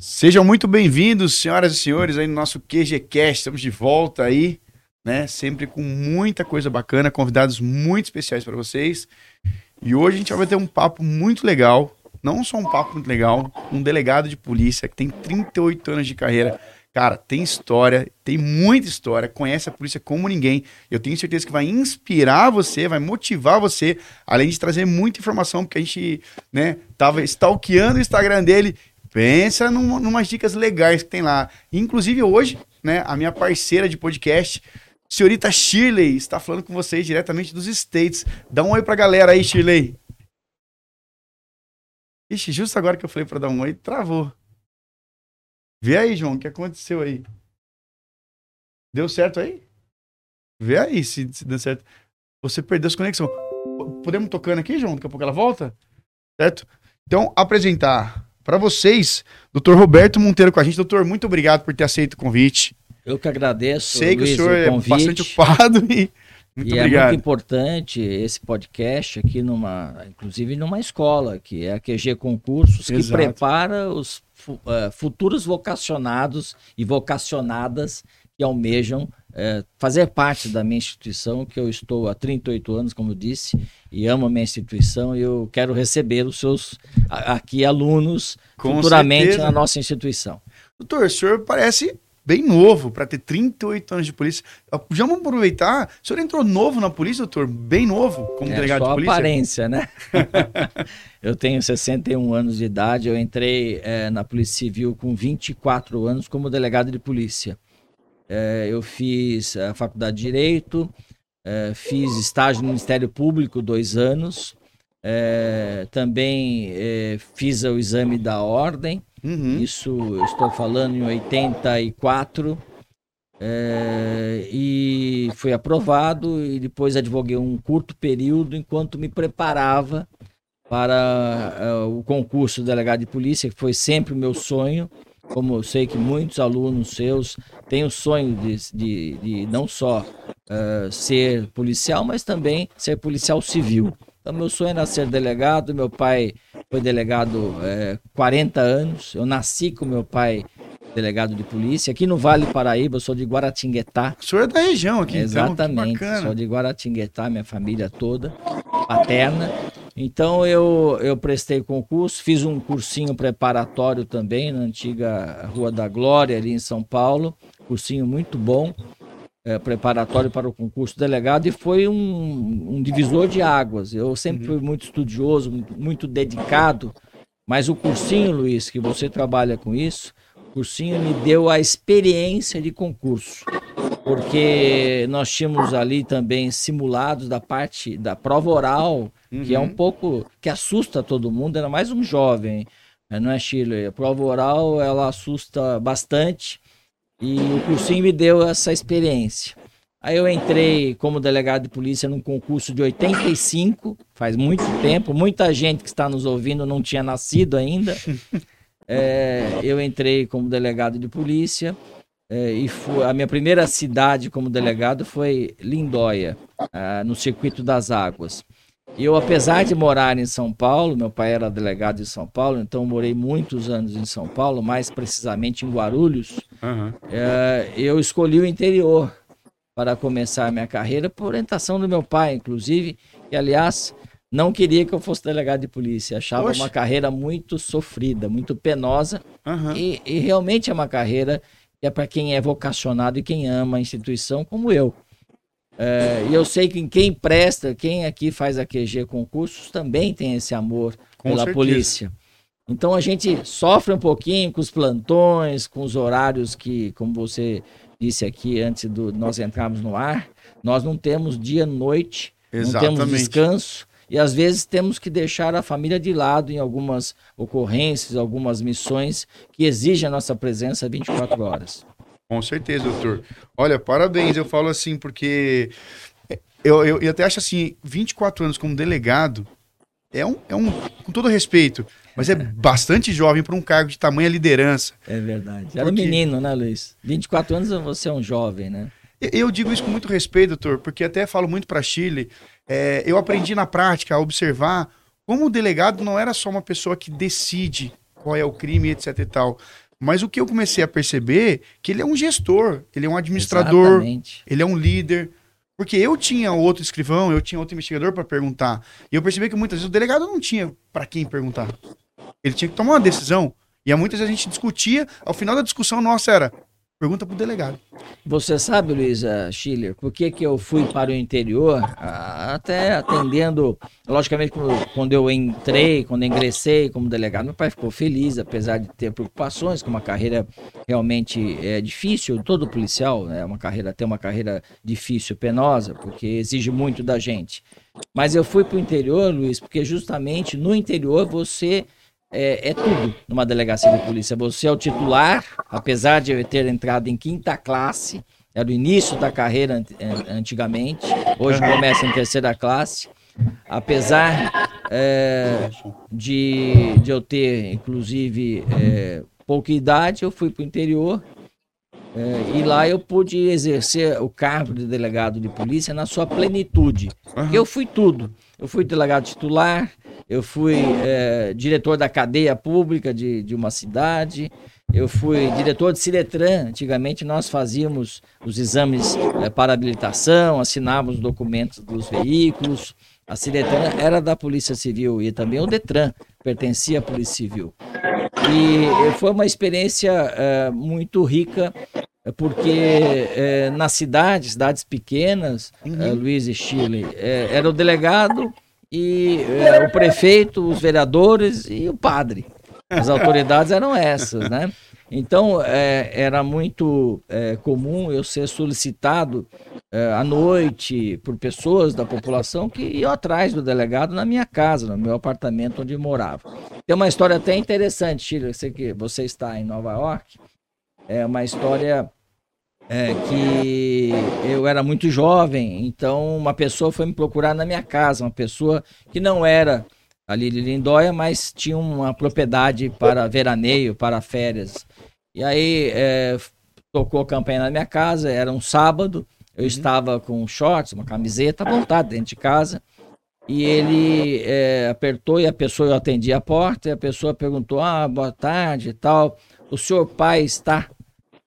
Sejam muito bem-vindos, senhoras e senhores, aí no nosso QGCast. Estamos de volta aí, né? Sempre com muita coisa bacana, convidados muito especiais para vocês. E hoje a gente vai ter um papo muito legal, não só um papo muito legal, um delegado de polícia que tem 38 anos de carreira. Cara, tem história, tem muita história, conhece a polícia como ninguém. Eu tenho certeza que vai inspirar você, vai motivar você, além de trazer muita informação, porque a gente, né, tava stalkeando o Instagram dele Pensa num, numas dicas legais que tem lá. Inclusive hoje, né, a minha parceira de podcast, senhorita Shirley, está falando com vocês diretamente dos States. Dá um oi pra galera aí, Shirley. Ixi, justo agora que eu falei para dar um oi, travou. Vê aí, João, o que aconteceu aí? Deu certo aí? Vê aí se, se deu certo. Você perdeu sua conexão. Podemos tocando aqui, João? Daqui a pouco ela volta? Certo? Então, apresentar para vocês, doutor Roberto Monteiro com a gente. Doutor, muito obrigado por ter aceito o convite. Eu que agradeço. Sei que Luiz, o senhor é bastante ocupado e muito e obrigado. é muito importante esse podcast aqui numa, inclusive numa escola, que é a QG Concursos, Exato. que prepara os uh, futuros vocacionados e vocacionadas que almejam uh, fazer parte da minha instituição, que eu estou há 38 anos, como eu disse, e amo a minha instituição e eu quero receber os seus aqui alunos Com futuramente certeza. na nossa instituição. Doutor, o senhor parece bem novo para ter 38 anos de polícia. Já vamos aproveitar. O senhor entrou novo na polícia, doutor? Bem novo, como é delegado de polícia? aparência, né? eu tenho 61 anos de idade, eu entrei é, na Polícia Civil com 24 anos como delegado de polícia. É, eu fiz a faculdade de Direito, é, fiz estágio no Ministério Público dois anos, é, também é, fiz o exame da ordem, Uhum. isso eu estou falando em 84, é, e foi aprovado e depois advoguei um curto período enquanto me preparava para é, o concurso de delegado de polícia, que foi sempre o meu sonho, como eu sei que muitos alunos seus têm o sonho de, de, de não só uh, ser policial, mas também ser policial civil. Então, meu sonho era ser delegado. Meu pai foi delegado é, 40 anos. Eu nasci com meu pai delegado de polícia. Aqui no Vale Paraíba, eu sou de Guaratinguetá. O senhor é da região aqui, Exatamente. então. Exatamente. Sou de Guaratinguetá, minha família toda, paterna. Então eu, eu prestei concurso, fiz um cursinho preparatório também na antiga Rua da Glória, ali em São Paulo. Cursinho muito bom, é, preparatório para o concurso delegado, e foi um, um divisor de águas. Eu sempre fui muito estudioso, muito, muito dedicado, mas o cursinho, Luiz, que você trabalha com isso, o cursinho me deu a experiência de concurso porque nós tínhamos ali também simulados da parte da prova oral, uhum. que é um pouco que assusta todo mundo, era mais um jovem, não é Chile? A prova oral ela assusta bastante e o cursinho me deu essa experiência. Aí eu entrei como delegado de polícia num concurso de 85, faz muito tempo, muita gente que está nos ouvindo não tinha nascido ainda. É, eu entrei como delegado de polícia. É, e foi, a minha primeira cidade como delegado foi Lindóia, ah, no Circuito das Águas. E eu, apesar de morar em São Paulo, meu pai era delegado em São Paulo, então morei muitos anos em São Paulo, mais precisamente em Guarulhos. Uhum. É, eu escolhi o interior para começar a minha carreira, por orientação do meu pai, inclusive, que, aliás, não queria que eu fosse delegado de polícia. Achava Oxe. uma carreira muito sofrida, muito penosa. Uhum. E, e realmente é uma carreira que é para quem é vocacionado e quem ama a instituição, como eu. É, e eu sei que quem presta, quem aqui faz a QG concursos, também tem esse amor Com pela certeza. polícia. Então a gente sofre um pouquinho com os plantões, com os horários que, como você disse aqui antes do nós entrarmos no ar, nós não temos dia noite, Exatamente. não temos descanso. E às vezes temos que deixar a família de lado em algumas ocorrências, algumas missões que exigem a nossa presença 24 horas. Com certeza, doutor. Olha, parabéns. Eu falo assim porque eu, eu, eu até acho assim, 24 anos como delegado é um, é um com todo respeito, mas é bastante jovem para um cargo de tamanha liderança. É verdade. Era Porque- menino, né, Luiz? 24 anos você é um jovem, né? Eu- Eu digo isso com muito respeito, doutor, porque até falo muito para Chile. É, eu aprendi na prática a observar como o delegado não era só uma pessoa que decide qual é o crime, etc e tal. Mas o que eu comecei a perceber que ele é um gestor, ele é um administrador, Exatamente. ele é um líder. Porque eu tinha outro escrivão, eu tinha outro investigador para perguntar. E eu percebi que muitas vezes o delegado não tinha para quem perguntar. Ele tinha que tomar uma decisão. E muitas vezes a gente discutia, ao final da discussão nossa era, Pergunta para o delegado. Você sabe, Luísa Schiller, por que, que eu fui para o interior, até atendendo, logicamente, quando eu entrei, quando eu ingressei como delegado, meu pai ficou feliz, apesar de ter preocupações, que uma carreira realmente é difícil, todo policial é uma carreira, tem uma carreira difícil, penosa, porque exige muito da gente. Mas eu fui para o interior, Luiz, porque justamente no interior você é, é, tudo numa delegacia de polícia. Você é o titular, apesar de eu ter entrado em quinta classe, era o início da carreira é, antigamente, hoje começa em terceira classe. Apesar é, de, de eu ter, inclusive, é, pouca idade, eu fui para o interior é, e lá eu pude exercer o cargo de delegado de polícia na sua plenitude. Uhum. Eu fui tudo. Eu fui delegado titular, eu fui é, diretor da cadeia pública de, de uma cidade, eu fui diretor de Ciretran. Antigamente nós fazíamos os exames é, para habilitação, assinávamos documentos dos veículos. A Ciretran era da Polícia Civil e também o Detran pertencia à Polícia Civil. E foi uma experiência é, muito rica porque é, nas cidades, cidades pequenas, uhum. é, Luiz e Chile, é, era o delegado e é, o prefeito, os vereadores e o padre. As autoridades eram essas, né? Então, é, era muito é, comum eu ser solicitado é, à noite por pessoas da população que iam atrás do delegado na minha casa, no meu apartamento onde morava. Tem uma história até interessante, Chile, sei que você está em Nova York, é uma história é, que eu era muito jovem, então uma pessoa foi me procurar na minha casa, uma pessoa que não era ali de Lindóia, mas tinha uma propriedade para veraneio, para férias. E aí é, tocou a campanha na minha casa, era um sábado, eu uhum. estava com shorts, uma camiseta à vontade dentro de casa, e ele é, apertou e a pessoa, eu atendi a porta, e a pessoa perguntou, ah, boa tarde e tal, o senhor pai está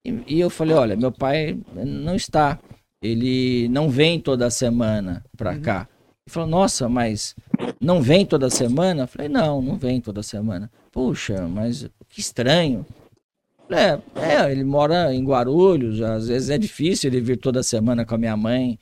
e, e eu falei, olha, meu pai não está. Ele não vem toda semana para uhum. cá. Ele falou, nossa, mas não vem toda semana? Eu falei, não, não vem toda semana. Puxa, mas que estranho. É, é, ele mora em Guarulhos, às vezes é difícil ele vir toda semana com a minha mãe.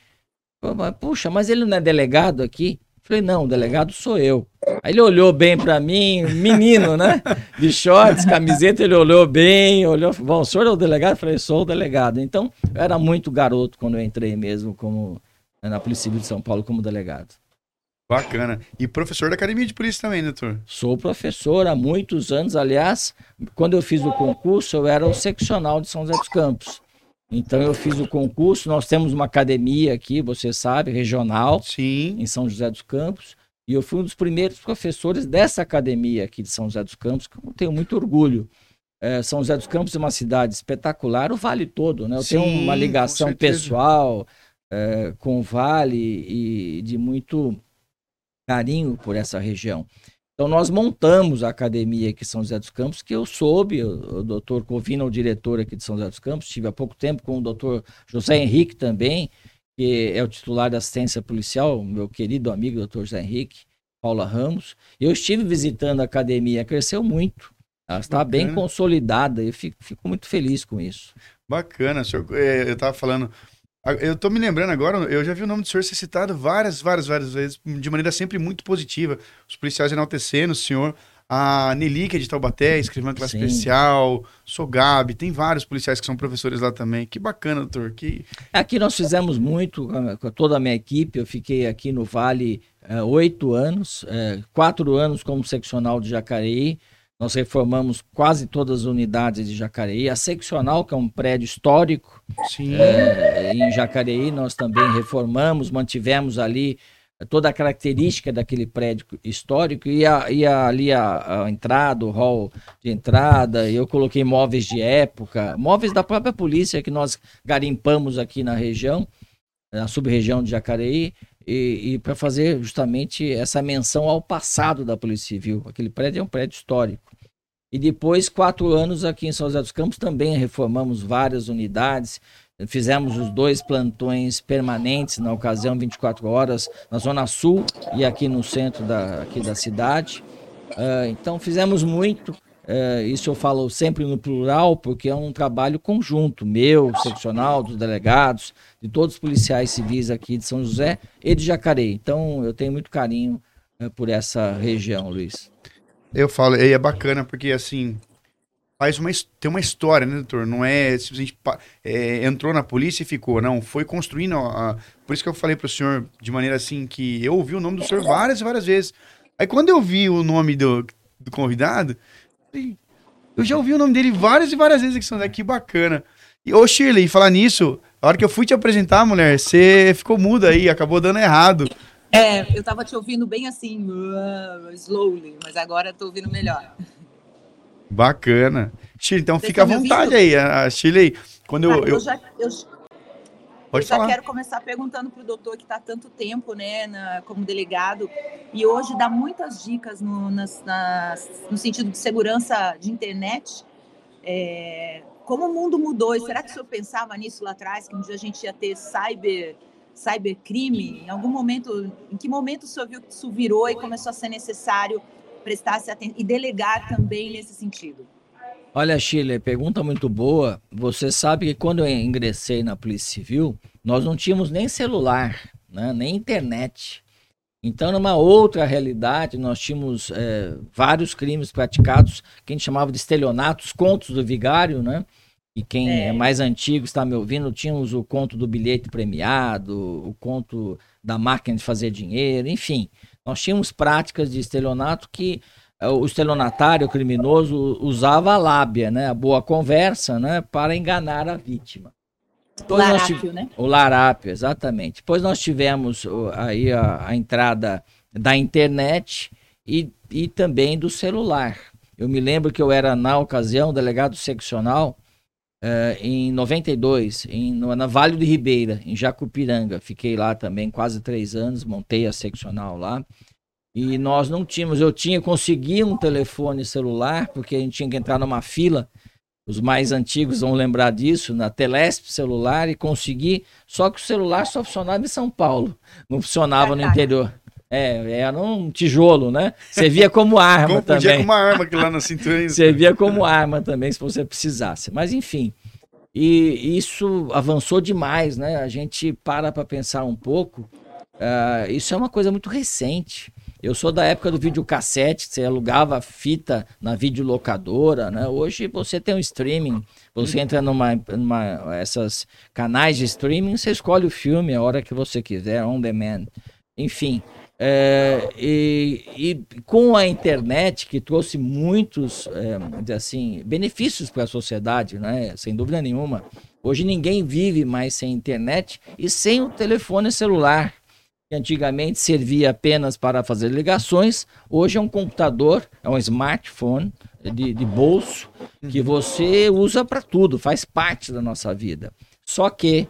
Puxa, mas ele não é delegado aqui? Falei, não, o delegado sou eu. Aí ele olhou bem para mim, menino, né? De shorts, camiseta, ele olhou bem, olhou, bom, o senhor é o delegado? Eu falei, sou o delegado. Então, eu era muito garoto quando eu entrei mesmo como né, na Polícia Civil de São Paulo como delegado. Bacana. E professor da Academia de Polícia também, doutor? Sou professor há muitos anos. Aliás, quando eu fiz o concurso, eu era o seccional de São José dos Campos. Então eu fiz o concurso, nós temos uma academia aqui, você sabe, regional, Sim. em São José dos Campos, e eu fui um dos primeiros professores dessa academia aqui de São José dos Campos, que eu tenho muito orgulho. É, São José dos Campos é uma cidade espetacular, o Vale todo, né? Eu Sim, tenho uma ligação pessoal é, com o Vale e de muito carinho por essa região. Então nós montamos a academia aqui em São José dos Campos, que eu soube, o, o doutor Covina, o diretor aqui de São José dos Campos, tive há pouco tempo com o doutor José Henrique também, que é o titular da assistência policial, meu querido amigo doutor José Henrique, Paula Ramos. Eu estive visitando a academia, cresceu muito. Ela está Bacana. bem consolidada e fico, fico, muito feliz com isso. Bacana, senhor. É, eu estava falando eu tô me lembrando agora, eu já vi o nome do senhor ser citado várias, várias, várias vezes, de maneira sempre muito positiva. Os policiais enaltecendo o senhor. A Nelly, que é de Taubaté, escrevendo classe Sim. especial. Sou Gabi, tem vários policiais que são professores lá também. Que bacana, doutor. Que... Aqui nós fizemos muito com toda a minha equipe. Eu fiquei aqui no Vale é, oito é, anos, é, quatro anos como seccional de Jacareí. Nós reformamos quase todas as unidades de Jacareí. A seccional, que é um prédio histórico é, em Jacareí, nós também reformamos, mantivemos ali toda a característica daquele prédio histórico e, a, e a, ali a, a, entrada, o hall de entrada, eu coloquei móveis de época, móveis da própria polícia que nós garimpamos aqui na região, na sub-região de Jacareí, e, e para fazer justamente essa menção ao passado da Polícia Civil. Aquele prédio é um prédio histórico. E depois, quatro anos aqui em São José dos Campos, também reformamos várias unidades. Fizemos os dois plantões permanentes na ocasião, 24 horas, na Zona Sul e aqui no centro da, aqui da cidade. Uh, então, fizemos muito. Uh, isso eu falo sempre no plural, porque é um trabalho conjunto, meu, seccional, dos delegados, de todos os policiais civis aqui de São José e de Jacareí. Então, eu tenho muito carinho uh, por essa região, Luiz. Eu falo, e é bacana porque assim faz uma tem uma história, né, doutor? Não é simplesmente é, entrou na polícia e ficou, não. Foi construindo. A, por isso que eu falei para o senhor de maneira assim que eu ouvi o nome do senhor várias e várias vezes. Aí quando eu vi o nome do, do convidado, eu já ouvi o nome dele várias e várias vezes aqui, Sandra, que bacana. E ô Shirley, falar nisso, a hora que eu fui te apresentar, mulher, você ficou muda aí, acabou dando errado. É, eu tava te ouvindo bem assim, uh, slowly, mas agora tô ouvindo melhor. Bacana. Chile, então Você fica à vontade aí. A Chile, quando eu. Ah, eu, eu, já, eu, Pode eu já quero começar perguntando para o doutor que está há tanto tempo né, na, como delegado e hoje dá muitas dicas no, nas, nas, no sentido de segurança de internet. É, como o mundo mudou, e será que o senhor pensava nisso lá atrás, que um dia a gente ia ter cyber cybercrime? Em algum momento, em que momento o senhor viu que isso virou e começou a ser necessário prestar-se atenção e delegar também nesse sentido? Olha, Chile, pergunta muito boa. Você sabe que quando eu ingressei na Polícia Civil, nós não tínhamos nem celular, né, nem internet. Então, numa outra realidade, nós tínhamos é, vários crimes praticados, que a gente chamava de estelionatos, contos do vigário, né? E quem é. é. mais antigo está me ouvindo, tínhamos o conto do bilhete premiado, o conto da máquina de fazer dinheiro, enfim. Nós tínhamos práticas de estelionato que eh, o estelionatário o criminoso usava a lábia, né, a boa conversa, né, para enganar a vítima. Depois larápio, né? O larápio, exatamente. Depois nós tivemos aí a, a entrada da internet e, e também do celular. Eu me lembro que eu era, na ocasião, delegado seccional Uh, em 92, em, no, na Vale do Ribeira, em Jacupiranga. Fiquei lá também quase três anos, montei a seccional lá. E nós não tínhamos, eu tinha, consegui um telefone celular, porque a gente tinha que entrar numa fila. Os mais antigos vão lembrar disso, na Telesp celular, e consegui. Só que o celular só funcionava em São Paulo, não funcionava no interior. É, era um tijolo, né? Servia como arma como também. como uma arma que lá na cintura. Servia como arma também, se você precisasse. Mas enfim, e isso avançou demais, né? A gente para para pensar um pouco. Uh, isso é uma coisa muito recente. Eu sou da época do videocassete, você alugava fita na videolocadora, né? Hoje você tem um streaming, você entra numa, numa essas canais de streaming, você escolhe o filme a hora que você quiser, on demand. Enfim, é, e, e, com a internet que trouxe muitos é, assim benefícios para a sociedade, né? sem dúvida nenhuma. Hoje ninguém vive mais sem internet e sem o telefone celular, que antigamente servia apenas para fazer ligações. Hoje é um computador, é um smartphone de, de bolso que você usa para tudo, faz parte da nossa vida. Só que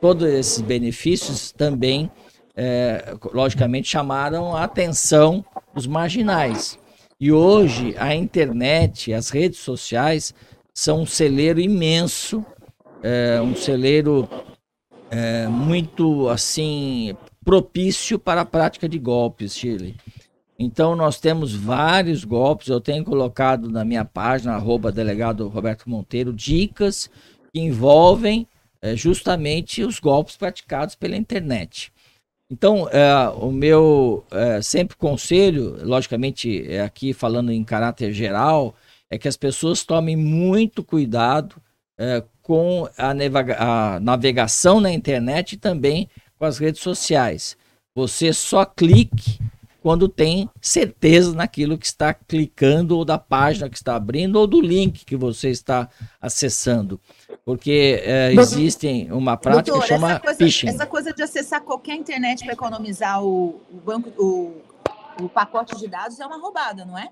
todos esses benefícios também é, logicamente, chamaram a atenção dos marginais. E hoje a internet, as redes sociais são um celeiro imenso, é, um celeiro é, muito assim propício para a prática de golpes, Chile. Então nós temos vários golpes. Eu tenho colocado na minha página arroba delegado Roberto Monteiro dicas que envolvem é, justamente os golpes praticados pela internet. Então, é, o meu é, sempre conselho, logicamente, é aqui falando em caráter geral, é que as pessoas tomem muito cuidado é, com a, a, navegação na internet e também com as redes sociais. Você só clique quando tem certeza naquilo que está clicando ou da página que está abrindo ou do link que você está acessando. Porque é, existem uma prática Doutor, que chama essa coisa, phishing. Essa coisa de acessar qualquer internet para economizar o, o banco, o, o pacote de dados é uma roubada, não é?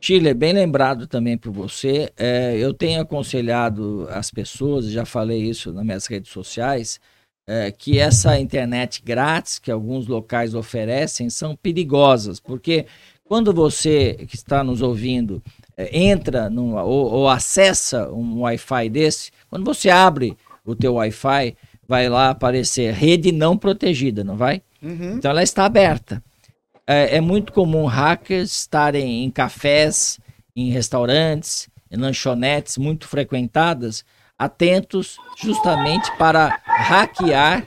Chile, bem lembrado também por você. É, eu tenho aconselhado as pessoas, já falei isso nas minhas redes sociais, é, que essa internet grátis que alguns locais oferecem são perigosas, porque quando você que está nos ouvindo é, entra numa, ou, ou acessa um Wi-Fi desse, quando você abre o teu Wi-Fi, vai lá aparecer rede não protegida, não vai? Uhum. Então ela está aberta. É, é, muito comum hackers estarem em cafés, em restaurantes, em lanchonetes muito frequentadas, atentos justamente para hackear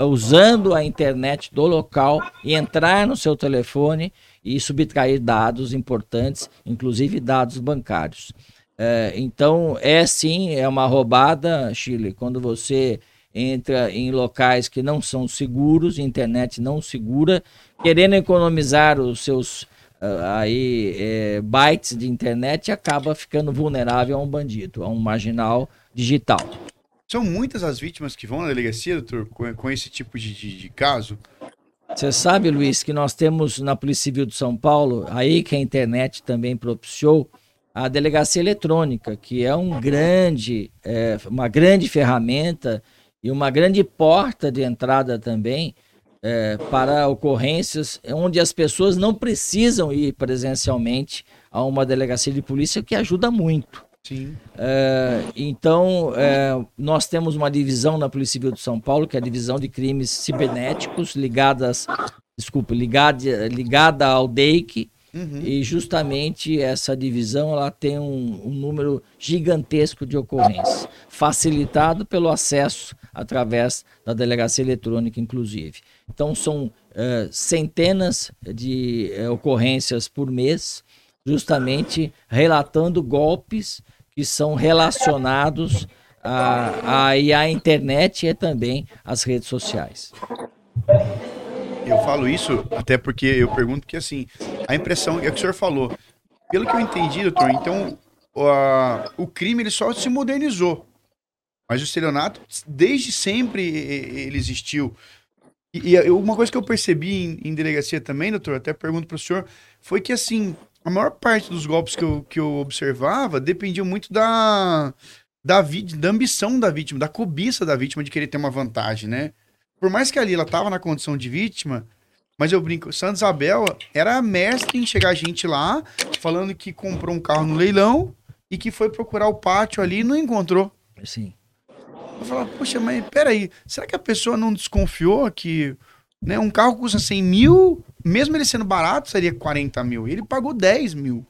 usando a internet do local e entrar no seu telefone e subtrair dados importantes, inclusive dados bancários. É, então, é sim, é uma roubada, Chile, quando você entra em locais que não são seguros, internet não segura, querendo economizar os seus uh, aí é, bytes de internet, acaba ficando vulnerável a um bandido, a um marginal digital. São muitas as vítimas que vão na delegacia, doutor, com, com esse tipo de, de, de caso? Você sabe, Luiz, que nós temos na Polícia Civil de São Paulo, aí que a internet também propiciou, a delegacia eletrônica, que é um grande, é, uma grande ferramenta e uma grande porta de entrada também é, para ocorrências onde as pessoas não precisam ir presencialmente a uma delegacia de polícia, que ajuda muito. Sim. É, então, é, nós temos uma divisão na Polícia Civil de São Paulo, que é a divisão de crimes cibernéticos ligadas, desculpa, ligada, ligada ao DEIC, Uhum. E justamente essa divisão ela tem um, um, número gigantesco de ocorrências, facilitado pelo acesso através da delegacia eletrônica, inclusive. Então são uh, centenas de ocorrências por mês, justamente relatando golpes que são relacionados à, à, à internet e também às redes sociais. Eu falo isso até porque eu pergunto que, assim, a impressão é que o senhor falou. Pelo que eu entendi, doutor, então o, o crime ele só se modernizou. Mas o estelionato, desde sempre, ele existiu. E, e uma coisa que eu percebi em, em delegacia também, doutor, até pergunto para o senhor, foi que, assim, a maior parte dos golpes que eu, que eu observava dependia muito da, da, da ambição da vítima, da cobiça da vítima de querer ter uma vantagem, né? Por mais que ali ela tava na condição de vítima, mas eu brinco, Santa Isabel era mestre em chegar gente lá falando que comprou um carro no leilão e que foi procurar o pátio ali e não encontrou. Sim. Eu falava, poxa, mas peraí, será que a pessoa não desconfiou que né, um carro custa 100 mil, mesmo ele sendo barato, seria 40 mil. Ele pagou 10 mil.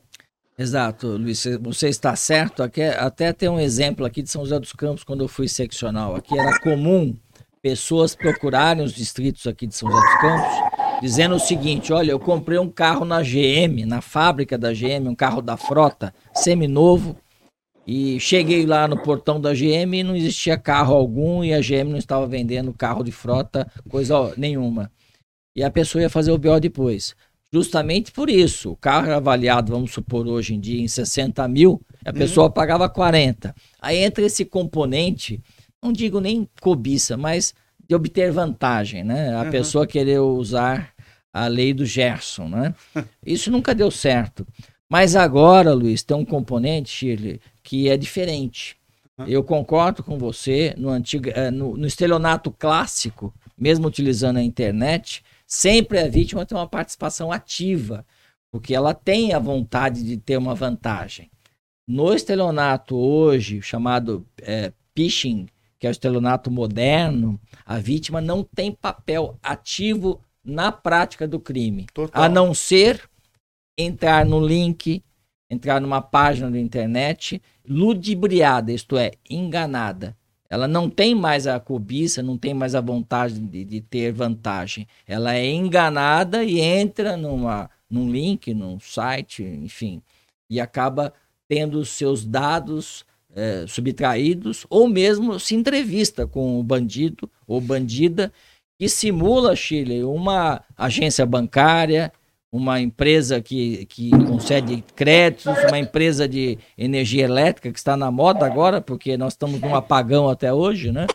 Exato, Luiz, você está certo. Aqui, até tem um exemplo aqui de São José dos Campos, quando eu fui seccional. Aqui era comum pessoas procurarem os distritos aqui de São José dos Campos, dizendo o seguinte: olha, eu comprei um carro na GM, na fábrica da GM, um carro da frota, seminovo, e cheguei lá no portão da GM e não existia carro algum e a GM não estava vendendo carro de frota, coisa nenhuma e a pessoa ia fazer o BO depois. Justamente por isso, o carro era avaliado, vamos supor, hoje em dia, em 60 mil, a uhum. pessoa pagava 40. Aí entra esse componente, não digo nem cobiça, mas de obter vantagem, né? A uhum. pessoa querer usar a lei do Gerson, né? Isso nunca deu certo. Mas agora, Luiz, tem um componente, Shirley, que é diferente. Eu concordo com você, no, antigo, eh, no, no estelionato clássico, mesmo utilizando a internet, sempre a vítima tem uma participação ativa, porque ela tem a vontade de ter uma vantagem. No estelionato hoje, chamado é, phishing, que é o estelionato moderno, a vítima não tem papel ativo na prática do crime, Total. a não ser entrar no link, entrar numa página da internet ludibriada, isto é, enganada. Ela não tem mais a cobiça, não tem mais a vontade de, de ter vantagem. Ela é enganada e entra numa, num link, num site, enfim, e acaba tendo seus dados é, subtraídos ou mesmo se entrevista com o bandido ou bandida que simula, Chile, uma agência bancária, uma empresa que, que concede créditos, uma empresa de energia elétrica que está na moda agora, porque nós estamos num apagão até hoje, né?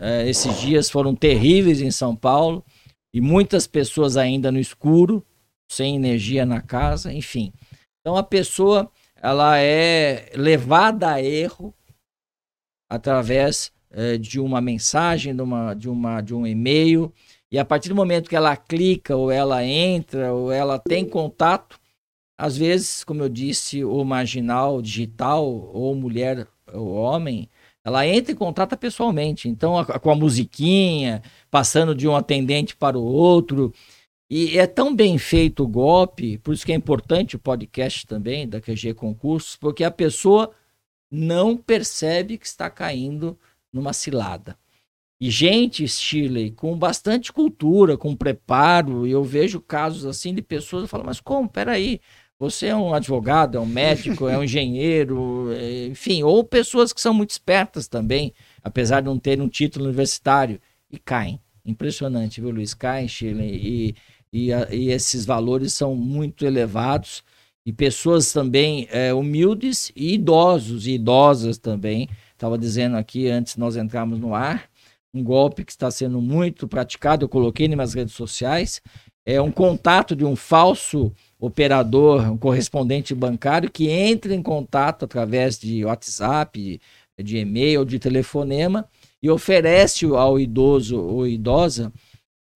É, esses dias foram terríveis em São Paulo e muitas pessoas ainda no escuro, sem energia na casa, enfim. Então a pessoa ela é levada a erro através é, de uma mensagem, de, uma, de, uma, de um e-mail, e a partir do momento que ela clica, ou ela entra, ou ela tem contato, às vezes, como eu disse, o marginal digital, ou mulher ou homem, ela entra e contrata pessoalmente. Então, a, com a musiquinha, passando de um atendente para o outro. E é tão bem feito o golpe, por isso que é importante o podcast também da QG Concursos, porque a pessoa não percebe que está caindo numa cilada. E gente, Shirley, com bastante cultura, com preparo, e eu vejo casos assim de pessoas que falam, mas como? Peraí, você é um advogado, é um médico, é um engenheiro, é, enfim, ou pessoas que são muito espertas também, apesar de não terem um título universitário, e caem. Impressionante, viu, Luiz? Caem, Shirley, e, e, e esses valores são muito elevados, e pessoas também é, humildes e idosos e idosas também. Estava dizendo aqui antes nós entrarmos no ar, um golpe que está sendo muito praticado, eu coloquei nas minhas redes sociais, é um contato de um falso operador, um correspondente bancário que entra em contato através de WhatsApp, de e-mail, de telefonema e oferece ao idoso ou idosa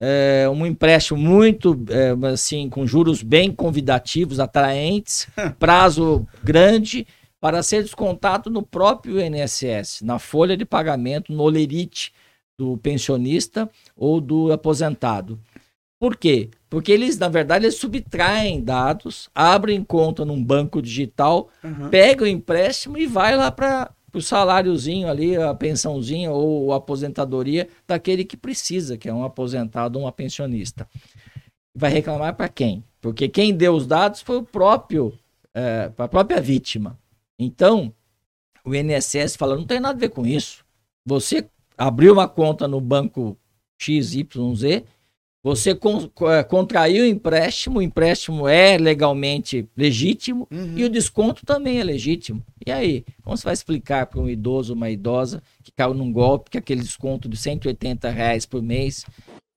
é, um empréstimo muito, é, assim, com juros bem convidativos, atraentes, prazo grande, para ser descontado no próprio INSS, na folha de pagamento, no lerite do pensionista ou do aposentado. Por quê? Porque eles, na verdade, eles subtraem dados, abrem conta num banco digital, uhum. pegam o empréstimo e vai lá para o saláriozinho ali, a pensãozinha ou a aposentadoria daquele que precisa, que é um aposentado ou uma pensionista. Vai reclamar para quem? Porque quem deu os dados foi o próprio, é, a própria vítima. Então, o INSS fala, não tem nada a ver com isso. Você abriu uma conta no banco XYZ você con é, contraiu o empréstimo, o empréstimo é legalmente legítimo uhum. e o desconto também é legítimo. E aí, como você vai explicar para um idoso, uma idosa que caiu num golpe, que aquele desconto de 180 reais por mês,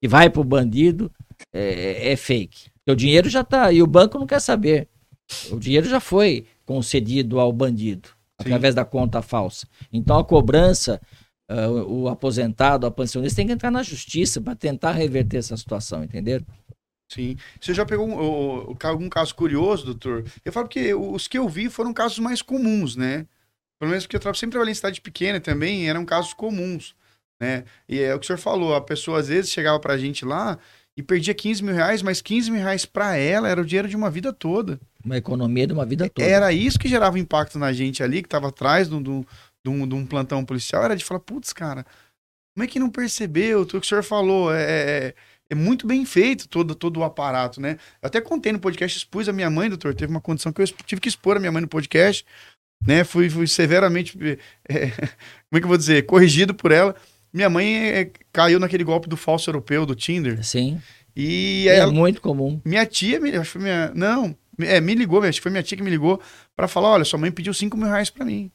que vai para o bandido, é, é fake? Porque o dinheiro já está e o banco não quer saber. O dinheiro já foi concedido ao bandido Sim. através da conta falsa. Então a cobrança uh, o aposentado, a pensionista, tem que entrar na justiça para tentar reverter essa situação, entendeu? Sim. Você já pegou um, um, algum caso curioso, doutor? Eu falo que os que eu vi foram casos mais comuns, né? Pelo menos porque eu sempre trabalhei em cidade pequena também, eram casos comuns, né? E é o que o senhor falou, a pessoa às vezes chegava pra gente lá e perdia 15 mil reais, mas 15 mil reais pra ela era o dinheiro de uma vida toda. Uma economia de uma vida toda. Era isso que gerava impacto na gente ali, que tava atrás do, do, de um, de um plantão policial era de falar, putz, cara, como é que não percebeu tudo que o senhor falou? É, é, é muito bem feito todo, todo o aparato, né? Eu até contei no podcast, expus a minha mãe, doutor, teve uma condição que eu tive que expor a minha mãe no podcast, né? Fui, fui severamente, é, como é que eu vou dizer, corrigido por ela. Minha mãe é, caiu naquele golpe do falso europeu, do Tinder. Sim. E é ela, muito comum. Minha tia, acho que foi minha, não, é, me ligou, acho que foi minha tia que me ligou para falar, olha, sua mãe pediu 5 mil reais para mim.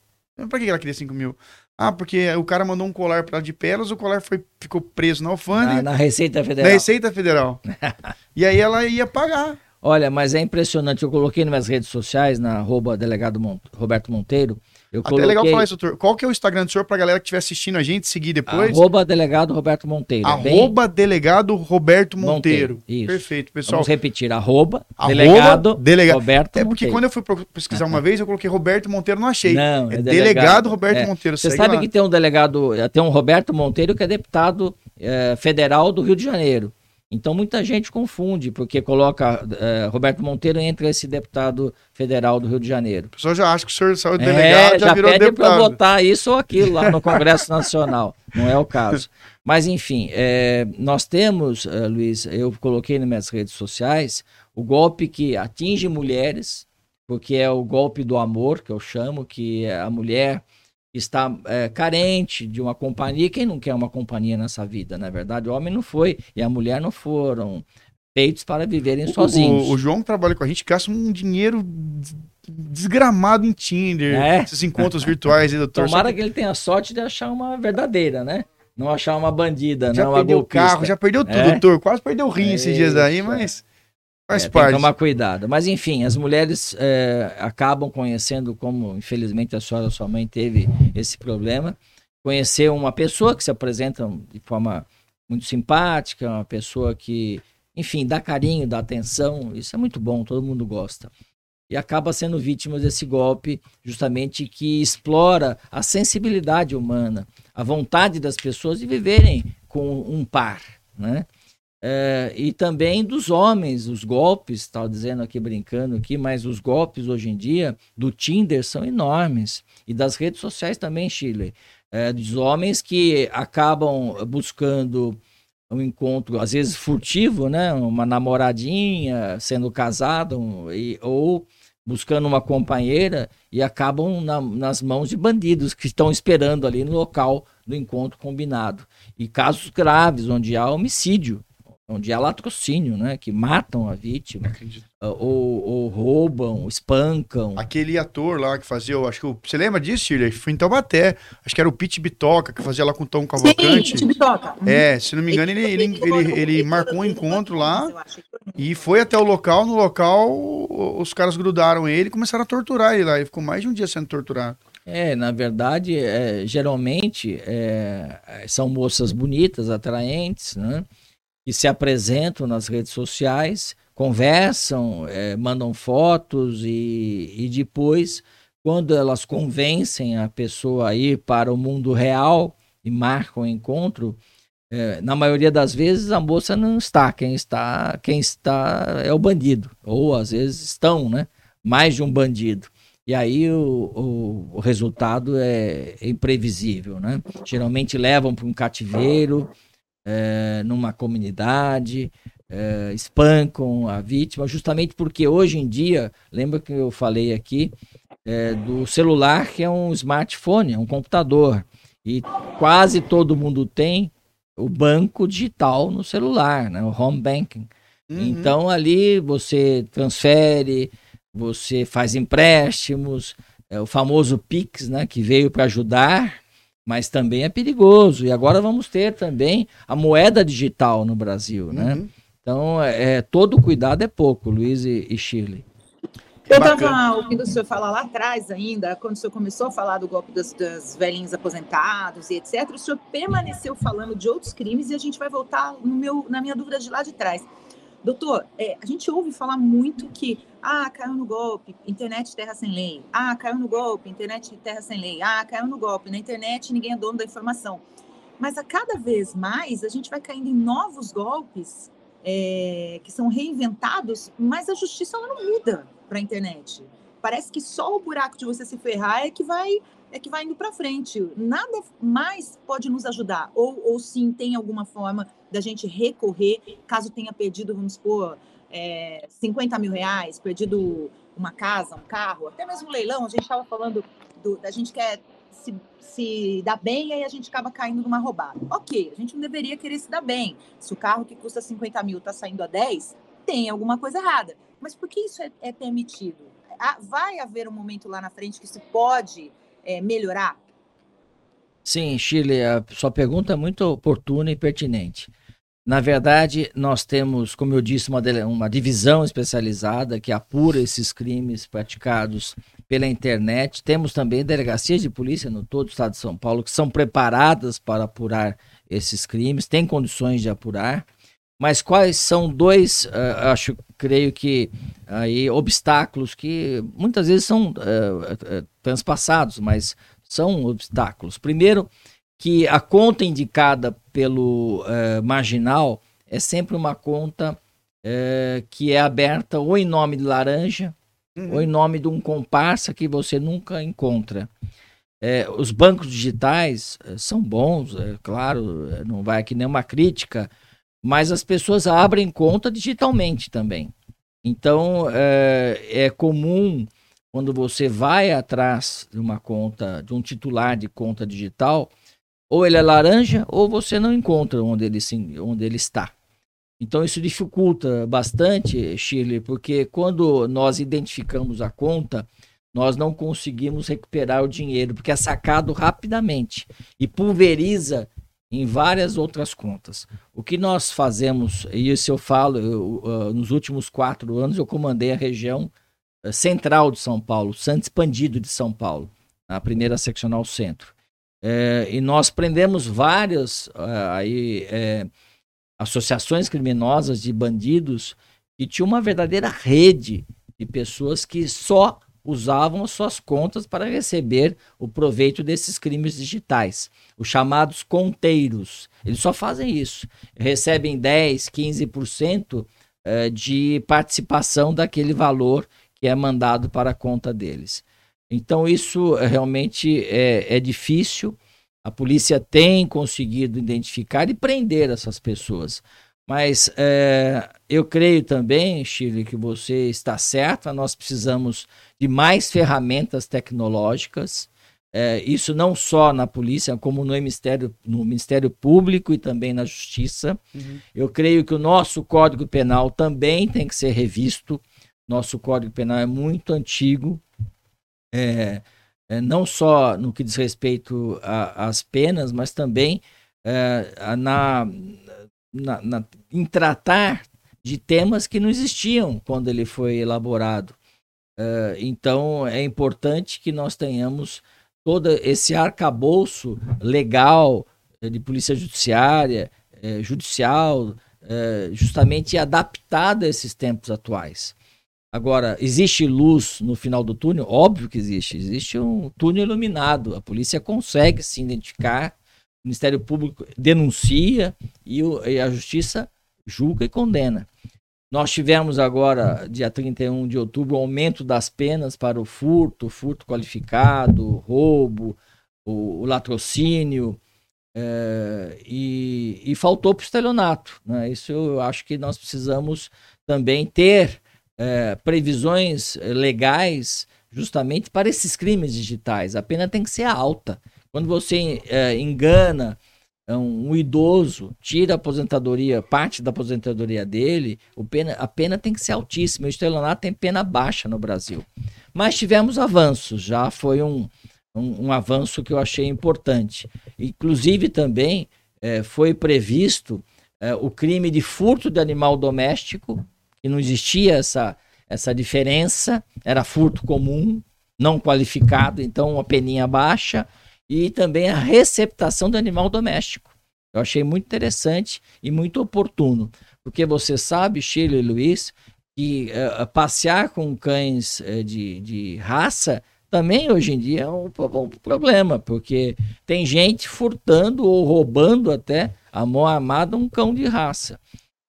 Pra que ela queria 5 mil? Ah, porque o cara mandou um colar para de pérolas, o colar foi, ficou preso na alfândega. Na, na Receita Federal. Na Receita Federal. e aí ela ia pagar. Olha, mas é impressionante. Eu coloquei nas minhas redes sociais, na arroba delegado Mont Roberto Monteiro, eu coloquei... Até legal falar isso, doutor. Qual que é o Instagram do senhor pra galera que estiver assistindo a gente seguir depois? Arroba delegado Roberto Monteiro. Arroba bem... delegado Roberto Monteiro. Monteiro. Isso. Perfeito, pessoal. Vamos repetir, arroba, arroba delegado, delega... Roberto É porque Monteiro. quando eu fui pesquisar uma vez, eu coloquei Roberto Monteiro, não achei. Não, é, é delegado, delegado Roberto é. Monteiro. Você sabe lá. que tem um delegado, tem um Roberto Monteiro que é deputado é, federal do Rio de Janeiro. Então muita gente confunde, porque coloca é, Roberto Monteiro entre esse deputado federal do Rio de Janeiro. O pessoal já acha que o senhor saiu é, delegado, é, já, já virou pede para botar isso ou aquilo lá no Congresso Nacional. Não é o caso. Mas enfim, é, nós temos, é, Luiz, eu coloquei nas minhas redes sociais, o golpe que atinge mulheres, porque é o golpe do amor, que eu chamo, que a mulher está é, carente de uma companhia. Quem não quer uma companhia nessa vida, na é verdade? O homem não foi e a mulher não foram feitos para viverem o, sozinhos. O, o, João que trabalha com a gente gasta um dinheiro desgramado em Tinder, é. esses encontros virtuais aí, doutor. Tomara que... que ele tenha sorte de achar uma verdadeira, né? Não achar uma bandida, já não perdeu o carro, já perdeu tudo, é. doutor. Quase perdeu o rim é, esses dias aí, mas Faz é, parte. Tem que tomar cuidado. Mas enfim, as mulheres é, acabam conhecendo, como infelizmente a senhora, sua mãe teve esse problema, conhecer uma pessoa que se apresenta de forma muito simpática, uma pessoa que, enfim, dá carinho, dá atenção, isso é muito bom, todo mundo gosta. e acaba sendo vítima desse golpe, justamente que explora a sensibilidade humana, a vontade das pessoas de viverem com um par, né? É, e também dos homens, os golpes, estava dizendo aqui, brincando aqui, mas os golpes hoje em dia do Tinder são enormes. E das redes sociais também, Chile. É, dos homens que acabam buscando um encontro, às vezes furtivo, né? Uma namoradinha, sendo casado, e, ou buscando uma companheira e acabam na, nas mãos de bandidos que estão esperando ali no local do encontro combinado. E casos graves, onde há homicídio onde há latrocínio, né? Que matam a vítima, ou, ou, roubam, espancam. Aquele ator lá que fazia, eu acho que você lembra disso, Shirley? Foi em Taubaté, acho que era o Pete Bitoca que fazia lá com o Tom Cavalcante. Sim, Pete Bitoca. É, se não me engano, ele, ele, ele, ele, ele marcou um encontro lá e foi até o local. No local, os caras grudaram ele e começaram a torturar ele lá. Ele ficou mais de um dia sendo torturado. É, na verdade, é, geralmente é, são moças bonitas, atraentes, né? Se apresentam nas redes sociais, conversam, é, mandam fotos e, e depois, quando elas convencem a pessoa a ir para o mundo real e marcam o encontro, é, na maioria das vezes a moça não está, quem está, quem está é o bandido, ou às vezes estão, né? Mais de um bandido. E aí o, o, o resultado é imprevisível, né? Geralmente levam para um cativeiro, é, numa comunidade, é, espancam a vítima, justamente porque hoje em dia, lembra que eu falei aqui é, do celular, que é um smartphone, é um computador, e quase todo mundo tem o banco digital no celular, né, o home banking. Uhum. Então ali você transfere, você faz empréstimos, é o famoso Pix, né, que veio para ajudar mas também é perigoso. E agora vamos ter também a moeda digital no Brasil, né? Uhum. Então, é, é, todo cuidado é pouco, Luiz e, e Shirley. Eu estava ouvindo o senhor falar lá atrás ainda, quando o senhor começou a falar do golpe das, das velhinhos aposentados e etc. O senhor permaneceu falando de outros crimes e a gente vai voltar no meu, na minha dúvida de lá de trás. Doutor, é, a gente ouve falar muito que, ah, caiu no golpe, internet terra sem lei. Ah, caiu no golpe, internet terra sem lei. Ah, caiu no golpe, na internet ninguém é dono da informação. Mas a cada vez mais a gente vai caindo em novos golpes é, que são reinventados, mas a justiça ela não muda para a internet. Parece que só o buraco de você se ferrar é que vai é que vai indo para frente. Nada mais pode nos ajudar. Ou, ou sim, tem alguma forma da gente recorrer, caso tenha perdido, vamos supor, é, 50 mil reais, perdido uma casa, um carro, até mesmo um leilão. A gente estava falando do, da gente quer se, se dar bem e aí a gente acaba caindo numa roubada. Ok, a gente não deveria querer se dar bem. Se o carro que custa 50 mil está saindo a 10, tem alguma coisa errada. Mas por que isso é, é permitido? Vai haver um momento lá na frente que isso pode é, melhorar? Sim, Chile, a sua pergunta é muito oportuna e pertinente. Na verdade, nós temos, como eu disse, uma, uma divisão especializada que apura esses crimes praticados pela internet. Temos também delegacias de polícia no todo o estado de São Paulo que são preparadas para apurar esses crimes, têm condições de apurar. Mas quais são dois, uh, acho, creio que aí obstáculos que muitas vezes são uh, uh, transpassados, mas são obstáculos. Primeiro, que a conta indicada pelo uh, marginal é sempre uma conta uh, que é aberta ou em nome de laranja uhum. ou em nome de um comparsa que você nunca encontra. É, os bancos digitais são bons, é claro, não vai aqui nenhuma crítica, mas as pessoas abrem conta digitalmente também. Então é, é comum quando você vai atrás de uma conta, de um titular de conta digital, ou ele é laranja ou você não encontra onde ele, se, onde ele está. Então isso dificulta bastante, Shirley, porque quando nós identificamos a conta, nós não conseguimos recuperar o dinheiro, porque é sacado rapidamente e pulveriza em várias outras contas. O que nós fazemos, e isso eu falo, eu, uh, nos últimos quatro anos eu comandei a região uh, central de São Paulo, Santo Expandido de São Paulo, a primeira seccional centro. É, e nós prendemos várias é, aí, é, associações criminosas de bandidos que tinham uma verdadeira rede de pessoas que só usavam as suas contas para receber o proveito desses crimes digitais, os chamados conteiros. Eles só fazem isso, recebem 10, 15% eh, de participação daquele valor que é mandado para a conta deles. Então, isso realmente é, é difícil. A polícia tem conseguido identificar e prender essas pessoas. Mas é, eu creio também, Chile, que você está certa. Nós precisamos de mais ferramentas tecnológicas. É, isso não só na polícia, como no Ministério, no Ministério Público e também na Justiça. Uhum. Eu creio que o nosso Código Penal também tem que ser revisto. Nosso Código Penal é muito antigo, é, é, não só no que diz respeito às penas, mas também é, na, na, na, em tratar de temas que não existiam quando ele foi elaborado. É, então é importante que nós tenhamos todo esse arcabouço legal é, de polícia judiciária, é, judicial, justamente adaptado a esses tempos atuais. Agora, existe luz no final do túnel? Óbvio que existe. Existe um túnel iluminado. A polícia consegue se identificar, o Ministério Público denuncia e, o, e a Justiça julga e condena. Nós tivemos agora, dia 31 de outubro, o aumento das penas para o furto, furto qualificado, roubo, o, o latrocínio, é, e, e, faltou para o estelionato. Né? Isso eu acho que nós precisamos também ter é, previsões é, legais justamente para esses crimes digitais. A pena tem que ser alta. Quando você é, engana um, um, idoso, tira a aposentadoria, parte da aposentadoria dele, o pena, a pena tem que ser altíssima. O estelionato tem pena baixa no Brasil. Mas tivemos avanços, já foi um, um, um avanço que eu achei importante. Inclusive também é, foi previsto é, o crime de furto de animal doméstico que não existia essa, essa diferença, era furto comum, não qualificado, então uma peninha baixa, e também a receptação do animal doméstico. Eu achei muito interessante e muito oportuno, porque você sabe, Sheila e Luiz, que uh, passear com cães uh, de, de raça também hoje em dia é um, um, problema, porque tem gente furtando ou roubando até a mão armada um cão de raça.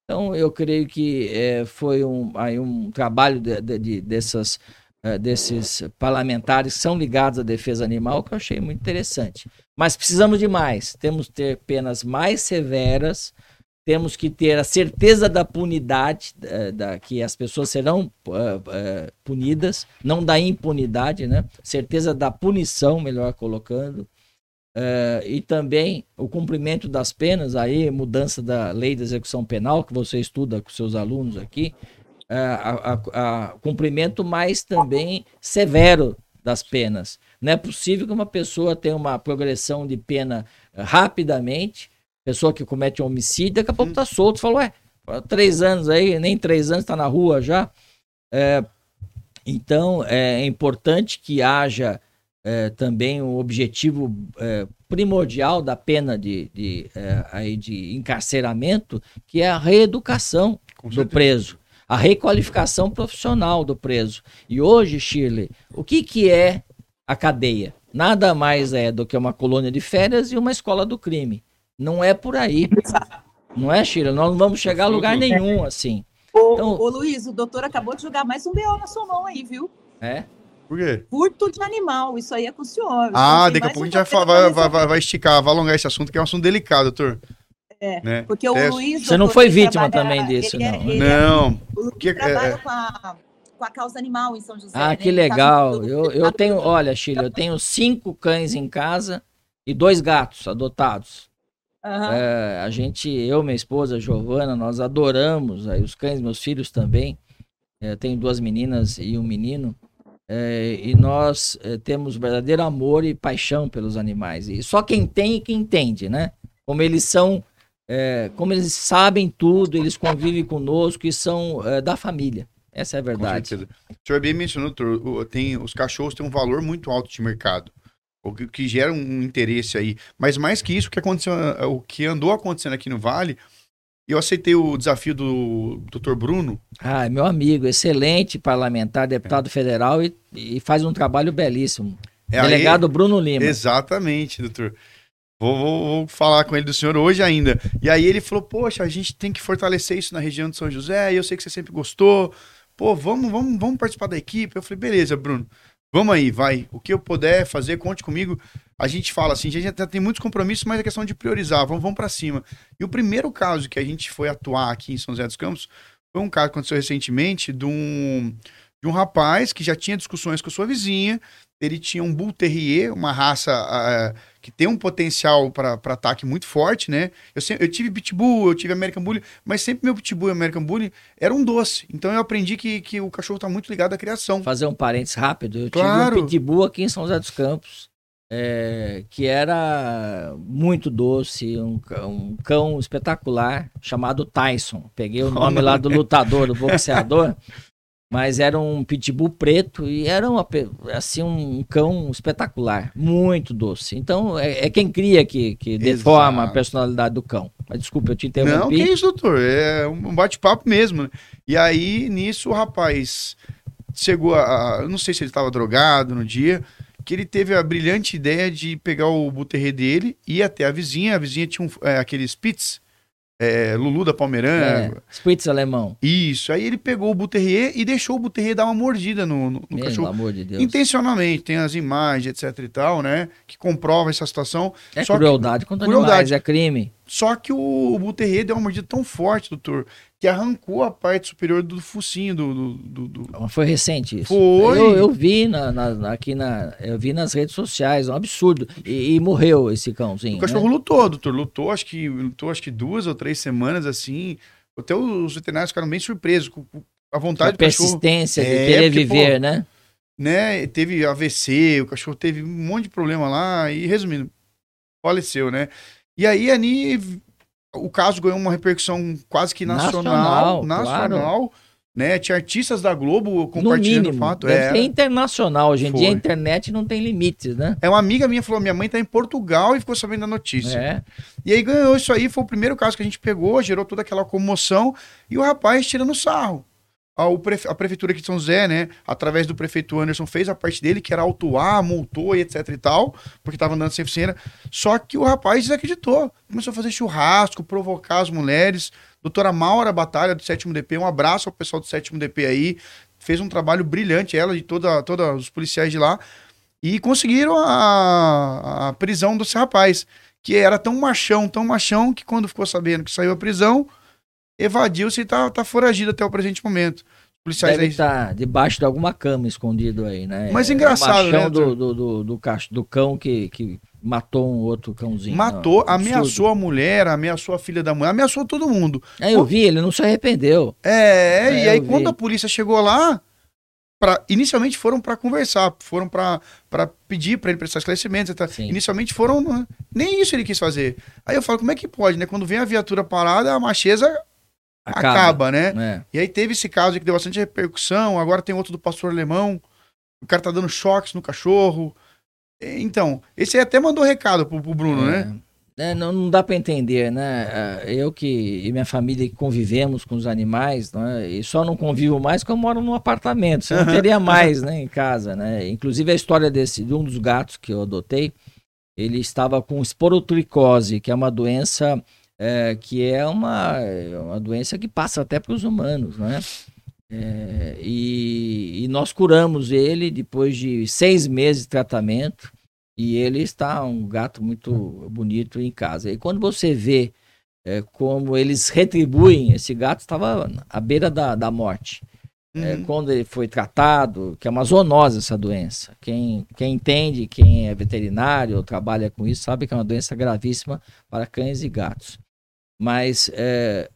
Então, eu creio que é, foi um, aí um trabalho de, de, dessas, é, desses parlamentares que são ligados à defesa animal que eu achei muito interessante. Mas precisamos de mais. Temos que ter penas mais severas, temos que ter a certeza da punidade, é, da, que as pessoas serão punidas, não da impunidade, né? Certeza da punição, melhor colocando. Uh, e também o cumprimento das penas, aí mudança da lei de execução penal, que você estuda com seus alunos aqui, uh, a, a, a, cumprimento mais também severo das penas. Não é possível que uma pessoa tenha uma progressão de pena rapidamente, pessoa que comete um homicídio, daqui a pouco está solto, falou, ué, três anos aí, nem três anos está na rua já. É, então, é importante que haja é, também o objetivo é, primordial da pena de, de, é, aí de encarceramento, que é a reeducação do preso, a requalificação profissional do preso. E hoje, Shirley, o que, que é a cadeia? Nada mais é do que uma colônia de férias e uma escola do crime. Não é por aí. Não é, Shirley? Nós não vamos chegar a lugar nenhum assim. Ô, então, ô Luiz, o doutor acabou de jogar mais um BO na sua mão aí, viu? É? Por quê? Furto de animal, isso aí é com o senhor. Ah, daqui a pouco a gente vai, vai, vai, vai, esticar, vai alongar esse assunto, que é um assunto delicado, doutor. É, né? porque o é. Luiz... Você não foi vítima também disso, não. É, não. o Luiz que, é- trabalha é, com, a, com a causa animal em São José. Ah, né? que legal. Tá eu, eu tenho, olha, Chile, eu tenho cinco cães em casa e dois gatos adotados. Uhum. É, a gente, eu, minha esposa, Giovana, nós adoramos aí os cães, meus filhos também. É, tenho duas meninas e um menino. É, e nós é, temos verdadeiro amor e paixão pelos animais. E só quem tem e quem entende, né? Como eles são, é, como eles sabem tudo, eles convivem conosco e são é, da família. Essa é a verdade. O senhor bem mencionou, tem, os cachorros têm um valor muito alto de mercado. O que, que gera um interesse aí. Mas mais que isso, o que aconteceu, o que andou acontecendo aqui no Vale eu aceitei o desafio do Dr. Bruno. Ah, meu amigo, excelente parlamentar, deputado é. federal e, e, faz um trabalho belíssimo. É Delegado aí, Bruno Lima. Exatamente, doutor. Vou, vou, vou, falar com ele do senhor hoje ainda. E aí ele falou: Poxa, a gente tem que fortalecer isso na região de São José. Eu sei que você sempre gostou. Pô, vamos, vamos, vamos participar da equipe. Eu falei: Beleza, Bruno. Vamos aí, vai. O que eu puder fazer, conte comigo. A gente fala assim, a gente já tem muitos compromissos, mas é questão de priorizar. Vamos, vamos para cima. E o primeiro caso que a gente foi atuar aqui em São José dos Campos foi um caso que aconteceu recentemente de um, de um rapaz que já tinha discussões com a sua vizinha. Ele tinha um Bull Terrier, uma raça uh, que tem um potencial para ataque muito forte, né? Eu, sempre, eu tive Pitbull, eu tive American Bully, mas sempre meu Pitbull e American Bully era um doce. Então eu aprendi que, que o cachorro está muito ligado à criação. Fazer um parênteses rápido, eu claro. tive um Pitbull aqui em São José dos Campos, é, que era muito doce, um, um, cão espetacular, chamado Tyson. Peguei o nome lá do lutador, do boxeador. Mas era um pitbull preto e era uma, assim um cão espetacular, muito doce. Então é, é quem cria que, que deforma a personalidade do cão. Mas desculpa, eu te interrompi. Não, que isso, doutor. É um bate-papo mesmo. E aí, nisso, o rapaz chegou a. Eu não sei se ele estava drogado no dia, que ele teve a brilhante ideia de pegar o buterre dele, ir até a vizinha. A vizinha tinha um, é, aqueles pits é, Lulu da Pomerânia. É, Spritz alemão. Isso. Aí ele pegou o Buterrier e deixou o Buterrier dar uma mordida no, no, no cachorro. amor de Deus. Intencionalmente. Tem as imagens, etc e tal, né? Que comprova essa situação. É Só crueldade que, contra crueldade. animais, é crime. Só que o, o Buterrier deu uma mordida tão forte, doutor, que arrancou a parte superior do focinho do. do, do, do... Foi recente isso. Foi. Eu, eu vi na, na, aqui na. Eu vi nas redes sociais, é um absurdo. E, e morreu esse cãozinho. O cachorro né? lutou, doutor. Lutou, acho que lutou acho que duas ou três semanas assim. Até os veterinários ficaram bem surpresos com a vontade a do persistência cachorro. de querer é, porque, viver, pô, né? Né? Teve AVC, o cachorro teve um monte de problema lá e resumindo, faleceu, né? E aí, Ani, o caso ganhou uma repercussão quase que nacional. Nacional. nacional claro. Né? Tinha artistas da Globo compartilhando o fato. é internacional. Hoje em dia a internet não tem limites, né? É uma amiga minha falou: minha mãe tá em Portugal e ficou sabendo da notícia. É. E aí ganhou isso aí, foi o primeiro caso que a gente pegou, gerou toda aquela comoção, e o rapaz tirando sarro ao prefe... a prefeitura aqui de São José, né, através do prefeito Anderson, fez a parte dele, que era autuar, multou e etc e tal, porque estava andando sem oficina. Só que o rapaz desacreditou. Começou a fazer churrasco, provocar as mulheres. Doutora Maura Batalha, do sétimo DP, um abraço ao pessoal do sétimo DP aí. Fez um trabalho brilhante, ela e toda, toda os policiais de lá. E conseguiram a, a prisão desse rapaz, que era tão machão, tão machão, que quando ficou sabendo que saiu a prisão, evadiu-se e tá, tá foragido até o presente momento. Policiais Deve aí... tá debaixo de alguma cama escondido aí, né? Mas é engraçado, né? Do, do, do, do, do cão que, que matou um outro cãozinho. Matou, não, ameaçou a mulher, ameaçou a filha da mulher, ameaçou todo mundo. É, eu vi, ele não se arrependeu. É, é e aí quando a polícia chegou lá, pra, inicialmente foram para conversar, foram para pedir para ele prestar esclarecimentos. Inicialmente foram, né? nem isso ele quis fazer. Aí eu falo, como é que pode, né? Quando vem a viatura parada, a macheza acaba, acaba né? É. E aí teve esse caso que deu bastante repercussão, agora tem outro do pastor alemão, o cara tá dando choques no cachorro. Então, esse aí até mandou recado pro, pro Bruno, é. né? É, não, não dá para entender, né? É, eu que e minha família que convivemos com os animais, né? e só não convivo mais porque eu moro num apartamento, você não teria mais, né, em casa, né? Inclusive a história desse de um dos gatos que eu adotei, ele estava com esporotricose, que é uma doença é, que é uma, uma doença que passa até para os humanos, né? É, e, e, nós curamos ele depois de seis meses de tratamento e ele está um gato muito bonito em casa. E quando você vê é, como eles retribuem, esse gato estava à beira da, da morte. É, uhum. É, quando ele foi tratado, que é uma zoonose essa doença. Quem, quem entende, quem é veterinário ou trabalha com isso, sabe que é uma doença gravíssima para cães e gatos mas é,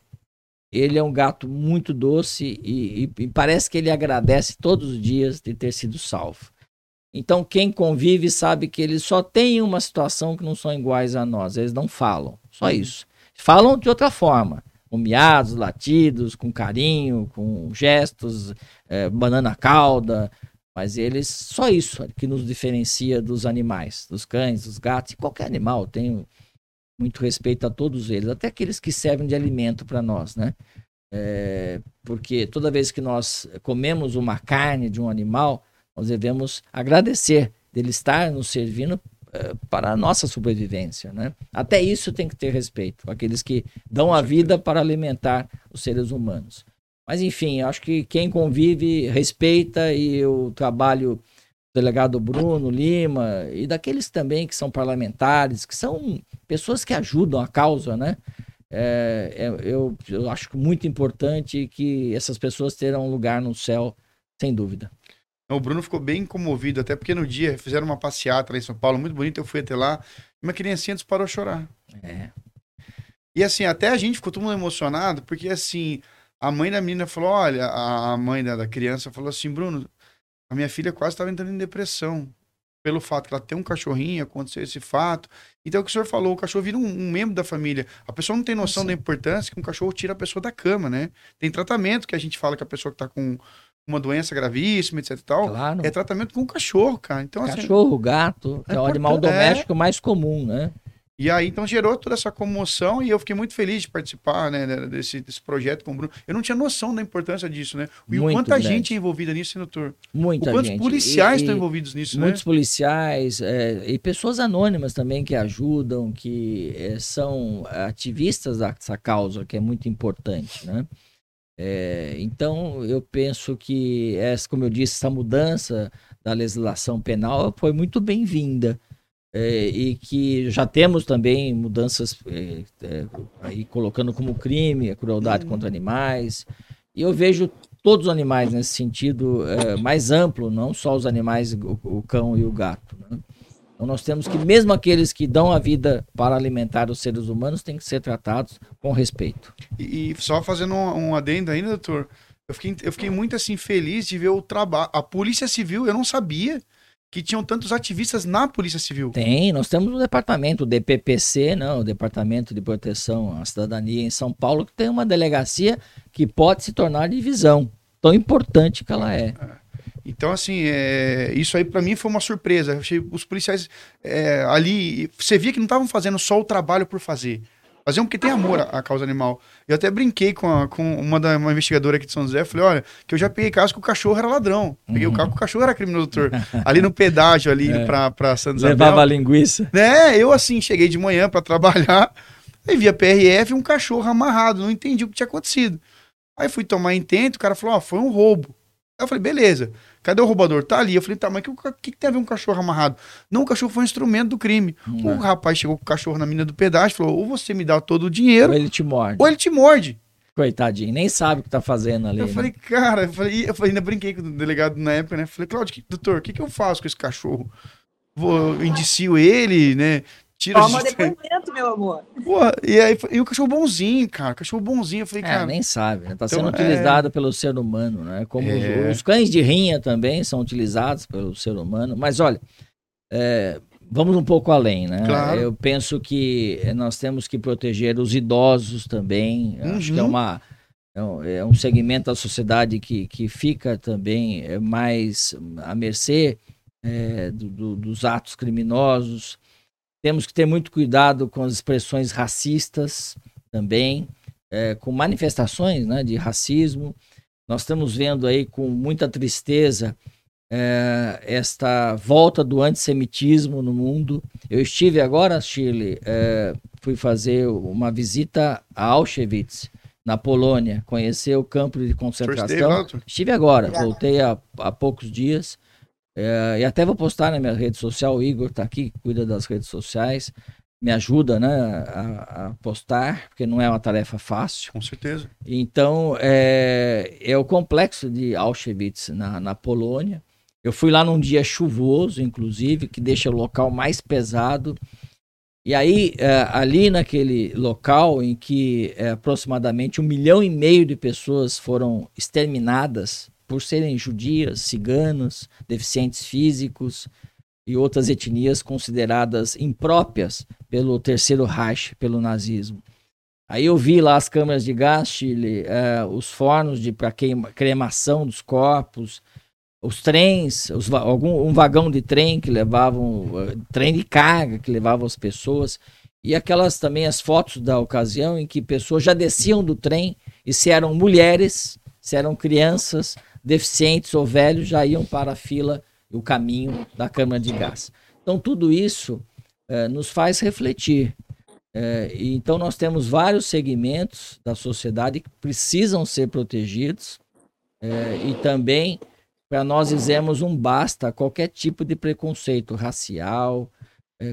ele é um gato muito doce e, e, e, parece que ele agradece todos os dias de ter sido salvo. Então, quem convive sabe que eles só têm uma situação que não são iguais a nós, eles não falam, só uhum. isso. Falam de outra forma, com miados, latidos, com carinho, com gestos, é, banana cauda, mas eles, só isso que nos diferencia dos animais, dos cães, dos gatos, qualquer animal tem muito respeito a todos eles, até aqueles que servem de alimento para nós, né? É, porque toda vez que nós comemos uma carne de um animal, nós devemos agradecer dele estar nos servindo é, para a nossa sobrevivência, né? Até isso tem que ter respeito, aqueles que dão a vida para alimentar os seres humanos. Mas enfim, acho que quem convive respeita e o trabalho delegado Bruno Lima e daqueles também que são parlamentares, que são pessoas que ajudam a causa, né? É, é, eu, eu acho muito importante que essas pessoas terão um lugar no céu, sem dúvida. O Bruno ficou bem comovido, até porque no dia fizeram uma passeata lá em São Paulo, muito bonita, eu fui até lá, uma criancinha disparou a chorar. É. E assim, até a gente ficou todo mundo emocionado, porque assim, a mãe da menina falou, olha, a mãe da, da criança falou assim, Bruno, a minha filha quase estava entrando em depressão. Pelo fato que ela tem um cachorrinho, aconteceu esse fato. Então, o que o senhor falou, o cachorro vira um, um membro da família. A pessoa não tem noção Sim. da importância que um cachorro tira a pessoa da cama, né? Tem tratamento que a gente fala que a pessoa que está com uma doença gravíssima, etc e tal. Claro. É tratamento com o cachorro, cara. Então, assim, cachorro, gato, que é, é o animal doméstico é... mais comum, né? E aí, então, gerou toda essa comoção e eu fiquei muito feliz de participar né, desse, desse projeto com o Bruno. Eu não tinha noção da importância disso, né? E o quanta grande. gente é envolvida nisso, doutor? Muita o quantos gente. policiais e, estão envolvidos nisso, muitos né? Muitos policiais é, e pessoas anônimas também que ajudam, que é, são ativistas dessa causa, que é muito importante, né? É, então, eu penso que, essa, como eu disse, essa mudança da legislação penal foi muito bem-vinda é, e que já temos também mudanças é, é, aí colocando como crime a crueldade uhum. contra animais. E eu vejo todos os animais nesse sentido é, mais amplo, não só os animais, o, o cão e o gato. Né? Então nós temos que, mesmo aqueles que dão a vida para alimentar os seres humanos, têm que ser tratados com respeito. E, e só fazendo um, um adendo ainda, doutor, eu fiquei, eu fiquei muito assim feliz de ver o trabalho. A Polícia Civil, eu não sabia que tinham tantos ativistas na Polícia Civil. Tem, nós temos o departamento, o DPPC, não, o Departamento de Proteção à Cidadania em São Paulo, que tem uma delegacia que pode se tornar divisão, tão importante que ela é. é. Então, assim, é, isso aí para mim foi uma surpresa. Os policiais é, ali, você via que não estavam fazendo só o trabalho por fazer. Faziam porque tem amor à, causa animal. Eu até brinquei com, a, com uma, da, uma investigadora aqui de São José. Falei, olha, que eu já peguei caso que o cachorro era ladrão. Peguei uhum. o carro que o cachorro era criminoso, doutor. ali no pedágio, ali é. pra, pra Santos Levava a linguiça. Né, eu assim, cheguei de manhã para trabalhar. Aí via PRF um cachorro amarrado. Não entendi o que tinha acontecido. Aí fui tomar intento, o cara falou, ó, oh, foi um roubo. Aí eu falei, beleza. Cadê o roubador? Tá ali. Eu falei, tá, mas o que, que, que, tem a ver um cachorro amarrado? Não, o cachorro foi um instrumento do crime. Hum, o é. rapaz chegou com o cachorro na mina do pedaço e falou: ou você me dá todo o dinheiro. Ou ele te morde. Ou ele te morde. Coitadinho, nem sabe o que tá fazendo ali. Eu né? falei, cara, eu, falei, eu falei, ainda brinquei com o delegado na época, né? Falei, Claudio, doutor, o que, que eu faço com esse cachorro? Vou, indicio ele, né? Tira Toma depoimento, meu amor. Porra, e aí e o cachorro bonzinho, cara. Cachorro bonzinho. Eu falei, é, cara. nem sabe, né? Tá então, sendo utilizado é... pelo ser humano, né? Como é... os, os, cães de rinha também são utilizados pelo ser humano. Mas olha, é, vamos um pouco além, né? Claro. Eu penso que nós temos que proteger os idosos também. Uhum. Acho que é uhum. uma. É, é um segmento da sociedade que, que fica também é, mais à mercê é, do, do, dos atos criminosos. Temos que ter muito cuidado com as expressões racistas também, é, com manifestações né, de racismo. Nós estamos vendo aí com muita tristeza é, esta volta do antissemitismo no mundo. Eu estive agora, Chile, é, fui fazer uma visita a Auschwitz, na Polônia, conhecer o campo de concentração. Estive agora, voltei há, há poucos dias. É, e até vou postar na minha rede social, o Igor está aqui, cuida das redes sociais, me ajuda né, a, a, postar, porque não é uma tarefa fácil. Com certeza. Então, é, é o complexo de Auschwitz, na, na Polônia. Eu fui lá num dia chuvoso, inclusive, que deixa o local mais pesado. E aí, é, ali naquele local em que é, aproximadamente um milhão e meio de pessoas foram exterminadas por serem judias, ciganos, deficientes físicos e outras etnias consideradas impróprias pelo Terceiro Reich, pelo nazismo. Aí eu vi lá as câmeras de gás, Chile, uh, os fornos de para cremação dos corpos, os trens, os, algum, um vagão de trem que levavam, uh, trem de carga que levava as pessoas. E aquelas também as fotos da ocasião em que pessoas já desciam do trem e se eram mulheres, se eram crianças, deficientes ou velhos, já iam para a fila, o caminho da câmara de gás. Então tudo isso é, nos faz refletir. É, então nós temos vários segmentos da sociedade que precisam ser protegidos é, e também para nós dizermos um basta a qualquer tipo de preconceito racial,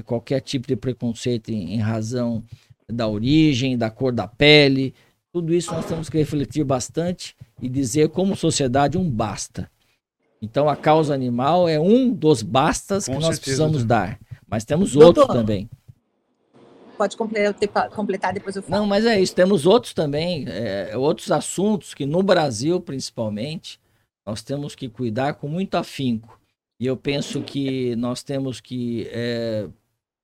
qualquer tipo de preconceito em, em, razão da origem, da cor da pele. Tudo isso nós temos que refletir bastante e dizer como sociedade um basta. Então a causa animal é um dos bastas Com que nós precisamos né? dar, mas temos Doutor, outros também. Pode completar, depois eu falo. Não, mas é isso. Temos outros também, é, outros assuntos que no Brasil, principalmente, nós temos que cuidar com muito afinco. E eu penso que nós temos que é,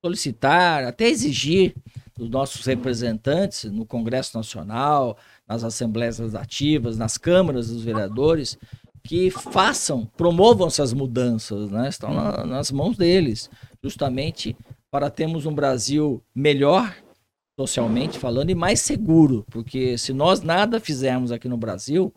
solicitar, até exigir dos nossos representantes no Congresso Nacional, nas assembleias legislativas, nas câmaras dos vereadores, que façam, promovam essas mudanças, né? estão na, nas mãos deles, justamente para termos um Brasil melhor, socialmente falando, e mais seguro, porque se nós nada fizermos aqui no Brasil,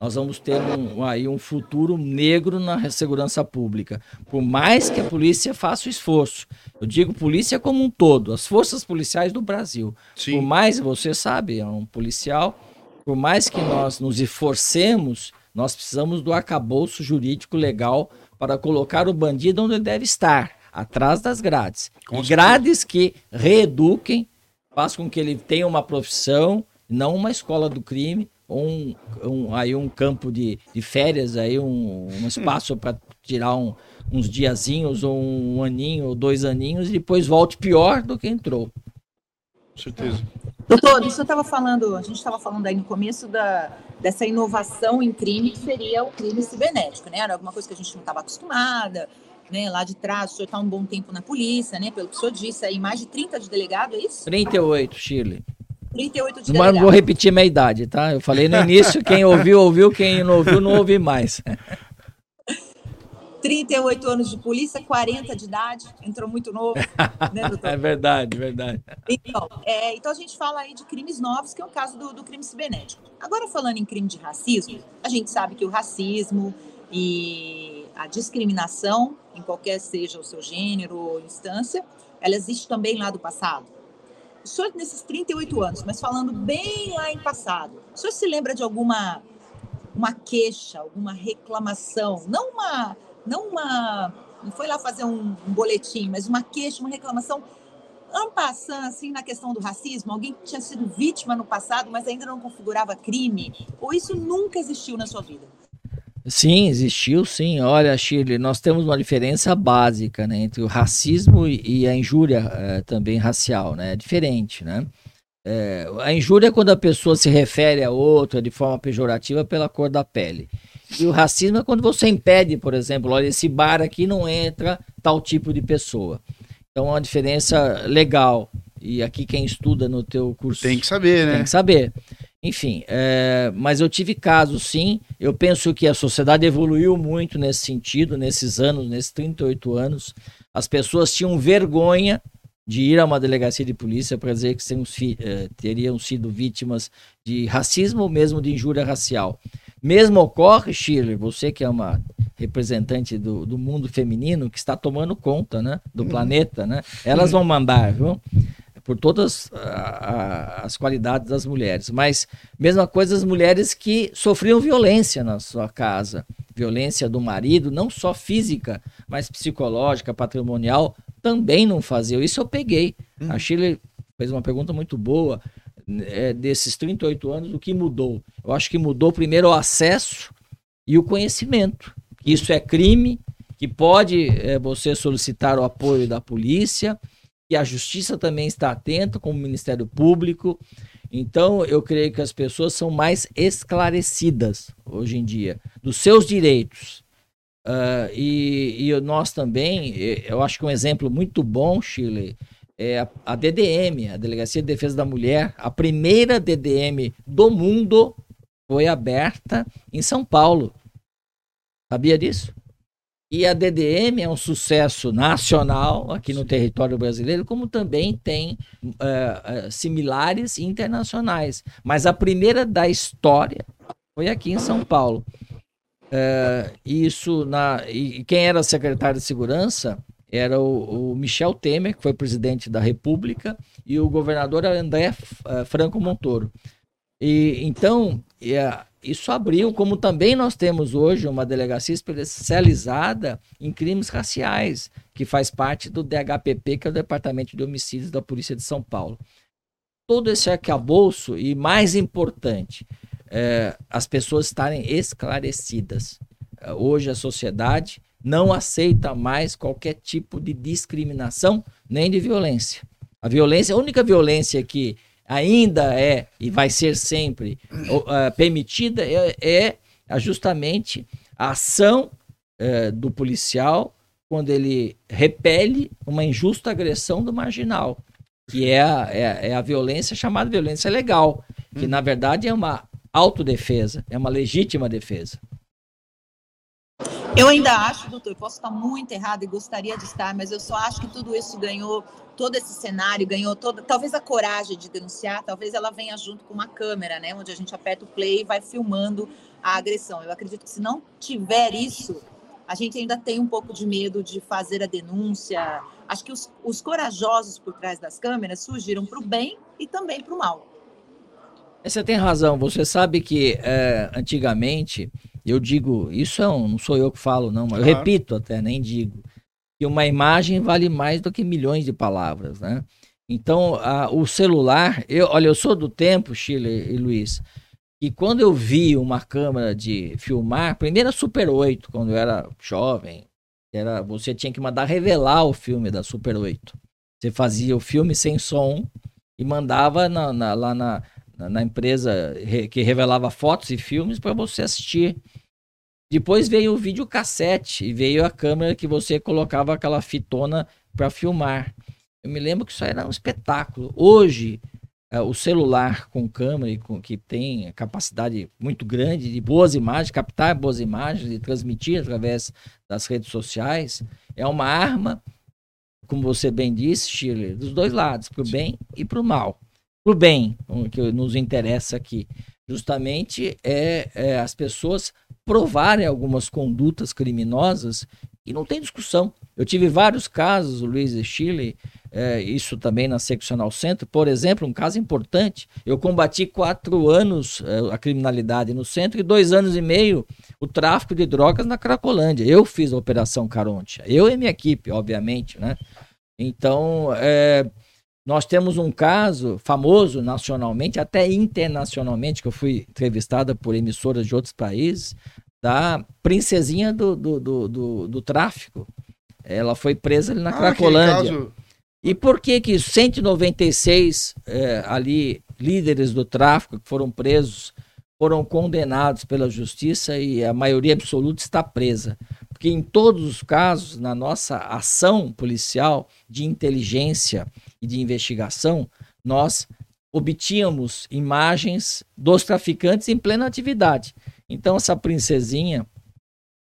nós vamos ter um, aí um futuro negro na segurança pública. Por mais que a polícia faça o esforço, eu digo polícia como um todo, as forças policiais do Brasil. Sim. Por mais, você sabe, é um policial, por mais que nós nos esforcemos, nós precisamos do arcabouço jurídico legal para colocar o bandido onde ele deve estar, atrás das grades. grades que reeduquem, façam com que ele tenha uma profissão, não uma escola do crime, um, um, aí um campo de, de férias, aí um, um espaço para tirar um, uns diazinhos, ou um aninho, ou dois aninhos, e depois volte pior do que entrou. Com certeza. Doutor, isso eu estava falando, a gente estava falando aí no começo da, dessa inovação em crime, que seria o crime cibernético, né? Era alguma coisa que a gente não estava acostumada, né? Lá de trás, o senhor está um bom tempo na polícia, né? Pelo que o senhor disse aí, mais de 30 de delegado, é isso? 38, Shirley. 38 de Mas não vou repetir minha idade, tá? Eu falei no início, quem ouviu, ouviu, quem não ouviu, não ouvi mais. 38 anos de polícia, 40 de idade, entrou muito novo, né, doutor? É verdade, verdade. Então, é, então a gente fala aí de crimes novos, que é o caso do, do crime cibernético. Agora, falando em crime de racismo, a gente sabe que o racismo e a discriminação, em qualquer seja o seu gênero ou instância, ela existe também lá do passado o senhor nesses 38 anos, mas falando bem lá em passado, o senhor se lembra de alguma uma queixa, alguma reclamação, não uma, não uma, foi lá fazer um, um boletim, mas uma queixa, uma reclamação ampassando assim na questão do racismo, alguém que tinha sido vítima no passado, mas ainda não configurava crime, ou isso nunca existiu na sua vida? Sim, existiu sim. Olha, Shirley, nós temos uma diferença básica né, entre o racismo e a injúria é, também racial, né? É diferente, né? É, a injúria é quando a pessoa se refere a outra de forma pejorativa pela cor da pele. E o racismo é quando você impede, por exemplo, olha, esse bar aqui não entra tal tipo de pessoa. Então é uma diferença legal. E aqui quem estuda no teu curso... Tem que saber, né? Tem que saber. Enfim, é, mas eu tive casos sim. Eu penso que a sociedade evoluiu muito nesse sentido, nesses anos, nesses 38 anos. As pessoas tinham vergonha de ir a uma delegacia de polícia para dizer que é, teriam sido vítimas de racismo ou mesmo de injúria racial. Mesmo ocorre, Shirley, você que é uma representante do, do mundo feminino que está tomando conta né, do uhum. planeta, né? Elas vão mandar, viu? Por todas a, a, as qualidades das mulheres. Mas, mesma coisa, as mulheres que sofriam violência na sua casa. Violência do marido, não só física, mas psicológica, patrimonial, também não faziam. Isso eu peguei. Hum. A Chile fez uma pergunta muito boa. É, desses 38 anos, o que mudou? Eu acho que mudou primeiro o acesso e o conhecimento. Isso é crime, que pode é, você solicitar o apoio da polícia, e a justiça também está atenta, como o Ministério Público. Então, eu creio que as pessoas são mais esclarecidas hoje em dia dos seus direitos. Uh, e, e, nós também, eu acho que um exemplo muito bom, Chile, é a, a DDM, a Delegacia de Defesa da Mulher, a primeira DDM do mundo foi aberta em São Paulo. Sabia disso? E a DDM é um sucesso nacional aqui no território brasileiro, como também tem uh, similares internacionais. Mas a primeira da história foi aqui em São Paulo. Uh, isso na e quem era secretário de segurança era o, o, Michel Temer, que foi presidente da República, e o governador André Franco Montoro. E então isso abriu, como também nós temos hoje uma delegacia especializada em crimes raciais, que faz parte do DHPP, que é o Departamento de Homicídios da Polícia de São Paulo. Todo esse arcabouço, e mais importante, é, as pessoas estarem esclarecidas. Hoje a sociedade não aceita mais qualquer tipo de discriminação nem de violência. A violência, a única violência que ainda é e vai ser sempre uh, permitida é, é, justamente a ação uh, do policial quando ele repele uma injusta agressão do marginal, que é a, é, é a violência chamada violência legal, que hum. na verdade é uma autodefesa, é uma legítima defesa. Eu ainda acho, doutor, posso estar muito errado e gostaria de estar, mas eu só acho que tudo isso ganhou, todo esse cenário ganhou toda, talvez a coragem de denunciar, talvez ela venha junto com uma câmera, né, onde a gente aperta o play e vai filmando a agressão. Eu acredito que se não tiver isso, a gente ainda tem um pouco de medo de fazer a denúncia. Acho que os, os corajosos por trás das câmeras surgiram para o bem e também para o mal. Você tem razão. Você sabe que é, antigamente eu digo, isso é um, não sou eu que falo, não, mas claro. eu repito até, nem digo, que uma imagem vale mais do que milhões de palavras, né? Então, a, o celular, eu, olha, eu sou do tempo, Chile e Luiz, que quando eu vi uma câmera de filmar, primeiro Super 8, quando eu era jovem, era, você tinha que mandar revelar o filme da Super 8. Você fazia o filme sem som e mandava na, na, lá na, na empresa que revelava fotos e filmes para você assistir. Depois veio o videocassete e veio a câmera que você colocava aquela fitona para filmar. Eu me lembro que isso era um espetáculo. Hoje, é, o celular com câmera e com, que tem capacidade muito grande de boas imagens, captar boas imagens e transmitir através das redes sociais, é uma arma, como você bem disse, Shirley, dos dois lados, para o bem e para o mal. Para o bem, o que nos interessa aqui, justamente é, é as pessoas provarem algumas condutas criminosas e não tem discussão. Eu tive vários casos, Luiz e Chile, é, isso também na Seccional Centro, por exemplo, um caso importante. Eu combati quatro anos é, a criminalidade no centro e dois anos e meio o tráfico de drogas na Cracolândia. Eu fiz a Operação Caronte, eu e minha equipe, obviamente, né? Então, é, nós temos um caso famoso nacionalmente, até internacionalmente, que eu fui entrevistada por emissoras de outros países, da princesinha do, do, do, do, do tráfico. Ela foi presa ali na ah, Cracolândia. Caso... E por que que 196 é, ali líderes do tráfico que foram presos foram condenados pela justiça e a maioria absoluta está presa? Porque em todos os casos, na nossa ação policial de inteligência, e de investigação, nós obtínhamos imagens dos traficantes em plena atividade. Então, essa princesinha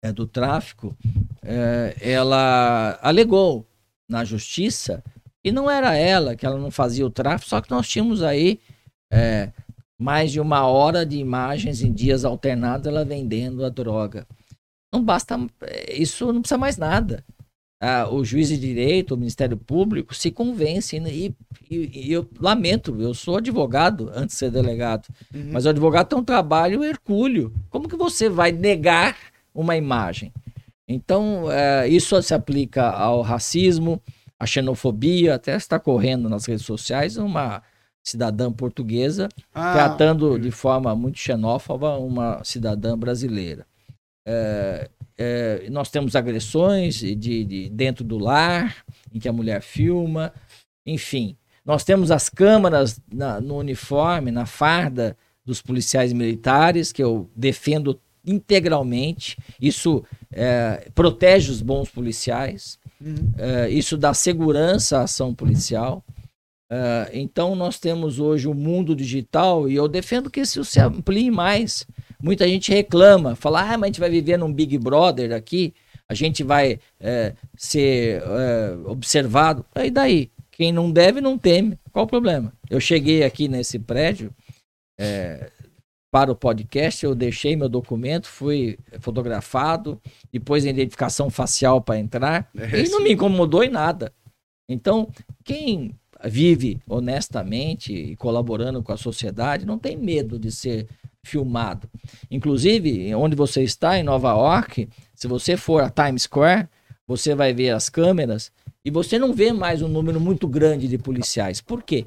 é, do tráfico, é, ela alegou na justiça e não era ela, que ela não fazia o tráfico, só que nós tínhamos aí é, mais de uma hora de imagens em dias alternados ela vendendo a droga. Não basta, é, isso não precisa mais nada ah, o juiz de direito, o Ministério Público se convencem né? e, e, e, eu lamento, eu sou advogado antes de ser delegado, uhum. mas o advogado tem um trabalho hercúleo. Como que você vai negar uma imagem? Então, é, isso se aplica ao racismo, à xenofobia, até está correndo nas redes sociais uma cidadã portuguesa ah, tratando de forma muito xenófoba uma cidadã brasileira. É, é, nós temos agressões de, de, dentro do lar, em que a mulher filma, enfim. Nós temos as câmaras na, no uniforme, na farda dos policiais militares, que eu defendo integralmente. Isso é, protege os bons policiais, uhum. é, isso dá segurança à ação policial. É, então, nós temos hoje o mundo digital e eu defendo que isso se amplie mais Muita gente reclama, fala, ah, mas a gente vai viver num Big Brother aqui. a gente vai é, ser é, observado. E daí? Quem não deve, não teme. Qual o problema? Eu cheguei aqui nesse prédio é, para o podcast, eu deixei meu documento, fui fotografado, depois a identificação facial para entrar, é, e não me incomodou em nada. Então, quem vive honestamente e colaborando com a sociedade não tem medo de ser filmado. Inclusive, onde você está, em Nova York, se você for a Times Square, você vai ver as câmeras e você não vê mais um número muito grande de policiais. Por quê?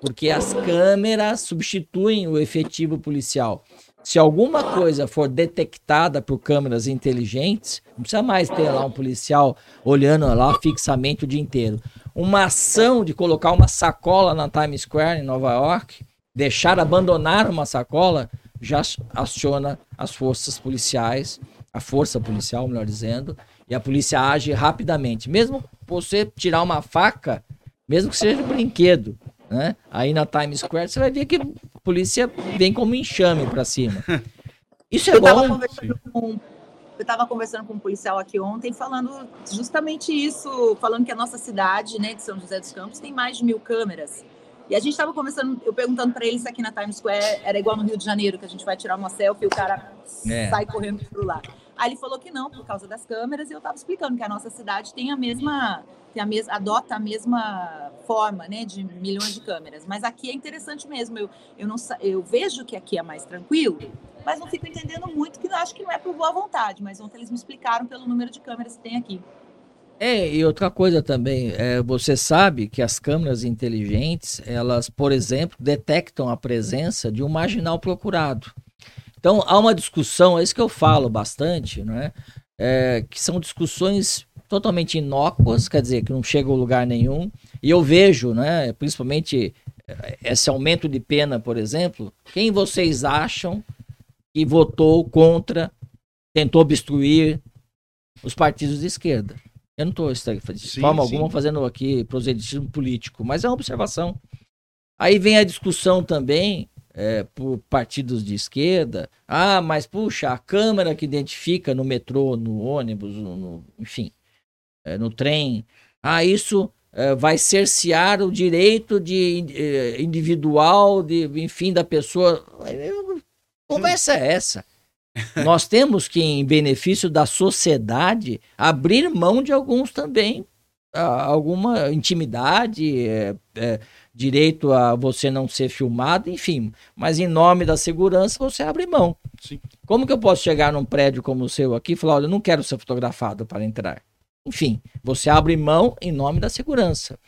Porque as câmeras substituem o efetivo policial. Se alguma coisa for detectada por câmeras inteligentes, não precisa mais ter lá um policial olhando lá fixamente o dia inteiro. Uma ação de colocar uma sacola na Times Square em Nova York, deixar abandonar uma sacola, já aciona as forças policiais, a força policial, melhor dizendo, e a polícia age rapidamente. Mesmo você tirar uma faca, mesmo que seja de brinquedo, né? Aí na Times Square você vai ver que a polícia vem como enxame para cima. Isso é eu bom. Com, eu estava conversando com um policial aqui ontem falando justamente isso, falando que a nossa cidade, né, de São José dos Campos, tem mais de mil câmeras. E a gente estava conversando, eu perguntando para ele se aqui na Times Square era igual no Rio de Janeiro, que a gente vai tirar uma selfie e o cara é. sai correndo pro lado. Aí ele falou que não, por causa das câmeras, e eu estava explicando que a nossa cidade tem a mesma, tem a mesma, adota a mesma forma, né, de milhões de câmeras. Mas aqui é interessante mesmo. Eu, eu, não, eu vejo que aqui é mais tranquilo, mas não fico entendendo muito, que eu acho que não é por boa vontade. Mas ontem eles me explicaram pelo número de câmeras que tem aqui. É, e outra coisa também, é, você sabe que as câmeras inteligentes, elas, por exemplo, detectam a presença de um marginal procurado. Então, há uma discussão, é isso que eu falo bastante, né? É, que são discussões totalmente inócuas, quer dizer, que não chegam a lugar nenhum. E eu vejo, né, principalmente é, esse aumento de pena, por exemplo, quem vocês acham que votou contra, tentou obstruir os partidos de esquerda? Eu não estou de sim, forma sim. alguma fazendo aqui proselitismo político, mas é uma observação. Aí vem a discussão também é, por partidos de esquerda. Ah, mas puxa, a câmera que identifica no metrô, no ônibus, no, no enfim, é, no trem. Ah, isso é, vai cercear o direito de é, individual, de, enfim, da pessoa. Conversa é essa? Nós temos que, em benefício da sociedade, abrir mão de alguns também, alguma intimidade, é, é, direito a você não ser filmado, enfim. Mas em nome da segurança, você abre mão. Sim. Como que eu posso chegar num prédio como o seu aqui e falar, olha, eu não quero ser fotografado para entrar? Enfim, você abre mão em nome da segurança.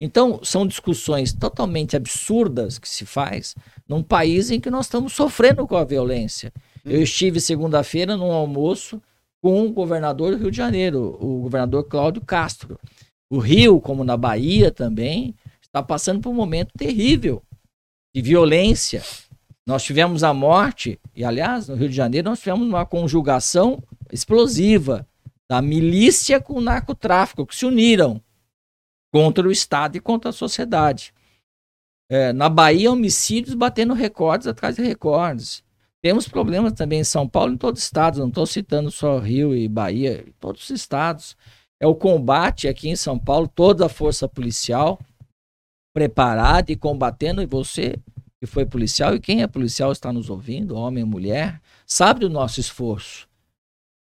Então, são discussões totalmente absurdas que se faz num país em que nós estamos sofrendo com a violência. Eu estive segunda-feira num almoço com o governador do Rio de Janeiro, o governador Cláudio Castro. O Rio, como na Bahia também, está passando por um momento terrível de violência. Nós tivemos a morte, e aliás, no Rio de Janeiro, nós tivemos uma conjugação explosiva da milícia com o narcotráfico, que se uniram contra o Estado e contra a sociedade. É, na Bahia, homicídios batendo recordes atrás de recordes. Temos problemas também em São Paulo, em todos os estados, não estou citando só Rio e Bahia, todos os estados. É o combate aqui em São Paulo, toda a força policial, preparado e combatendo, e você que foi policial, e quem é policial está nos ouvindo, homem ou mulher, sabe do nosso esforço.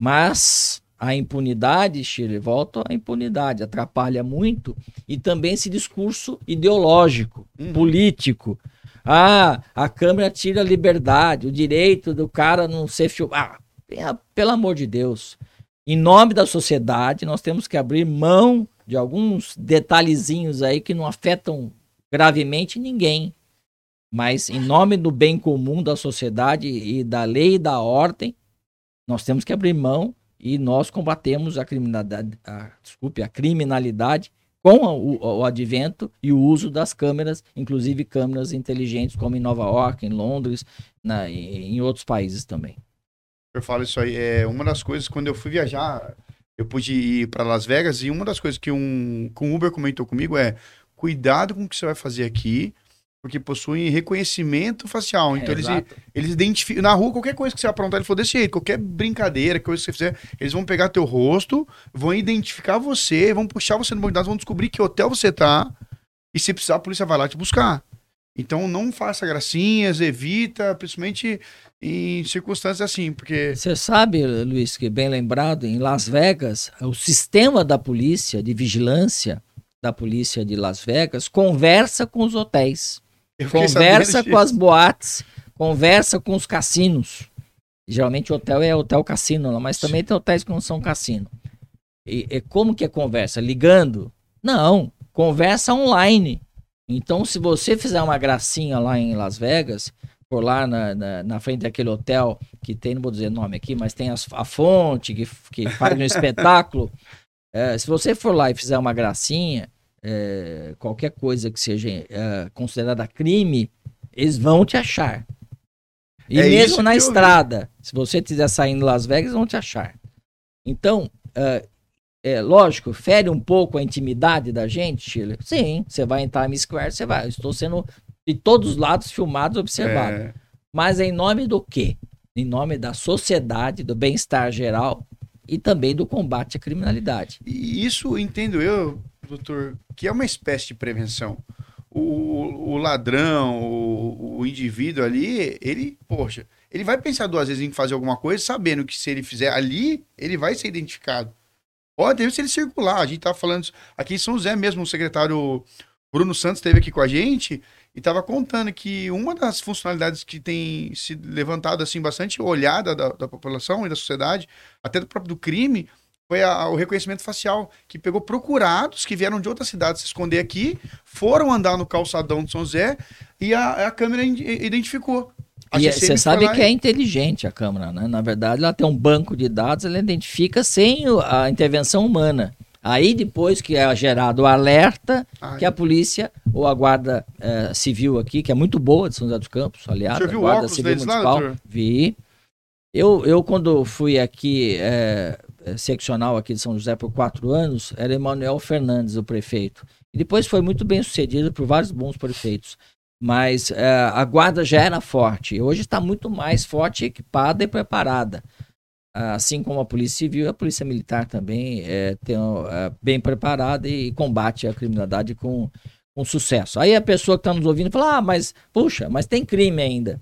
Mas a impunidade, Chile, volta à impunidade, atrapalha muito, e também esse discurso ideológico, uhum. político. Ah, a Câmara tira a liberdade, o direito do cara não ser filmado. Ah, pelo amor de Deus. Em nome da sociedade, nós temos que abrir mão de alguns detalhezinhos aí que não afetam gravemente ninguém. Mas em nome do bem comum da sociedade e da lei e da ordem, nós temos que abrir mão e nós combatemos a criminalidade, a, desculpe, a criminalidade com o, o, advento e o uso das câmeras, inclusive câmeras inteligentes, como em Nova York, em Londres, na, em outros países também. Eu falo isso aí, é uma das coisas, quando eu fui viajar, eu pude ir para Las Vegas, e uma das coisas que um, que um Uber comentou comigo é, cuidado com o que você vai fazer aqui, porque possuem reconhecimento facial. Então, é, eles, eles identificam. Na rua, qualquer coisa que você aprontar, ele falou desse jeito, qualquer brincadeira, coisa que você fizer, eles vão pegar teu rosto, vão identificar você, vão puxar você no banco de dados, vão descobrir que hotel você tá. E se precisar, a polícia vai lá te buscar. Então não faça gracinhas, evita, principalmente em circunstâncias assim, porque. Você sabe, Luiz, que bem lembrado, em Las Vegas, o sistema da polícia, de vigilância da polícia de Las Vegas, conversa com os hotéis, conversa com as boates, conversa com os cassinos. Geralmente hotel é hotel cassino, mas também Sim. tem hotéis que não são cassino. E, e como que é conversa? Ligando? Não, conversa online. Então, se você fizer uma gracinha lá em Las Vegas, por lá na, na, na, frente daquele hotel que tem, não vou dizer nome aqui, mas tem as, a fonte que, que faz um espetáculo. É, se você for lá e fizer uma gracinha, é, qualquer coisa que seja é, considerada crime, eles vão te achar. E é mesmo na estrada, se você estiver saindo Las Vegas, vão te achar. Então, é, é, lógico, fere um pouco a intimidade da gente, Chile. Sim, você vai em Times Square, você vai. Eu estou sendo de todos os lados filmado, observado. É. Mas em nome do quê? Em nome da sociedade, do bem-estar geral e também do combate à criminalidade. E isso entendo eu, doutor, que é uma espécie de prevenção. O, o ladrão, o, o indivíduo ali, ele, poxa, ele vai pensar duas vezes em fazer alguma coisa, sabendo que se ele fizer ali, ele vai ser identificado. Pode, se ele circular. A gente tava falando aqui em São José mesmo, o secretário Bruno Santos esteve aqui com a gente e estava contando que uma das funcionalidades que tem sido levantado assim bastante olhada da, da população e da sociedade, até do próprio do crime, foi a, o reconhecimento facial, que pegou procurados que vieram de outras cidades se esconder aqui, foram andar no calçadão de São José e a, a câmera identificou. E você sabe que é inteligente a câmera, né? Na verdade, ela tem um banco de dados, ela identifica sem a intervenção humana. Aí depois que é gerado o alerta, Ai. que a polícia ou a guarda eh, civil aqui, que é muito boa de São José dos Campos, aliás, Você viu a guarda civil municipal, lá, vi. Eu, eu quando fui aqui eh, seccional aqui de São José por quatro anos, era Emanuel Fernandes o prefeito. E depois foi muito bem sucedido por vários bons prefeitos mas uh, a guarda já era forte. Hoje está muito mais forte, equipada e preparada. Assim como a Polícia Civil, a Polícia Militar também é tem, uh, bem preparada e combate a criminalidade com, com sucesso. Aí a pessoa que está nos ouvindo fala: ah, mas, puxa, mas tem crime ainda.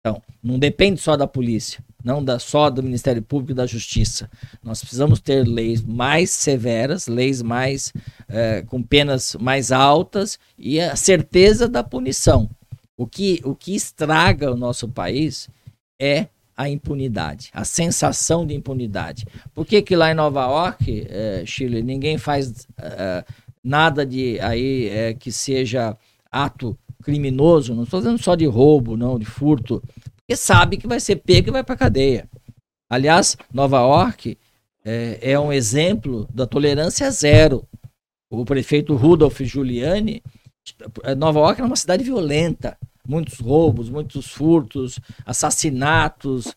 Então, não depende só da polícia, não da, só do Ministério Público e da Justiça. Nós precisamos ter leis mais severas, leis mais é, com penas mais altas e a certeza da punição. O que, o que estraga o nosso país é a impunidade, a sensação de impunidade. Por que, que lá em Nova York, Chile, ninguém faz é, nada de aí que seja ato criminoso, não estou dizendo só de roubo, não, de furto, porque sabe que vai ser pego e vai para cadeia. Aliás, Nova York é, é, um exemplo da tolerância zero. O prefeito Rudolf Giuliani, Nova York é uma cidade violenta, muitos roubos, muitos furtos, assassinatos.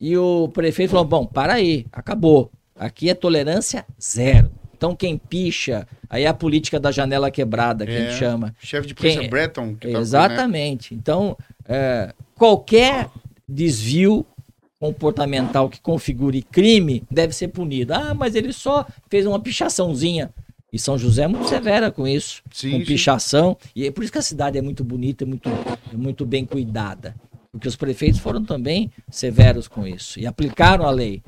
E o prefeito falou: bom, para aí, acabou. Aqui é tolerância zero. Então quem picha, aí é a política da janela quebrada, que é, a gente é, chama. Chefe de polícia quem, Breton. Que exatamente. Tá, né? Então, é, qualquer desvio comportamental que configure crime deve ser punido. Ah, mas ele só fez uma pichaçãozinha. E São José é muito severa com isso, sim, com sim. pichação. E é por isso que a cidade é muito bonita, muito, muito bem cuidada. Porque os prefeitos foram também severos com isso e aplicaram a lei.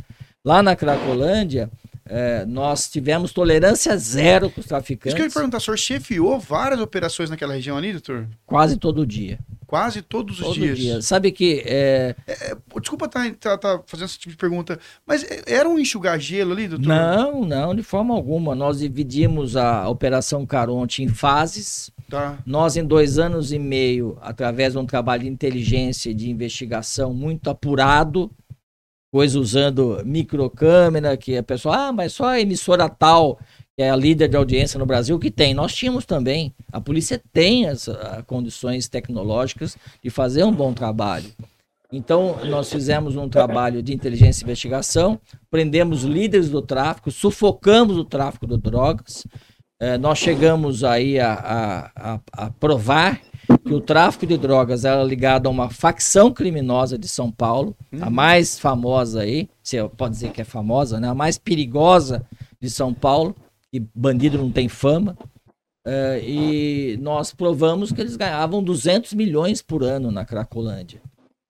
Lá na Cracolândia, é, nós tivemos tolerância zero com os traficantes. Isso que eu ia perguntar, o senhor chefiou várias operações naquela região ali, doutor? Quase todo dia. Quase todos os Todo dias. Dia. Sabe que. É... É, desculpa estar tá, tá, tá fazendo esse tipo de pergunta, mas é, era um enxugar gelo ali, doutor? Não, não, de forma alguma. Nós dividimos a Operação Caronte em fases. Tá. Nós, em dois anos e meio, através de um trabalho de inteligência e de investigação muito apurado, coisa usando microcâmera, que a pessoa, ah, mas só a emissora tal que é a líder de audiência no Brasil, que tem. Nós tínhamos também. A polícia tem as a, condições tecnológicas de fazer um bom trabalho. Então, nós fizemos um trabalho de inteligência e investigação, prendemos líderes do tráfico, sufocamos o tráfico de drogas. É, nós chegamos aí a, a, a, provar que o tráfico de drogas era ligado a uma facção criminosa de São Paulo, uhum. a mais famosa aí, você pode dizer que é famosa, né? A mais perigosa de São Paulo, e bandido não tem fama. Uh, e nós provamos que eles ganhavam 200 milhões por ano na Cracolândia.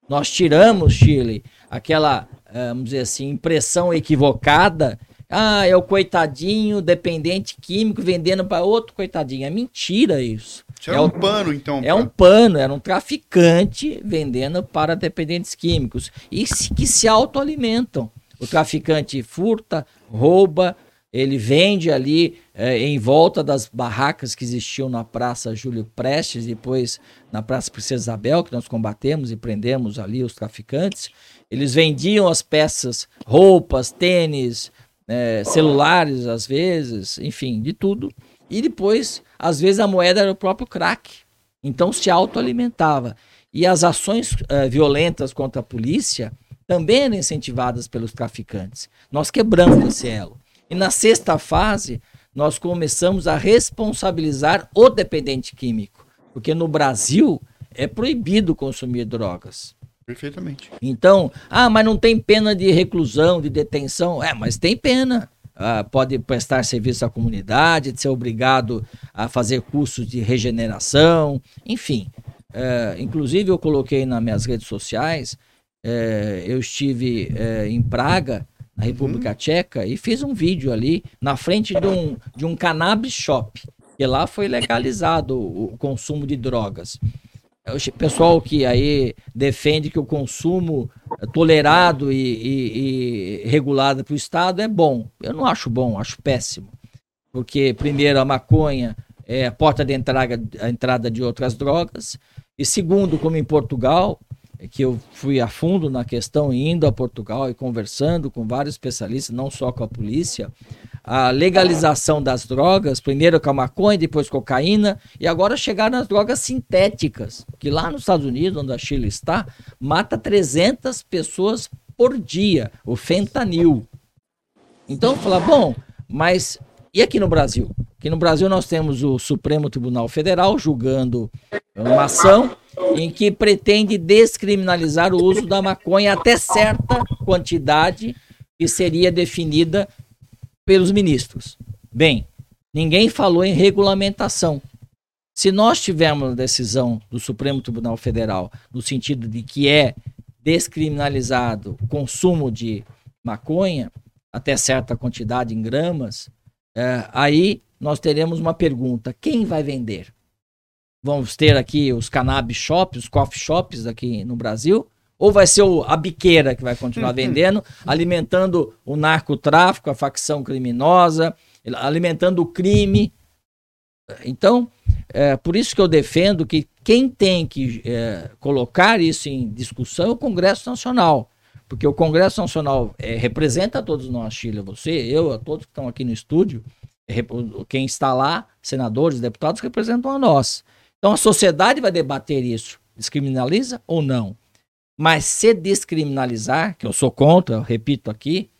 Nós tiramos, Chile, aquela, uh, vamos dizer assim, impressão equivocada ah, é o coitadinho dependente químico vendendo para outro coitadinho. É mentira isso. Isso é um pano, então. É um pano, era um traficante vendendo para dependentes químicos. E que se autoalimentam. O traficante furta, rouba, ele vende ali é, em volta das barracas que existiam na Praça Júlio Prestes, depois na Praça Princesa Isabel, que nós combatemos e prendemos ali os traficantes. Eles vendiam as peças, roupas, tênis, é, celulares, às vezes, enfim, de tudo. E depois, às vezes, a moeda era o próprio crack. Então se autoalimentava. E as ações uh, violentas contra a polícia também eram incentivadas pelos traficantes. Nós quebramos esse elo. E na sexta fase, nós começamos a responsabilizar o dependente químico. Porque no Brasil é proibido consumir drogas. Perfeitamente. Então, ah, mas não tem pena de reclusão, de detenção. É, mas tem pena. Ah, pode prestar serviço à comunidade, de ser obrigado a fazer cursos de regeneração, enfim. É, inclusive, eu coloquei nas minhas redes sociais, é, eu estive é, em Praga, na República uhum. Tcheca, e fiz um vídeo ali na frente de um, de um cannabis shop, que lá foi legalizado o, o consumo de drogas. O pessoal que aí defende que o consumo tolerado e, e, e regulado para o Estado é bom. Eu não acho bom, acho péssimo. Porque, primeiro, a maconha é a porta de entrada, a entrada de outras drogas. E segundo, como em Portugal, que eu fui a fundo na questão, indo a Portugal e conversando com vários especialistas, não só com a polícia, a legalização das drogas, primeiro com a maconha, depois cocaína, e agora chegar nas drogas sintéticas, que lá nos Estados Unidos, onde a Chile está, mata 300 pessoas por dia, o fentanil. Então, falar, bom, mas e aqui no Brasil? Aqui no Brasil nós temos o Supremo Tribunal Federal julgando uma ação em que pretende descriminalizar o uso da maconha até certa quantidade que seria definida pelos ministros. Bem, ninguém falou em regulamentação. Se nós tivermos uma decisão do Supremo Tribunal Federal no sentido de que é descriminalizado o consumo de maconha até certa quantidade em gramas, é, aí nós teremos uma pergunta: quem vai vender? Vamos ter aqui os cannabis shops, os coffee shops aqui no Brasil, ou vai ser o, a biqueira que vai continuar vendendo, alimentando o narcotráfico, a facção criminosa, alimentando o crime. Então, é por isso que eu defendo que quem tem que é, colocar isso em discussão é o Congresso Nacional. Porque o Congresso Nacional é, representa a todos nós, Chile, você, eu, a todos que estão aqui no estúdio, é, quem está lá, senadores, deputados, representam a nós. Então a sociedade vai debater isso. Descriminaliza ou não? Mas se descriminalizar, que eu sou contra, eu repito aqui,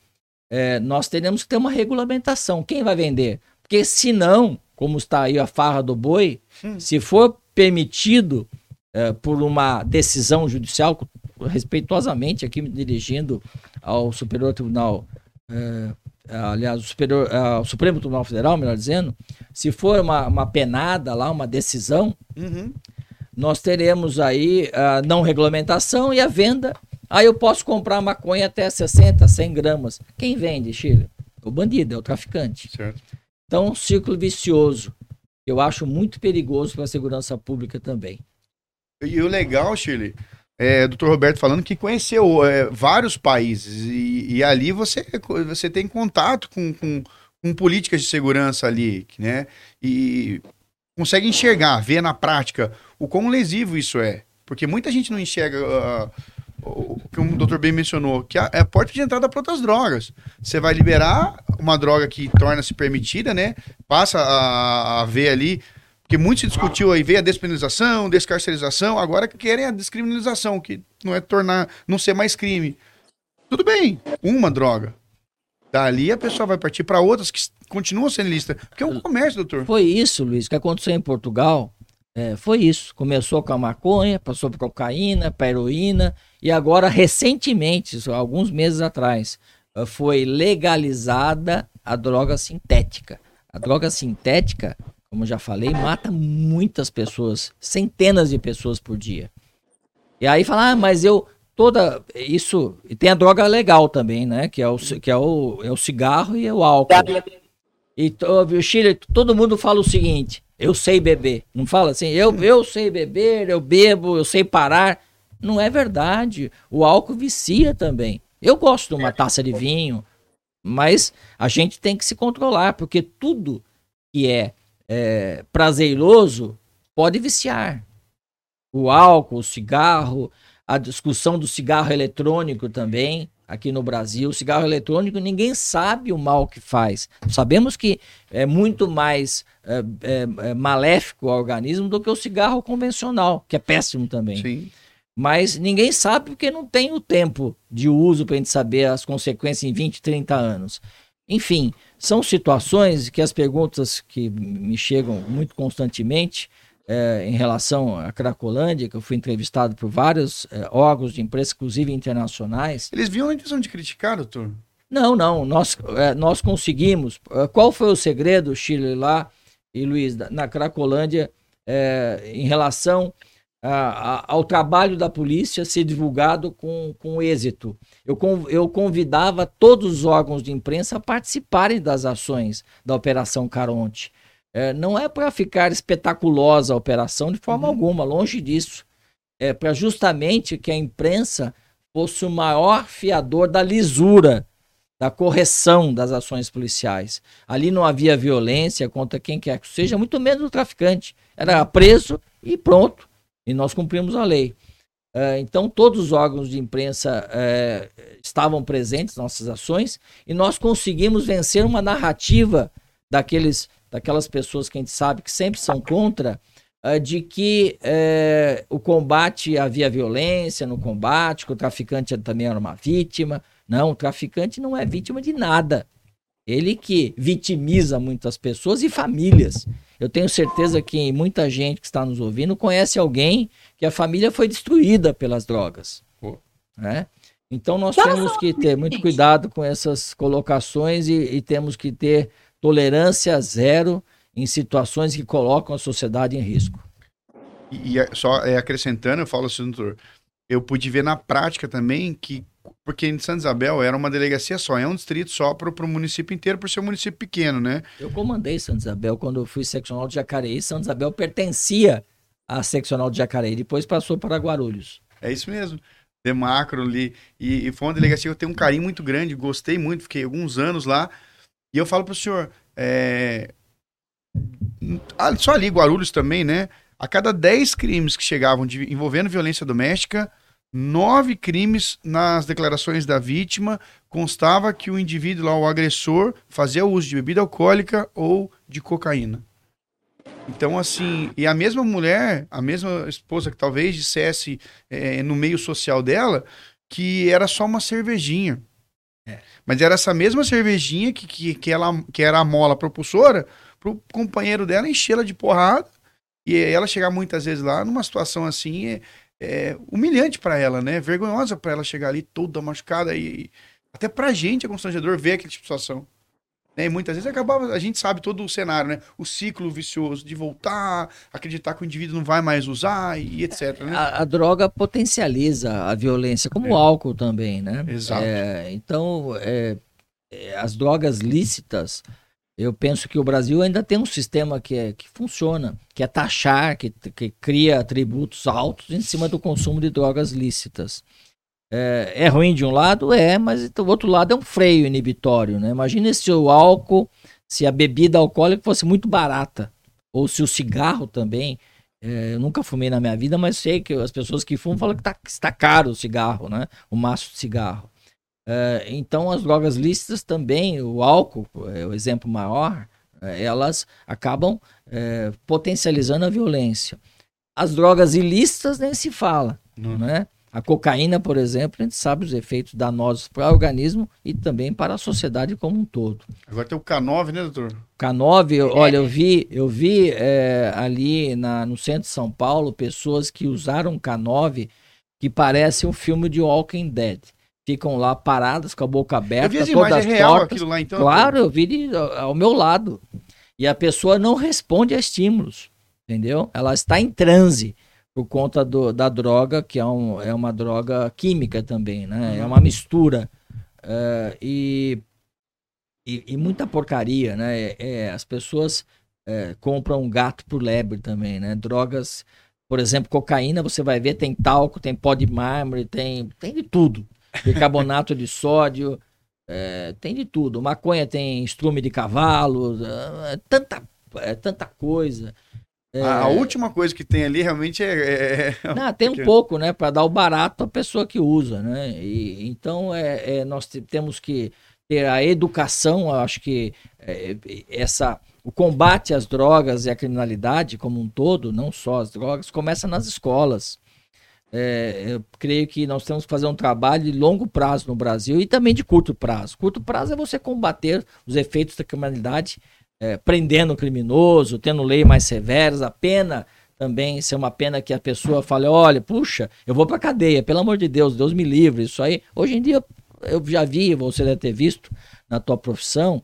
é, nós teremos que ter uma regulamentação. Quem vai vender? Porque se não, como está aí a farra do boi, hum. se for permitido é, por uma decisão judicial, respeitosamente aqui me dirigindo ao Superior Tribunal, é, aliás, o Superior, ao Supremo Tribunal Federal, melhor dizendo, se for uma, uma penada lá, uma decisão, uhum nós teremos aí a não regulamentação e a venda. Aí eu posso comprar maconha até 60, 100 gramas. Quem vende, Chile? O bandido, é o traficante. Certo. Então, um ciclo vicioso. Eu acho muito perigoso para a segurança pública também. E o legal, Chile, é, doutor Roberto falando que conheceu é, vários países e, e, ali você, você tem contato com, com, com políticas de segurança ali, né? E consegue enxergar, ver na prática o quão lesivo isso é. Porque muita gente não enxerga uh, o que o doutor bem mencionou, que é a porta de entrada para outras drogas. Você vai liberar uma droga que torna-se permitida, né? Passa a, a ver ali. Porque muito se discutiu aí, veio a despenalização, descarcerização, agora que querem a descriminalização, que não é tornar, não ser mais crime. Tudo bem, uma droga. Dali a pessoa vai partir para outras que continuam sendo listas. Porque é um comércio, doutor. Foi isso, Luiz, que aconteceu em Portugal. É, foi isso. Começou com a maconha, passou por cocaína, para heroína e agora recentemente, alguns meses atrás, eh, foi legalizada a droga sintética. A droga sintética, como já falei, mata muitas pessoas, centenas de pessoas por dia. E aí fala, ah, mas eu toda isso e tem a droga legal também, né? Que é o que é o, é o cigarro e é o álcool. E o Chile, todo mundo fala o seguinte: eu sei beber. Não fala assim, eu, eu sei beber, eu bebo, eu sei parar. Não é verdade. O álcool vicia também. Eu gosto de uma taça de vinho, mas a gente tem que se controlar, porque tudo que é, é prazeroso pode viciar. O álcool, o cigarro, a discussão do cigarro eletrônico também aqui no Brasil. O cigarro eletrônico, ninguém sabe o mal que faz. Sabemos que é muito mais é, é, é, maléfico ao organismo do que o cigarro convencional, que é péssimo também. Sim. Mas ninguém sabe porque não tem o tempo de uso para a gente saber as consequências em 20, 30 anos. Enfim, são situações que as perguntas que me chegam muito constantemente é, em relação à Cracolândia, que eu fui entrevistado por vários é, órgãos de imprensa, inclusive internacionais. Eles viam a intenção de criticar, doutor? Não, não. Nós, é, nós conseguimos. É, qual foi o segredo, Chile, lá e Luiz, na Cracolândia, é, em relação a, a, ao trabalho da polícia ser divulgado com, com êxito? Eu, eu convidava todos os órgãos de imprensa a participarem das ações da Operação Caronte. É, não é para ficar espetaculosa a operação de forma uhum. alguma, longe disso. É para justamente que a imprensa fosse o maior fiador da lisura, da correção das ações policiais. Ali não havia violência contra quem quer que seja, muito menos o traficante. Era preso e pronto. E nós cumprimos a lei. É, então, todos os órgãos de imprensa é, estavam presentes nas nossas ações e nós conseguimos vencer uma narrativa daqueles daquelas pessoas que a gente sabe que sempre são contra, uh, de que o combate havia violência no combate, que o traficante também era uma vítima. Não, o traficante não é vítima de nada. Ele que vitimiza muitas pessoas e famílias. Eu tenho certeza que muita gente que está nos ouvindo conhece alguém que a família foi destruída pelas drogas. Né? Então nós temos que ter muito cuidado com essas colocações e, e temos que ter tolerância zero em situações que colocam a sociedade em risco. E, e é, só é, acrescentando, eu falo assim, doutor, eu pude ver na prática também que, porque em Santa Isabel era uma delegacia só, é um distrito só para o município inteiro, por ser um município pequeno, né? Eu comandei Santa Isabel quando eu fui seccional de Jacareí. Santa Isabel pertencia à seccional de Jacareí, depois passou para Guarulhos. É isso mesmo. Demacro ali. E, e foi uma delegacia que eu tenho um carinho muito grande, gostei muito, fiquei alguns anos lá. E eu falo para o senhor, é... só ali, Guarulhos também, né? A cada 10 crimes que chegavam de, envolvendo violência doméstica, nove crimes nas declarações da vítima constava que o indivíduo lá, o agressor, fazia uso de bebida alcoólica ou de cocaína. Então, assim, e a mesma mulher, a mesma esposa que talvez dissesse é, no meio social dela que era só uma cervejinha. É. Mas era essa mesma cervejinha que, que, que, ela, que era a mola propulsora pro companheiro dela enchê-la de porrada e ela chegar muitas vezes lá numa situação assim é, é humilhante para ela, né? Vergonhosa para ela chegar ali toda machucada e até pra gente é constrangedor ver aquele tipo de situação. Né? E muitas vezes acabava, a gente sabe todo o cenário, né? O ciclo vicioso de voltar, acreditar que o indivíduo não vai mais usar e etc. Né? A, a, droga potencializa a violência, como é. o álcool também, né? Exato. É, então, é, é, as drogas lícitas, eu penso que o Brasil ainda tem um sistema que, é, que funciona, que é taxar, que, que cria tributos altos em cima do consumo de drogas lícitas. É, é, ruim de um lado? É, mas do outro lado é um freio inibitório, né? Imagina se o álcool, se a bebida alcoólica fosse muito barata, ou se o cigarro também. É, eu nunca fumei na minha vida, mas sei que as pessoas que fumam falam que tá, está caro o cigarro, né? O maço de cigarro. É, então as drogas lícitas também, o álcool, é o exemplo maior, é, elas acabam é, potencializando a violência. As drogas ilícitas nem se fala, uhum. né? A cocaína, por exemplo, a gente sabe os efeitos danosos para o organismo e também para a sociedade como um todo. Agora tem o K9, né, doutor? K9, eu, olha, eu vi, eu vi é, ali na, no centro de São Paulo pessoas que usaram K9 que parece um filme de Walking Dead. Ficam lá paradas com a boca aberta, eu vi todas é real aquilo lá, então. Claro, eu vi de, ao meu lado. E a pessoa não responde a estímulos, entendeu? Ela está em transe por conta do, da droga, que é, um, é uma droga química também, né? É uma mistura. Uh, e, e, e, muita porcaria, né? É, é, as pessoas é, compram um gato por lebre também, né? Drogas, por exemplo, cocaína, você vai ver, tem talco, tem pó de mármore, tem, tem de tudo. Bicarbonato de sódio, é, tem de tudo. Maconha tem estrume de cavalo, é, tanta, é, tanta coisa. É... A, última coisa que tem ali realmente é. é... é Não, tem um pouco, né? Para dar o barato à pessoa que usa, né? E, então é, é nós temos que ter a educação, acho que é, essa o combate às drogas e à criminalidade como um todo, não só as drogas, começa nas escolas. É, eu creio que nós temos que fazer um trabalho de longo prazo no Brasil e também de curto prazo. Curto prazo é você combater os efeitos da criminalidade, é, prendendo o criminoso, tendo leis mais severas, a pena também ser uma pena que a pessoa fale, olha, puxa, eu vou para cadeia, pelo amor de Deus, Deus me livre, isso aí. Hoje em dia eu já vi, você deve ter visto na tua profissão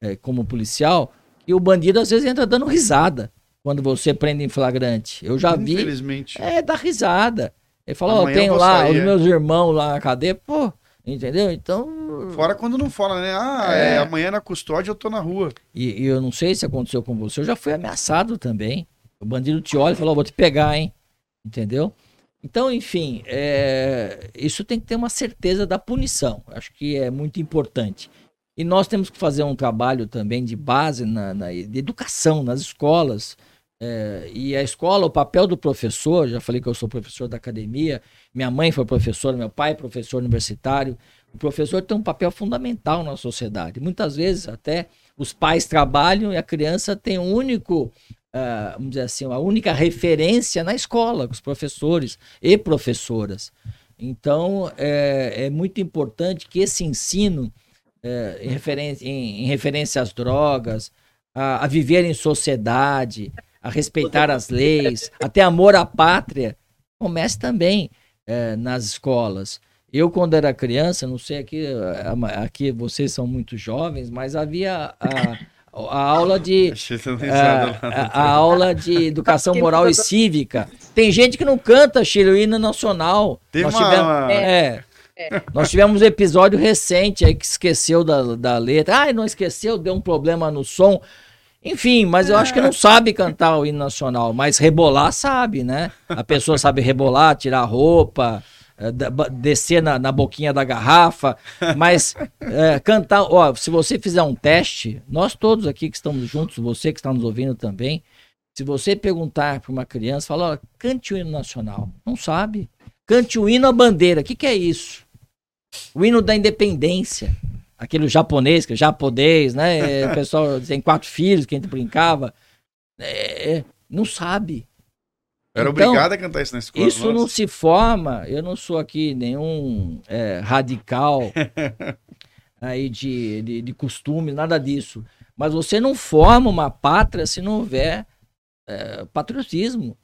é, como policial, que o bandido às vezes entra dando risada quando você prende em flagrante. Eu já vi. Infelizmente. É, dá risada. Ele falou, oh, tenho lá sair, os meus irmãos lá na cadeia, pô, entendeu? Então. Fora quando não fala, né? Ah, é... É, amanhã na custódia eu tô na rua. E, e, eu não sei se aconteceu com você, eu já fui ameaçado também. O bandido te olha e falou, oh, vou te pegar, hein? Entendeu? Então, enfim, é... isso tem que ter uma certeza da punição. Acho que é muito importante. E nós temos que fazer um trabalho também de base na, na de educação nas escolas é, e a escola, o papel do professor, já falei que eu sou professor da academia, minha mãe foi professora, meu pai é professor universitário. O professor tem um papel fundamental na sociedade. Muitas vezes até os pais trabalham e a criança tem um único, uh, vamos dizer assim, a única referência na escola, os professores e professoras. Então é, é muito importante que esse ensino é, em, referência, em, em, referência às drogas, a, a viver em sociedade, a respeitar as leis, até amor à pátria, comece também é, nas escolas. Eu, quando era criança, não sei aqui, aqui vocês são muito jovens, mas havia a, a aula de a, a, a, aula de educação moral e cívica. Tem gente que não canta hino nacional. Tem nós uma... tivemos, é, é. Nós tivemos um episódio recente aí que esqueceu da, da letra. Ah, não esqueceu, deu um problema no som. Enfim, mas eu acho que não sabe cantar o hino nacional, mas rebolar sabe, né? A pessoa sabe rebolar, tirar a roupa, é, descer na, na boquinha da garrafa, mas é, cantar, ó, se você fizer um teste, nós todos aqui que estamos juntos, você que está nos ouvindo também, se você perguntar para uma criança, falar, ó, cante o hino nacional, não sabe. Cante o hino à bandeira, o que, que é isso? O hino da independência aquele japonês, que é japonês, né? O pessoal tem quatro filhos que a gente brincava. É, não sabe. Era então, obrigado a cantar isso na escola. Isso nossa. não se forma. Eu não sou aqui nenhum é, radical aí de, de, de, costume, nada disso. Mas você não forma uma pátria se não houver é, patriotismo.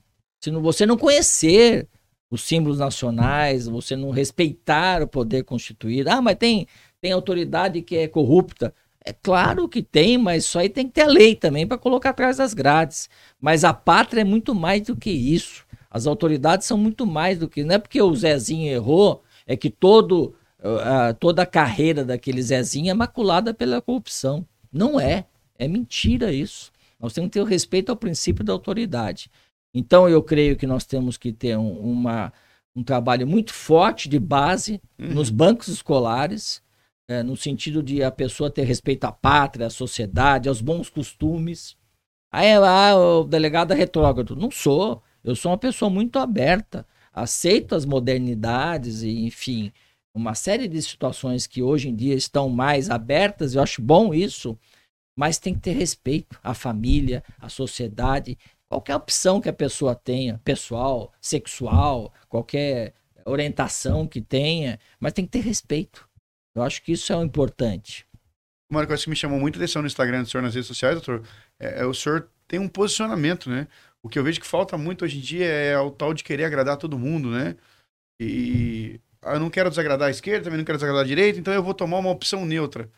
Se não, você não conhecer os símbolos nacionais, você não respeitar o poder constituído. Ah, mas tem tem autoridade que é corrupta. É claro que tem, mas isso aí tem que ter a lei também para colocar atrás das grades. Mas a pátria é muito mais do que isso. As autoridades são muito mais do que. Não é porque o Zezinho errou, é que todo, uh, toda a carreira daquele Zezinho é maculada pela corrupção. Não é. É mentira isso. Nós temos que ter o respeito ao princípio da autoridade. Então eu creio que nós temos que ter um, uma, um trabalho muito forte de base uhum. nos bancos escolares é, no sentido de a pessoa ter respeito à pátria, à sociedade, aos bons costumes. Aí ah, o delegado é retrógrado. Não sou. Eu sou uma pessoa muito aberta. Aceito as modernidades e, enfim, uma série de situações que hoje em dia estão mais abertas. Eu acho bom isso. Mas tem que ter respeito à família, à sociedade, qualquer opção que a pessoa tenha, pessoal, sexual, qualquer orientação que tenha, mas tem que ter respeito. Eu acho que isso é o importante. Uma coisa que me chamou muita atenção no Instagram do senhor, nas redes sociais, doutor, é, é o senhor tem um posicionamento, né? O que eu vejo que falta muito hoje em dia é o tal de querer agradar todo mundo, né? E eu não quero desagradar a esquerda, também não quero desagradar a direita, então eu vou tomar uma opção neutra.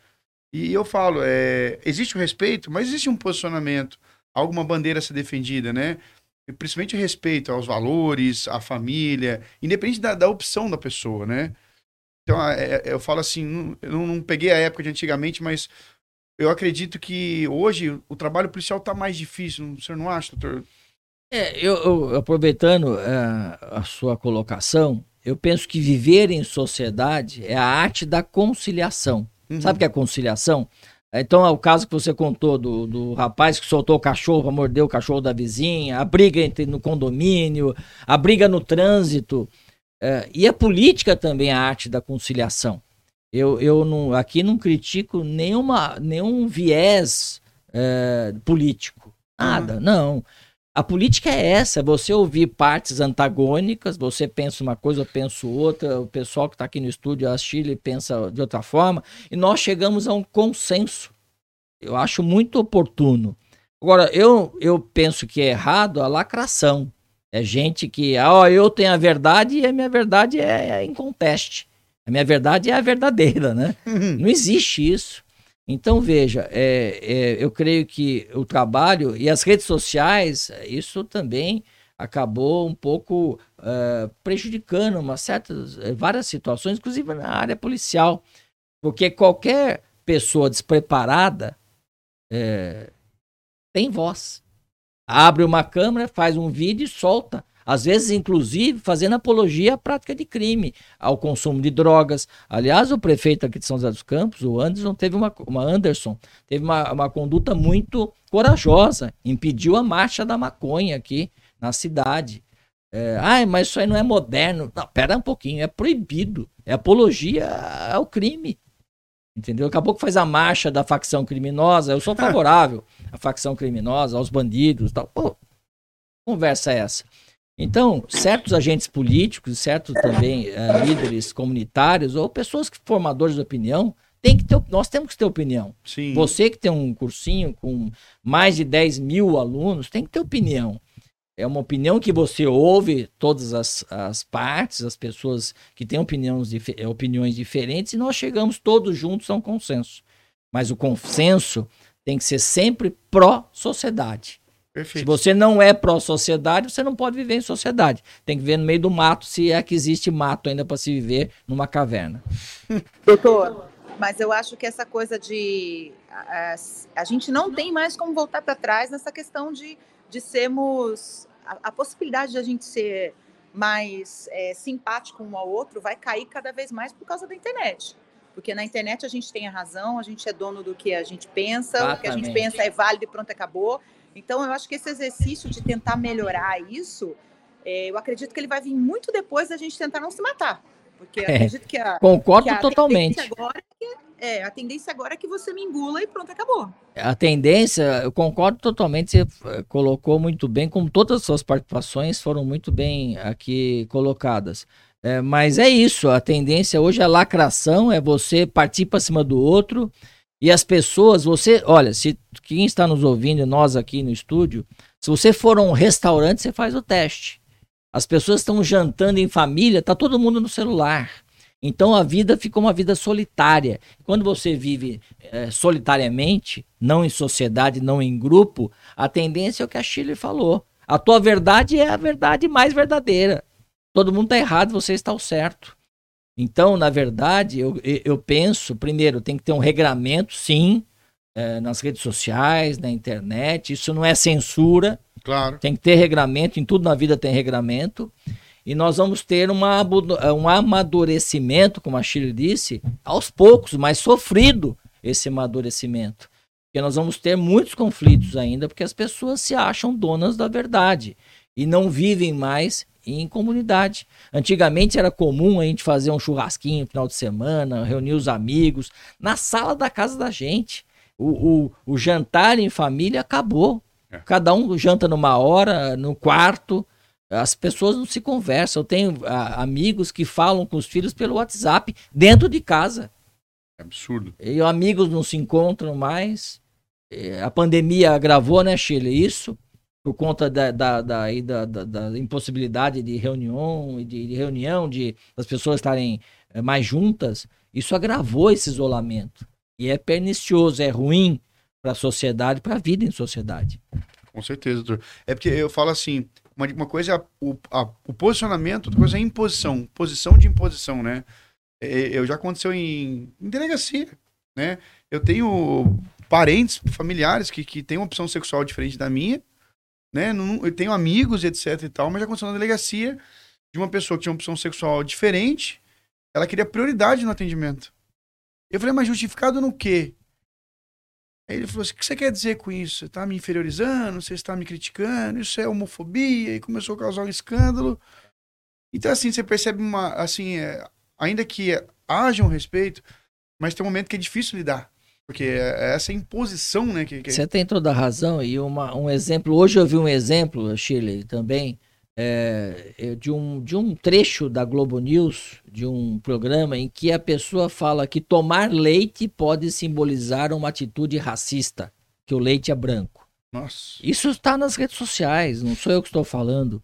E eu falo, é, existe o respeito, mas existe um posicionamento, alguma bandeira a ser defendida, né? E principalmente respeito aos valores, à família, independente da, da opção da pessoa, né? Então, é, é eu falo assim, eu não, não peguei a época de antigamente, mas eu acredito que hoje o trabalho policial está mais difícil, o senhor não acha, doutor? É, eu, eu aproveitando uh, a sua colocação, eu penso que viver em sociedade é a arte da conciliação. Uhum. Sabe o que é conciliação? Então é o caso que você contou do, do rapaz que soltou o cachorro para morder o cachorro da vizinha, a briga entre, no condomínio, a briga no trânsito. É, e a política também é a arte da conciliação. Eu, eu não, aqui não critico nenhuma, nenhum viés é, político. Nada, uhum. não. A política é essa, é você ouvir partes antagônicas, você pensa uma coisa, eu penso outra, o pessoal que está aqui no estúdio, a Chile, pensa de outra forma, e nós chegamos a um consenso. Eu acho muito oportuno. Agora, eu, eu penso que é errado a lacração. É gente que, ó, oh, eu tenho a verdade e a minha verdade é, é inconteste. A minha verdade é a verdadeira, né? Uhum. Não existe isso. Então, veja, é, é, eu creio que o trabalho e as redes sociais, isso também acabou um pouco uh, prejudicando uma certas, é, várias situações, inclusive na área policial. Porque qualquer pessoa despreparada é, tem voz. Abre uma câmera, faz um vídeo e solta às vezes, inclusive, fazendo apologia à prática de crime, ao consumo de drogas. Aliás, o prefeito aqui de São José dos Campos, o Anderson, teve uma, uma Anderson, teve uma, uma conduta muito corajosa, impediu a marcha da maconha aqui na cidade. É, ah, mas isso aí não é moderno. Não, pera um pouquinho, é proibido. É apologia ao crime. Entendeu? Acabou que faz a marcha da facção criminosa. Eu sou favorável à facção criminosa, aos bandidos tal. Pô, conversa é essa? Então, certos agentes políticos, certos também uh, líderes comunitários ou pessoas que formadores de opinião, tem que ter, nós temos que ter opinião. Sim. Você que tem um cursinho com mais de 10 mil alunos, tem que ter opinião. É uma opinião que você ouve todas as, as partes, as pessoas que têm opiniões, opiniões diferentes, e nós chegamos todos juntos a um consenso. Mas o consenso tem que ser sempre pró-sociedade. Perfeito. Se você não é pró-sociedade, você não pode viver em sociedade. Tem que viver no meio do mato, se é que existe mato ainda para se viver numa caverna. Doutor, mas eu acho que essa coisa de. A, a gente não tem mais como voltar para trás nessa questão de, de sermos. A, a possibilidade de a gente ser mais é, simpático um ao outro vai cair cada vez mais por causa da internet. Porque na internet a gente tem a razão, a gente é dono do que a gente pensa, Exatamente. o que a gente pensa é válido e pronto, acabou. Então, eu acho que esse exercício de tentar melhorar isso, é, eu acredito que ele vai vir muito depois da gente tentar não se matar. Porque é, acredito que a. Concordo que a totalmente. Agora é, a tendência agora é que você me engula e pronto, acabou. A tendência, eu concordo totalmente, você eh, colocou muito bem, como todas as suas participações foram muito bem aqui colocadas. É, mas é isso, a tendência hoje é lacração, é você partir para cima do outro e as pessoas, você, olha, se quem está nos ouvindo, nós aqui no estúdio, se você for a um restaurante, você faz o teste. As pessoas estão jantando em família, tá todo mundo no celular. Então a vida fica uma vida solitária. Quando você vive é, solitariamente, não em sociedade, não em grupo, a tendência é o que a Chile falou. A tua verdade é a verdade mais verdadeira. Todo mundo está errado, você está o certo. Então, na verdade, eu, eu penso, primeiro, tem que ter um regramento, sim, é, nas redes sociais, na internet. Isso não é censura. Claro. Tem que ter regramento, em tudo na vida tem regramento. E nós vamos ter uma, um amadurecimento, como a Chile disse, aos poucos, mas sofrido esse amadurecimento. Porque nós vamos ter muitos conflitos ainda, porque as pessoas se acham donas da verdade e não vivem mais em comunidade. Antigamente era comum a gente fazer um churrasquinho no final de semana, reunir os amigos na sala da casa da gente. O, o, o jantar em família acabou. É. Cada um janta numa hora, no quarto. As pessoas não se conversam. Eu tenho a, amigos que falam com os filhos pelo WhatsApp dentro de casa. É absurdo. E amigos não se encontram mais. A pandemia agravou, né, Chile? Isso por conta da, da, da, da, da impossibilidade de reunião, de, de reunião, de as pessoas estarem eh, mais juntas, isso agravou esse isolamento. E é pernicioso, é ruim para a sociedade, para a vida em sociedade. Com certeza, doutor. É porque eu falo assim, uma, uma coisa é o, a, o posicionamento, outra coisa é a imposição, posição de imposição, né? Eu já aconteceu em, em delegacia, né? Eu tenho parentes, familiares que, que têm uma opção sexual diferente da minha, né? Não, eu tenho amigos, etc e tal, mas já aconteceu na delegacia de uma pessoa que tinha uma opção sexual diferente, ela queria prioridade no atendimento. Eu falei, mas justificado no quê? Aí ele falou assim: o que você quer dizer com isso? Você está me inferiorizando? Você está me criticando? Isso é homofobia? E começou a causar um escândalo. Então, assim, você percebe uma. Assim, é, ainda que haja um respeito, mas tem um momento que é difícil lidar. Porque é, é essa imposição, né? Que, que... Você tem toda a razão. E uma, um exemplo, hoje eu vi um exemplo, Shirley, também, é, é, de, um, de um trecho da Globo News, de um programa em que a pessoa fala que tomar leite pode simbolizar uma atitude racista, que o leite é branco. Nossa. Isso está nas redes sociais, não sou eu que estou falando.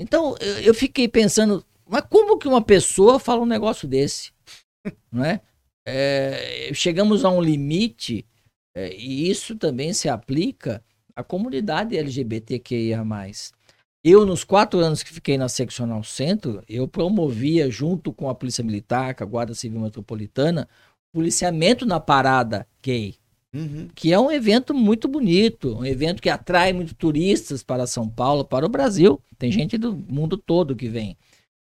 Então eu, eu fiquei pensando, mas como que uma pessoa fala um negócio desse? não é? É, chegamos a um limite, é, e isso também se aplica à comunidade LGBTQIA. Eu, nos quatro anos que fiquei na Seccional Centro, eu promovia, junto com a Polícia Militar, com a Guarda Civil Metropolitana, policiamento na parada gay. Uhum. Que é um evento muito bonito, um evento que atrai muitos turistas para São Paulo, para o Brasil. Tem gente do mundo todo que vem.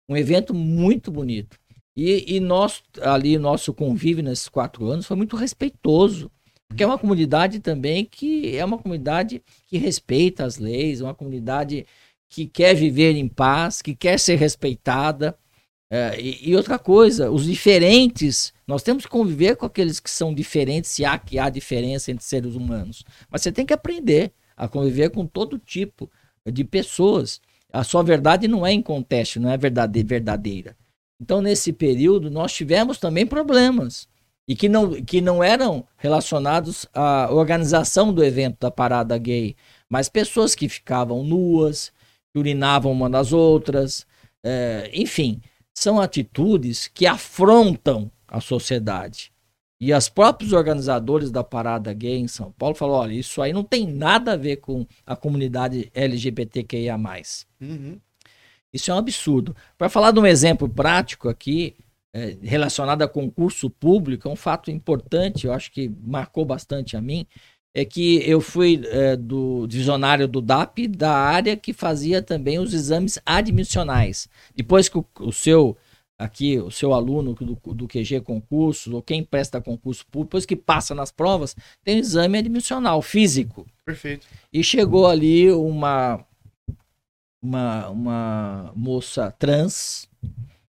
Um evento muito bonito. E, e nós, ali, nosso convívio nesses quatro anos foi muito respeitoso. Porque é uma comunidade também que é uma comunidade que respeita as leis, uma comunidade que quer viver em paz, que quer ser respeitada. É, e, e, outra coisa, os diferentes, nós temos que conviver com aqueles que são diferentes, se há que há diferença entre seres humanos. Mas você tem que aprender a conviver com todo tipo de pessoas. A sua verdade não é inconteste, não é verdade, verdadeira. Então, nesse período, nós tivemos também problemas. E que não, que não eram relacionados à organização do evento da parada gay, mas pessoas que ficavam nuas, que urinavam uma das outras. É, enfim, são atitudes que afrontam a sociedade. E os próprios organizadores da parada gay em São Paulo falaram: olha, isso aí não tem nada a ver com a comunidade LGBTQIA. Uhum. Isso é um absurdo. Para falar de um exemplo prático aqui, é, relacionado a concurso público, é um fato importante, eu acho que marcou bastante a mim, é que eu fui é, do divisionário do DAP, da área que fazia também os exames admissionais. Depois que o, o seu aqui, o seu aluno do, do QG concurso, ou quem presta concurso público, depois que passa nas provas, tem um exame admissional físico. Perfeito. E chegou ali uma uma, uma moça trans,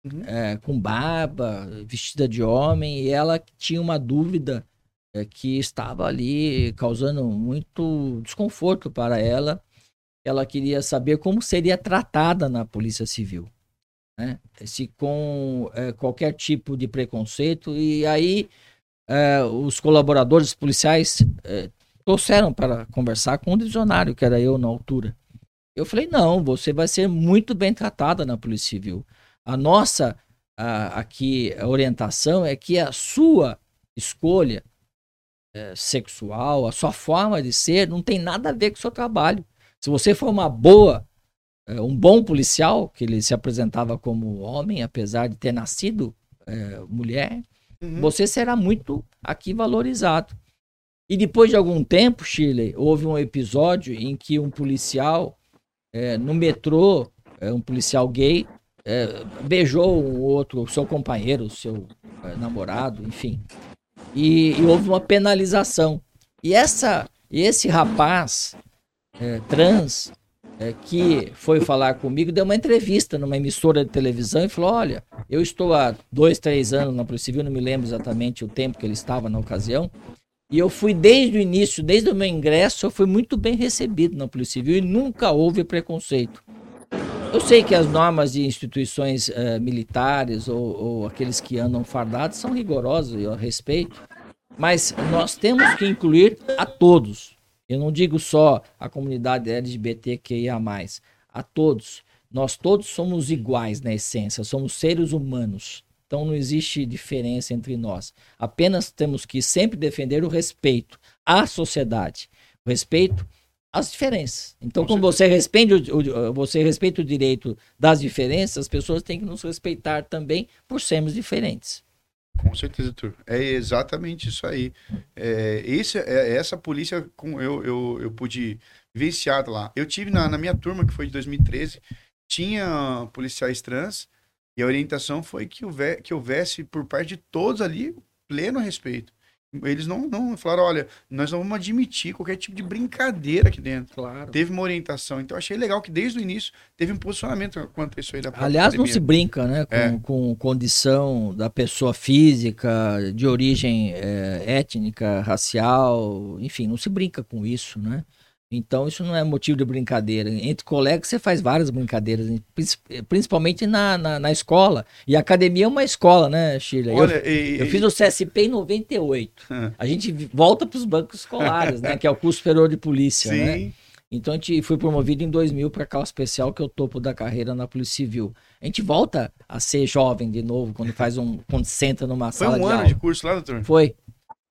uhum. é, com barba, vestida de homem, e ela tinha uma dúvida é, que estava ali causando muito desconforto para ela. Ela queria saber como seria tratada na Polícia Civil. Né? Se com é, qualquer tipo de preconceito. E aí é, os colaboradores policiais é, trouxeram para conversar com o divisionário, que era eu na altura. Eu falei, não, você vai ser muito bem tratada na Polícia Civil. A nossa a, aqui a orientação é que a sua escolha é, sexual, a sua forma de ser, não tem nada a ver com o seu trabalho. Se você for uma boa, é, um bom policial, que ele se apresentava como homem, apesar de ter nascido é, mulher, uhum. você será muito aqui valorizado. E depois de algum tempo, Shirley, houve um episódio em que um policial é, no metrô, é, um policial gay é, beijou um outro, seu companheiro, seu é, namorado, enfim. E, e, houve uma penalização. E essa, esse rapaz é, trans que foi falar comigo deu uma entrevista numa emissora de televisão e falou: Olha, eu estou há dois, três anos na Polícia Civil, não me lembro exatamente o tempo que ele estava na ocasião. E eu fui desde o início, desde o meu ingresso, eu fui muito bem recebido na Polícia Civil e nunca houve preconceito. Eu sei que as normas de instituições uh, militares ou, ou, aqueles que andam fardados são rigorosas, eu respeito, mas nós temos que incluir a todos. Eu não digo só a comunidade LGBTQIA, a todos. Nós todos somos iguais na essência, somos seres humanos. Então não existe diferença entre nós. Apenas temos que sempre defender o respeito à sociedade, o respeito às diferenças. Então, quando você respeita, o, você respeita o direito das diferenças, as pessoas têm que nos respeitar também por sermos diferentes. Com certeza, Tur. É exatamente isso aí. É, esse, é, essa polícia, com, eu, eu, eu pude vivenciar lá. Eu tive na, na minha turma, que foi de 2013, tinha policiais trans, e a orientação foi que, houve, que houvesse, por parte de todos ali, pleno respeito. Eles não, não falaram, olha, nós não vamos admitir qualquer tipo de brincadeira aqui dentro. Claro. Teve uma orientação. Então, achei legal que desde o início teve um posicionamento quanto a isso aí da Aliás, não se brinca, né? Com, é. com, condição da pessoa física, de origem é, étnica, racial, enfim, não se brinca com isso, né? Então isso não é motivo de brincadeira. Entre colegas você faz várias brincadeiras, principalmente na, na, na escola. E a academia é uma escola, né, Sheila? Olha, eu, e, eu fiz o CSP em 98. a gente volta para os bancos escolares, né? Que é o curso superior de polícia, né? Sim. né? Então a gente foi promovido em 2000 para causa especial, que é o topo da carreira na Polícia Civil. A gente volta a ser jovem de novo quando faz um, quando senta numa foi sala um de aula. Foi um ano de curso lá, doutor? Foi,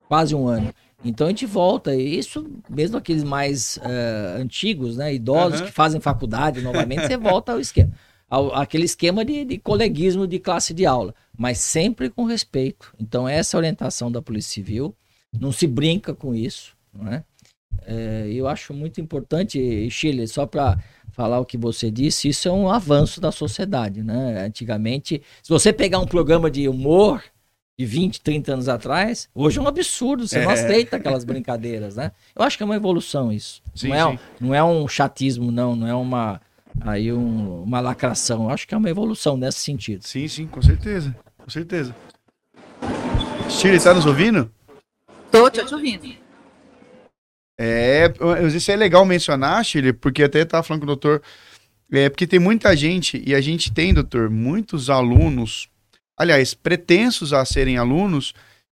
quase um ano. Então a gente volta, e isso, mesmo aqueles mais uh, antigos, né, idosos uhum. que fazem faculdade novamente, você volta ao esquema. Ao, aquele esquema de, de coleguismo de classe de aula, mas sempre com respeito. Então, essa é a orientação da Polícia Civil, não se brinca com isso. Né? É, eu acho muito importante, Chile, só para falar o que você disse, isso é um avanço da sociedade. Né? Antigamente, se você pegar um programa de humor, de 20, 30 anos atrás, hoje é um absurdo, você é. não aceita aquelas brincadeiras, né? Eu acho que é uma evolução isso. Sim, não, é, um, não é um chatismo, não, não é uma, aí um, uma lacração. Eu acho que é uma evolução nesse sentido. Sim, sim, com certeza. Com certeza. Shirley, tá nos ouvindo? Tô, tô te ouvindo. É, isso é legal mencionar, Shirley, porque até tava falando com o doutor, é, porque tem muita gente, e a gente tem, doutor, muitos alunos aliás, pretensos a serem alunos,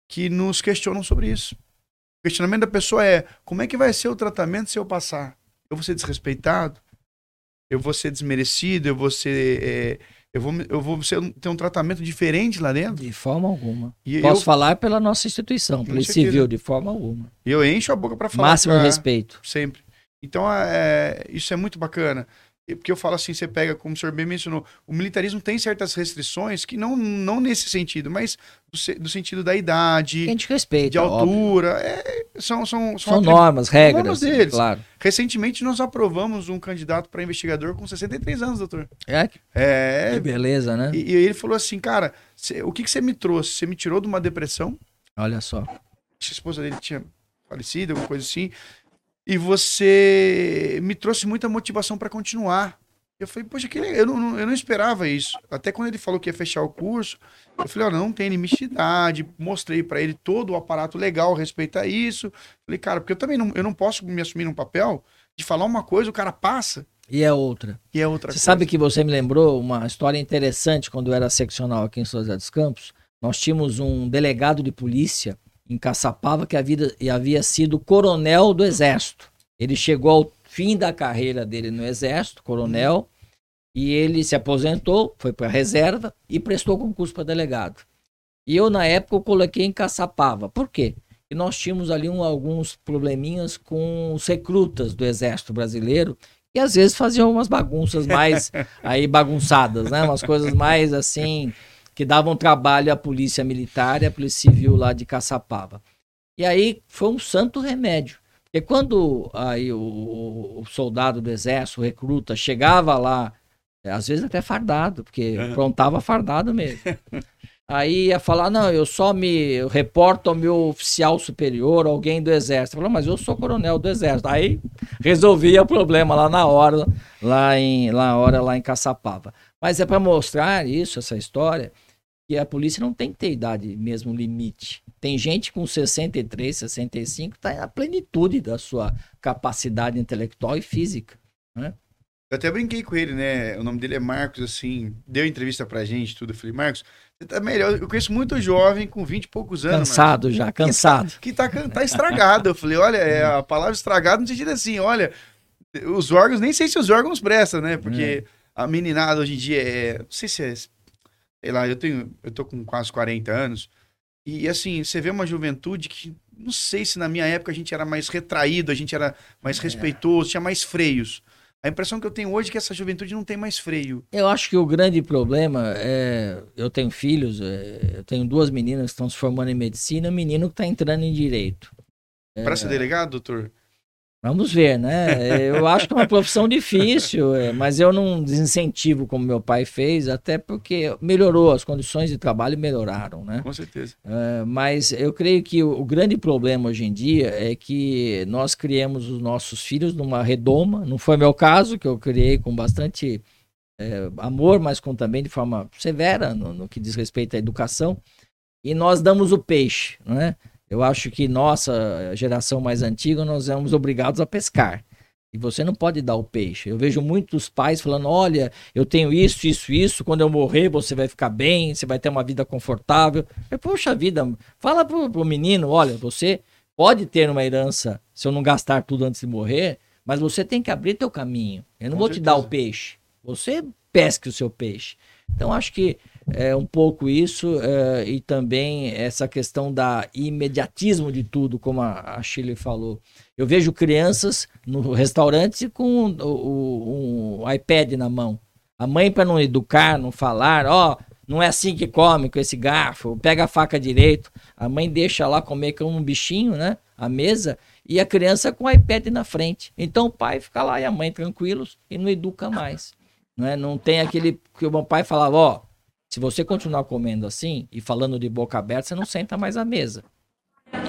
que nos questionam sobre isso. O questionamento da pessoa é: como é que vai ser o tratamento se eu passar? Eu vou ser desrespeitado? Eu vou ser desmerecido? Eu vou ser. É, eu vou, eu vou ser, ter um tratamento diferente lá dentro? De forma alguma. E Posso eu, falar pela nossa instituição, pelo civil, de forma alguma. E eu encho a boca para falar. Máximo pra, respeito. Sempre. Então, é, isso é muito bacana porque eu falo assim, você pega, como o senhor bem mencionou, o militarismo tem certas restrições que não, não nesse sentido, mas do, do sentido da idade, respeita, de altura, é, são, são, são, são normas, regras, normas deles. Claro. Recentemente nós aprovamos um candidato para investigador com 63 anos, doutor. É? É. Que beleza, né? E, e ele falou assim, cara, cê, o que, que você me trouxe? Você me tirou de uma depressão? Olha só. A esposa dele tinha falecido, alguma coisa assim e você me trouxe muita motivação para continuar. Eu falei, poxa, que legal. Eu não, eu não esperava isso. Até quando ele falou que ia fechar o curso, eu falei, olha, não tem inimitidade. Mostrei para ele todo o aparato legal a respeito a isso. Falei, cara, porque eu também não, eu não posso me assumir num papel de falar uma coisa, o cara passa. E é outra. E é outra Você coisa. sabe que você me lembrou uma história interessante quando eu era seccional aqui em São José dos Campos. Nós tínhamos um delegado de polícia em Caçapava, que havia, havia sido coronel do Exército. Ele chegou ao fim da carreira dele no Exército, coronel, e ele se aposentou, foi para a reserva e prestou concurso para delegado. E eu, na época, eu coloquei em Caçapava. Por quê? Porque nós tínhamos ali um, alguns probleminhas com os recrutas do Exército Brasileiro, e às vezes faziam umas bagunças mais aí bagunçadas, né? Umas coisas mais assim que davam trabalho à polícia militar e à polícia civil lá de Caçapava. E aí foi um santo remédio. Porque quando aí o, o soldado do exército, o recruta, chegava lá, às vezes até fardado, porque uhum. prontava fardado mesmo. Aí ia falar, não, eu só me reporto ao meu oficial superior, alguém do exército. Falou, mas eu sou coronel do exército. Aí resolvia o problema lá na hora, lá em, lá na hora lá em Caçapava. Mas é para mostrar isso, essa história, que a polícia não tem que ter idade mesmo limite. Tem gente com 63, 65 está na plenitude da sua capacidade intelectual e física. Né? Eu até brinquei com ele, né? O nome dele é Marcos, assim, deu entrevista pra gente, tudo. Eu falei, Marcos, você tá melhor. Eu conheço muito jovem com 20 e poucos anos. Cansado Marcos, já, cansado. Que tá, que tá, tá estragado. Eu falei, olha, é a palavra estragado no sentido assim, olha, os órgãos, nem sei se os órgãos prestam, né? Porque é. a meninada hoje em dia é. Não sei se é. Sei lá, eu tenho. Eu tô com quase 40 anos. E assim, você vê uma juventude que. Não sei se na minha época a gente era mais retraído, a gente era mais é. respeitoso, tinha mais freios. A impressão que eu tenho hoje é que essa juventude não tem mais freio. Eu acho que o grande problema é. Eu tenho filhos, é, eu tenho duas meninas que estão se formando em medicina, um menino que está entrando em direito. Para é, ser delegado, doutor? Vamos ver, né? Eu acho que é uma profissão difícil, é, mas eu não desincentivo como meu pai fez, até porque melhorou, as condições de trabalho melhoraram, né? Com certeza. É, mas eu creio que o, o, grande problema hoje em dia é que nós criamos os nossos filhos numa redoma, não foi meu caso, que eu criei com bastante é, amor, mas com também de forma severa no, no que diz respeito à educação, e nós damos o peixe, né? Eu acho que nossa geração mais antiga, nós éramos obrigados a pescar. E você não pode dar o peixe. Eu vejo muitos pais falando: olha, eu tenho isso, isso, isso. Quando eu morrer, você vai ficar bem, você vai ter uma vida confortável. Eu, Poxa vida, fala pro, pro menino: olha, você pode ter uma herança se eu não gastar tudo antes de morrer, mas você tem que abrir teu caminho. Eu não Com vou certeza. te dar o peixe. Você pesque o seu peixe. Então, acho que é um pouco isso é, e também essa questão da imediatismo de tudo, como a, a Chile falou. Eu vejo crianças no restaurante com o, o, um iPad na mão. A mãe, para não educar, não falar, ó, oh, não é assim que come com esse garfo, pega a faca direito. A mãe deixa lá comer como um bichinho, né? A mesa, e a criança com o iPad na frente. Então o pai fica lá e a mãe tranquilos e não educa mais. Não, é? não tem aquele que o meu pai falava, ó, se você continuar comendo assim e falando de boca aberta, você não senta mais à mesa.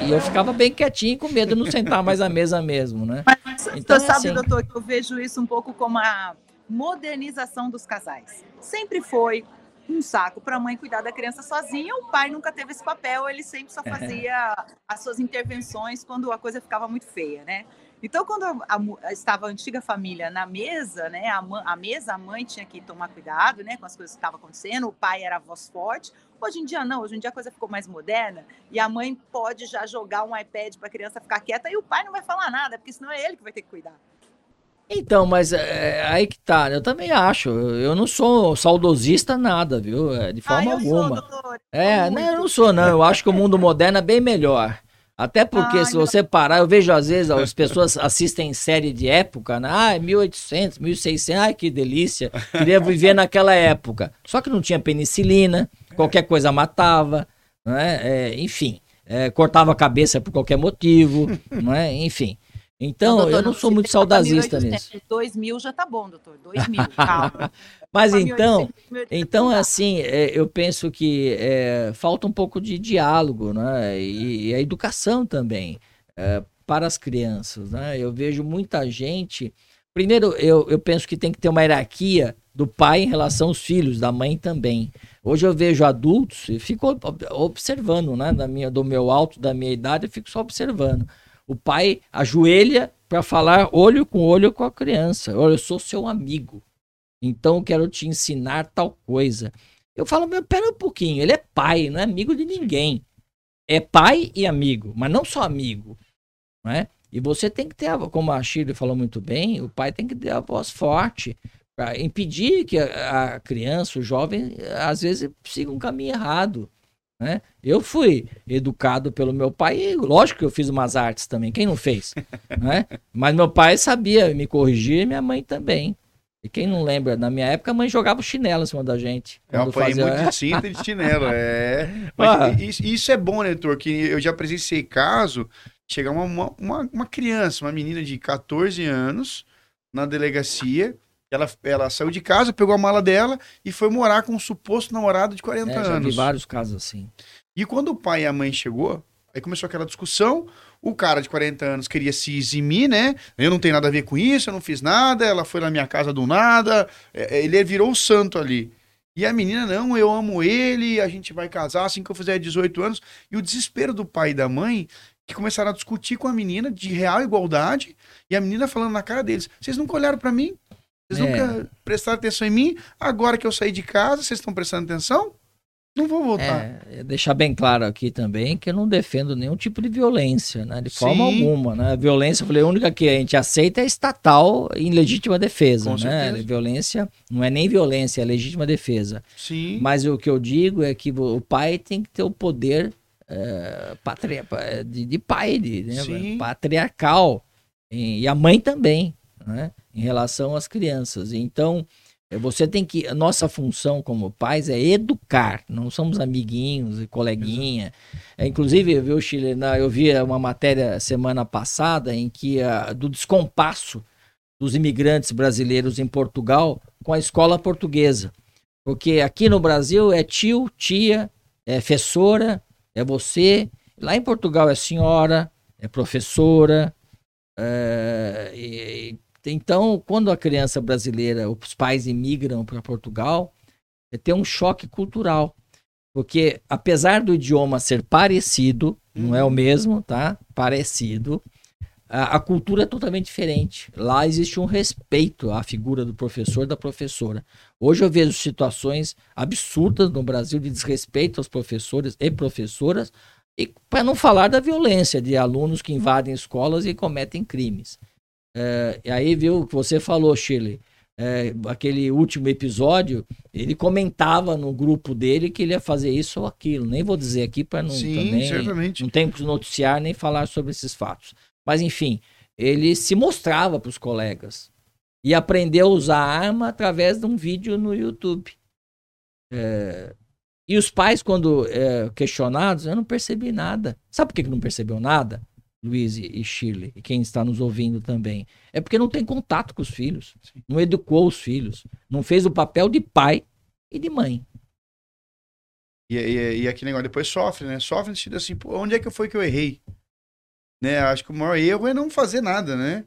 E eu ficava bem quietinho com medo de não sentar mais à mesa mesmo, né? Mas então, você sabe, assim... doutor, que eu vejo isso um pouco como a modernização dos casais. Sempre foi um saco para a mãe cuidar da criança sozinha, o pai nunca teve esse papel, ele sempre só fazia as suas intervenções quando a coisa ficava muito feia, né? Então, quando a, a, estava a antiga família na mesa, né, a, a, mesa, a mãe tinha que tomar cuidado né, com as coisas que estavam acontecendo, o pai era a voz forte. Hoje em dia, não, hoje em dia a coisa ficou mais moderna e a mãe pode já jogar um iPad para a criança ficar quieta e o pai não vai falar nada, porque senão é ele que vai ter que cuidar. Então, mas é, é aí que tá, eu também acho. Eu não sou saudosista nada, viu? É, de forma ah, alguma. Sou, doutor. É, não, eu não sou, não. Eu acho que o mundo moderno é bem melhor. Até porque, Ai, se você parar, eu vejo às vezes as pessoas assistem série de época, né? Ah, 1800, 1600, ai que delícia, queria viver naquela época. Só que não tinha penicilina, qualquer coisa matava, né? É, enfim, é, cortava a cabeça por qualquer motivo, não é? Enfim. Então, doutor, eu não sou muito saudosista nisso. 2 mil já tá bom, doutor. 2 mil, calma. Mas então, então assim, é, eu penso que é, falta um pouco de diálogo, né? E, e a educação também é, para as crianças, né? Eu vejo muita gente. Primeiro, eu, eu penso que tem que ter uma hierarquia do pai em relação aos filhos, da mãe também. Hoje eu vejo adultos e fico observando, né? Da minha, do meu alto, da minha idade, eu fico só observando. O pai ajoelha para falar olho com olho com a criança. Olha, eu sou seu amigo. Então quero te ensinar tal coisa. Eu falo, meu, pera um pouquinho, ele é pai, não é amigo de ninguém. É pai e amigo, mas não só amigo. Não é? E você tem que ter, a, como a Shirley falou muito bem, o pai tem que ter a voz forte para impedir que a, a, criança, o jovem, às vezes siga um caminho errado. Né? Eu fui educado pelo meu pai, e lógico que eu fiz umas artes também, quem não fez? né? Mas meu pai sabia me corrigir e minha mãe também. E quem não lembra, na minha época a mãe jogava chinelo em cima da gente. Eu apanhei fazia... muito de cinta e de chinelo, é. Mas ah. isso, isso, é bom, né, Tor? Que eu já presenciei caso, chegar uma, uma, uma criança, uma menina de 14 anos, na delegacia, ela, ela saiu de casa, pegou a mala dela e foi morar com um suposto namorado de 40 é, anos. Já vi vários casos assim. E quando o pai e a mãe chegou, aí começou aquela discussão, o cara de 40 anos queria se eximir, né? Eu não tenho nada a ver com isso, eu não fiz nada, ela foi na minha casa do nada. É, é, ele virou o santo ali. E a menina, não, eu amo ele, a gente vai casar assim que eu fizer 18 anos. E o desespero do pai e da mãe, que começaram a discutir com a menina de real igualdade, e a menina falando na cara deles: vocês nunca olharam para mim? Vocês é. nunca prestaram atenção em mim. Agora que eu saí de casa, vocês estão prestando atenção? Não vou voltar. É, deixar bem claro aqui também que eu não defendo nenhum tipo de violência, né? De forma Sim. alguma, né? A violência, eu falei, a única que a gente aceita é estatal em legítima defesa, Com né? Certeza. Violência não é nem violência, é legítima defesa. Sim. Mas o que eu digo é que o pai tem que ter o poder é, patria, de, de pai, de, né? patriarcal. E, e a mãe também, né? Em relação às crianças. Então, é, você tem que. A nossa função como pais é educar, não somos amiguinhos e coleguinha. É, inclusive, viu, Chile, eu vi uma matéria semana passada em que uh, do descompasso dos imigrantes brasileiros em Portugal com a escola portuguesa. Porque aqui no Brasil é tio, tia, é professora, é você. Lá em Portugal é senhora, é professora. É, e, então, quando a criança brasileira, os pais imigram para Portugal, é ter um choque cultural. Porque, apesar do idioma ser parecido, uhum. não é o uhum. mesmo, tá? Parecido, a, a, cultura é totalmente diferente. Lá existe um respeito à figura do professor da professora. Hoje eu vejo situações absurdas no Brasil de desrespeito aos professores e professoras, e para não falar da violência de alunos que invadem escolas e cometem crimes. É, e aí, viu, o que você falou, Shirley, é, aquele último episódio, ele comentava no grupo dele que ele ia fazer isso ou aquilo. Nem vou dizer aqui para não Sim, também, certamente. não tem que noticiar nem falar sobre esses fatos. Mas enfim, ele se mostrava para os colegas e aprendeu a usar a arma através de um vídeo no YouTube. É, e os pais, quando é, questionados, eu não percebi nada. Sabe por que não percebeu nada? Luiz e Shirley, e quem está nos ouvindo também, é porque não tem contato com os filhos, não educou os filhos, não fez o papel de pai e de mãe. E, e, e aquele negócio depois sofre, né? Sofre no sentido assim, pô, onde é que foi que eu errei? Né? Acho que o maior erro é não fazer nada, né?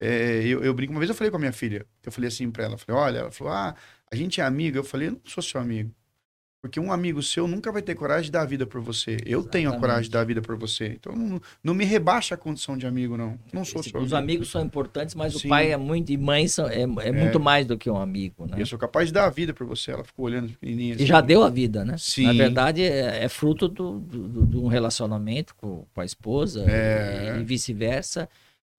É, eu, eu brinco, uma vez eu falei com a minha filha, eu falei assim pra ela, falei, olha, ela falou, ah, a gente é amigo. Eu falei, eu não sou seu amigo. Porque um amigo seu nunca vai ter coragem de dar a vida por você. Eu Exatamente. tenho a coragem de dar a vida por você. Então não, não me rebaixa a condição de amigo, não. Não sou Esse, seu Os amigo. amigos são importantes, mas Sim. o pai é muito. E mãe são, é, é, é, muito mais do que um amigo, né? Eu sou capaz de dar a vida por você. Ela ficou olhando pequenininha. Assim. E já deu a vida, né? Sim. Na verdade, é, é fruto de do, do, do, um relacionamento com, com a esposa é. e, e vice-versa.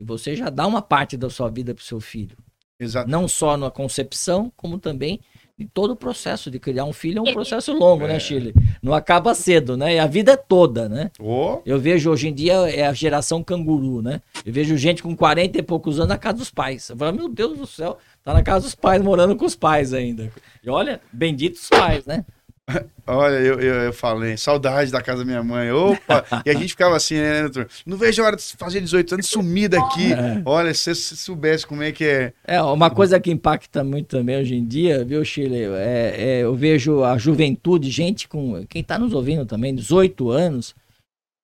E você já dá uma parte da sua vida para o seu filho. Exato. Não só na concepção, como também e todo o processo de criar um filho é um processo longo, né, é. né, Chile? Não acaba cedo, né? E a vida é toda, né? Oh. Eu vejo hoje em dia é a geração canguru, né? Eu vejo gente com 40 e poucos anos na casa dos pais. Eu falo, meu Deus do céu, tá na casa dos pais, morando com os pais ainda. E olha, benditos pais, né? Olha, eu, eu, eu, falei, saudade da casa da minha mãe. Opa! e a gente ficava assim, né, doutor? Não vejo a hora de fazer 18 anos sumir daqui. É. Olha, se você soubesse como é que é. É, uma coisa que impacta muito também hoje em dia, viu, Chile? É, é eu vejo a juventude, gente com. Quem está nos ouvindo também, 18 anos.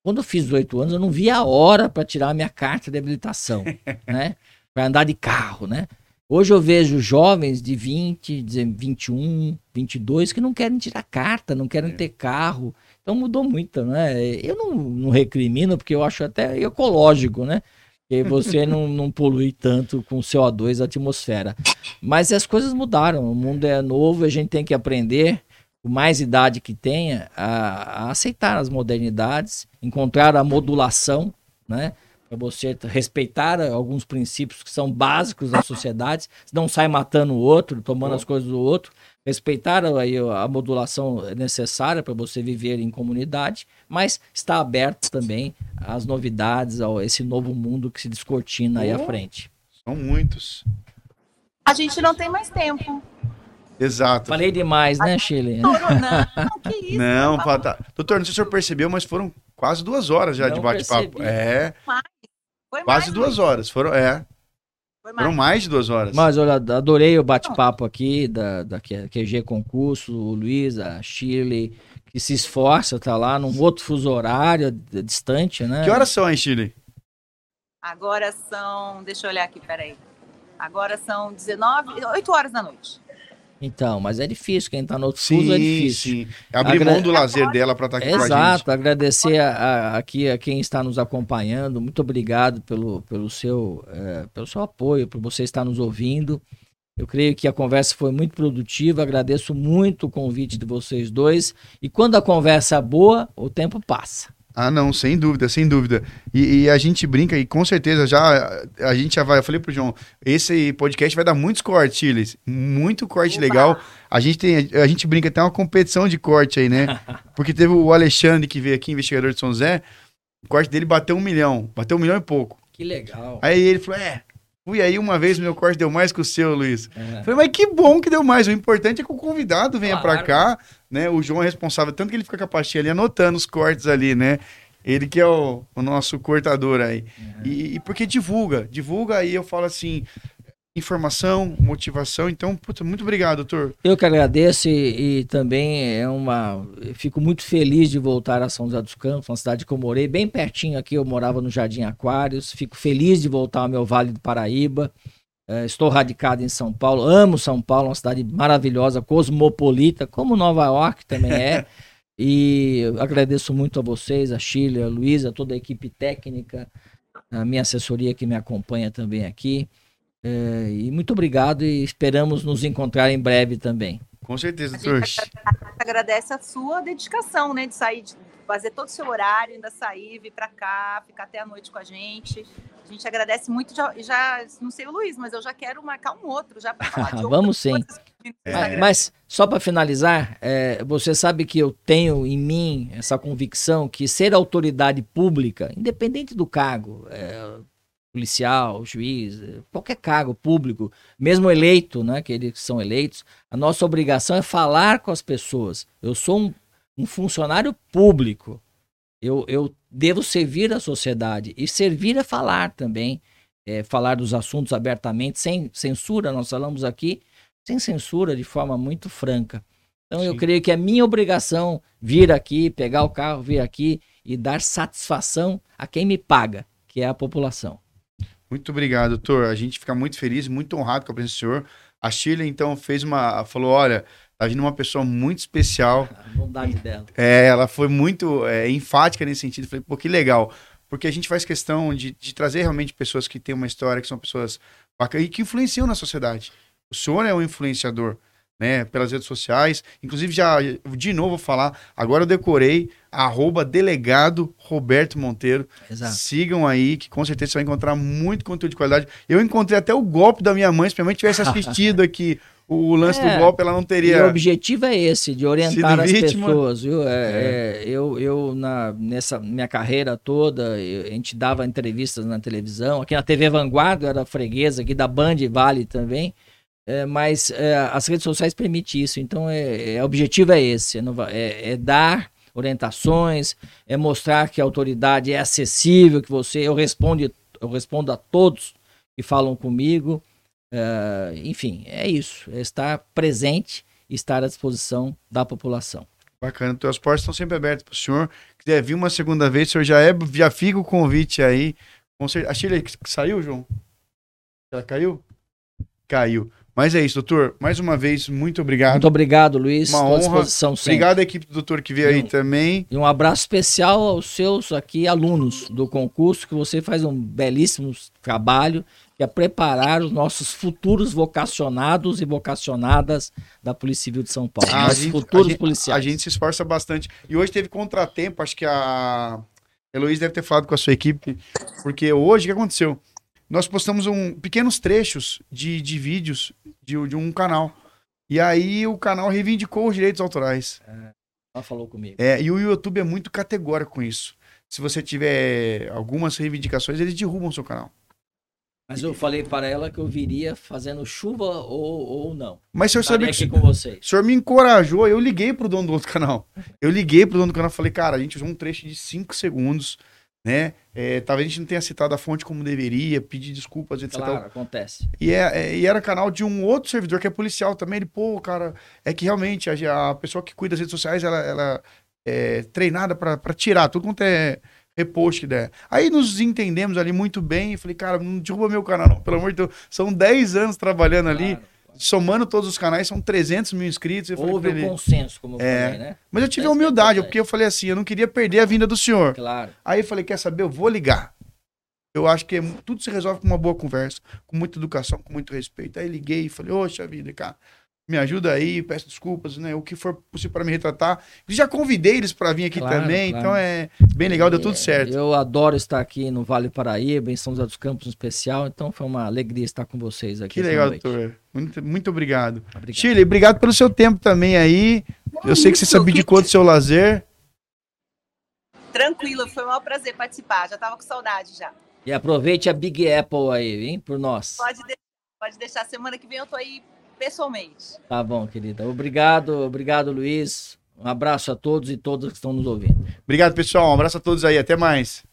Quando eu fiz 18 anos, eu não via a hora para tirar a minha carta de habilitação, né? Para andar de carro, né? Hoje eu vejo jovens de 20, 21, 22 que não querem tirar carta, não querem é. ter carro. Então mudou muito, né? Eu não, não recrimino porque eu acho até ecológico, né? Que você não, não polui tanto com CO2 a atmosfera. Mas as coisas mudaram, o mundo é novo, a gente tem que aprender, com mais idade que tenha, a, a aceitar as modernidades, encontrar a modulação, né? Para você respeitar alguns princípios que são básicos da sociedade, não sai matando o outro, tomando as coisas do outro, respeitar aí a modulação necessária para você viver em comunidade, mas está aberto também às novidades, a esse novo mundo que se descortina aí à frente. São muitos. A gente não tem mais tempo. Exato. Falei demais, né, Chile? Não, não, que isso. Não, tá. Doutor, não sei se o senhor percebeu, mas foram quase duas horas já não de bate-papo. É. Foi Quase mais, duas horas. Foram, é. Foi mais. Foram mais de duas horas. Mas olha, adorei o bate-papo aqui da, da QG Concurso, o Luiz, a Shirley, que se esforça, tá lá num outro fuso horário distante, né? Que horas são aí, Shirley? Agora são. Deixa eu olhar aqui, peraí. Agora são 19, 8 horas da noite. Então, mas é difícil, quem está no outro sim, fuso é difícil. Sim. Abrir Agra... mão do lazer dela para estar tá aqui Exato, com a gente. Exato, agradecer a, a, aqui a quem está nos acompanhando, muito obrigado pelo, pelo, seu, é, pelo seu apoio, por você estar nos ouvindo. Eu creio que a conversa foi muito produtiva, agradeço muito o convite de vocês dois. E quando a conversa é boa, o tempo passa. Ah, não, sem dúvida, sem dúvida. E, e, a gente brinca, e com certeza já a gente já vai. Eu falei pro João, esse podcast vai dar muitos cortes, Chiles. Muito corte Opa. legal. A gente tem, a gente brinca até uma competição de corte aí, né? Porque teve o Alexandre que veio aqui, investigador de São José. O corte dele bateu um milhão, bateu um milhão e pouco. Que legal. Aí ele falou: é, Fui aí uma vez, meu corte deu mais que o seu, Luiz. É. Falei, mas que bom que deu mais. O importante é que o convidado venha claro. para cá, né? O João é responsável, tanto que ele fica com a pastinha ali anotando os cortes ali, né? Ele que é o, o nosso cortador aí. É. E, e, porque divulga, divulga aí, eu falo assim, informação, motivação. Então, puta, muito obrigado, doutor. Eu que agradeço e, e, também é uma. Fico muito feliz de voltar a São José dos Campos, uma cidade que eu morei, bem pertinho aqui. Eu morava no Jardim Aquários. Fico feliz de voltar ao meu Vale do Paraíba. É, estou radicado em São Paulo, amo São Paulo, uma cidade maravilhosa, cosmopolita, como Nova York também é. e agradeço muito a vocês, a Chile, a Luísa, toda a equipe técnica, a minha assessoria que me acompanha também aqui. É, e muito obrigado e esperamos nos encontrar em breve também. Com certeza, doutor. agradece a sua dedicação, né, de sair, de fazer todo o seu horário, ainda sair, vir para cá, ficar até a noite com a gente. A gente agradece muito, já, já não sei o Luiz, mas eu já quero marcar um outro já para falar de Vamos sim. É. Mas só para finalizar, é, você sabe que eu tenho em mim essa convicção que ser autoridade pública, independente do cargo, é, policial, juiz, qualquer cargo público, mesmo eleito, né, que eles são eleitos, a nossa obrigação é falar com as pessoas. Eu sou um, um funcionário público. Eu, eu devo servir a sociedade e servir é falar também, é, falar dos assuntos abertamente, sem censura. Nós falamos aqui sem censura, de forma muito franca. Então Sim. eu creio que é minha obrigação vir aqui, pegar o carro, vir aqui e dar satisfação a quem me paga, que é a população. Muito obrigado, doutor. A gente fica muito feliz, muito honrado com a presença do senhor. A Shirley, então, fez uma. falou: olha, tá vindo uma pessoa muito especial. A bondade dela. É, ela foi muito é, enfática nesse sentido. Falei, pô, que legal. Porque a gente faz questão de, de trazer realmente pessoas que têm uma história, que são pessoas bacanas e que influenciam na sociedade. O senhor é um influenciador né, pelas redes sociais. Inclusive, já de novo vou falar, agora eu decorei arroba delegado Roberto Monteiro. Exato. Sigam aí, que com certeza você vai encontrar muito conteúdo de qualidade. Eu encontrei até o golpe da minha mãe, se minha mãe tivesse assistido aqui o lance é, do golpe, ela não teria. o objetivo é esse, de orientar as vítima. pessoas. Viu? É, é. é, eu, eu na, nessa minha carreira toda, eu, a gente dava entrevistas na televisão. Aqui na TV Vanguarda, era freguesa, aqui da Band Vale também. É, mas é, as redes sociais permitem isso. Então, é, é o objetivo é esse: é, é, dar orientações, é mostrar que a autoridade é acessível, que você. Eu respondo, eu respondo a todos que falam comigo. É, enfim, é isso: é estar presente e estar à disposição da população. Bacana, então as portas estão sempre abertas para o senhor. Quiser vir uma segunda vez, o senhor já, é, já fica o convite aí. A Chile saiu, João? Ela caiu? Caiu. Mas é isso, doutor. Mais uma vez, muito obrigado. Muito obrigado, Luiz. Uma honra. Disposição sempre. Obrigado à equipe do doutor que veio aí também. E um abraço especial aos seus aqui alunos do concurso, que você faz um belíssimo trabalho, que é preparar os nossos futuros vocacionados e vocacionadas da Polícia Civil de São Paulo. Ah, gente, futuros a policiais. A gente se esforça bastante. E hoje teve contratempo, acho que a Heloísa deve ter falado com a sua equipe, porque hoje o que aconteceu? Nós postamos um, pequenos trechos de, de vídeos de, de um canal. E aí o canal reivindicou os direitos autorais. É, ela falou comigo. É, e o YouTube é muito categórico com isso. Se você tiver algumas reivindicações, eles derrubam o seu canal. Mas eu falei para ela que eu viria fazendo chuva ou, ou não. Mas o senhor sabia que com vocês. o senhor me encorajou, eu liguei pro dono do outro canal. Eu liguei pro dono do canal e falei, cara, a gente usou um trecho de 5 segundos né? É, talvez a gente não tenha citado a fonte como deveria, pedir desculpas, etc. Claro, acontece. E, é, é, e era canal de um outro servidor que é policial também. Ele, pô, cara, é que realmente a, a pessoa que cuida das redes sociais, ela, ela é treinada para tirar tudo quanto é repost que der. Aí nos entendemos ali muito bem e falei, cara, não derruba meu canal, não, pelo amor de Deus. São 10 anos trabalhando claro. Somando todos os canais, são 300 mil inscritos. Houve o consenso, como eu é, falei, né? Mas eu tive a humildade, porque eu falei assim, eu não queria perder a vinda do senhor. Claro. Aí eu falei, quer saber, eu vou ligar. eu acho que é, tudo se resolve com uma boa conversa, com muita educação, com muito respeito. Aí liguei e falei, oxa vida, cara, me ajuda aí, peço desculpas, né? O que for possível para me retratar. Já convidei eles para vir aqui claro, também, claro. então é bem legal, deu tudo é, certo. Eu adoro estar aqui no Vale Paraíba, em São José dos Campos, em especial, então foi uma alegria estar com vocês aqui. Que legal, doutor. Muito, muito obrigado. obrigado. Chile, obrigado pelo seu tempo também aí. Eu sei que você se abdicou do seu lazer. Tranquilo, foi um maior prazer participar, já estava com saudade já. E aproveite a Big Apple aí, hein, por nós. Pode, de pode deixar, semana que vem eu tô aí pessoalmente. Tá bom, querida. Obrigado, obrigado, Luiz. Um abraço a todos e todas que estão nos ouvindo. Obrigado, pessoal. Um abraço a todos aí. Até mais.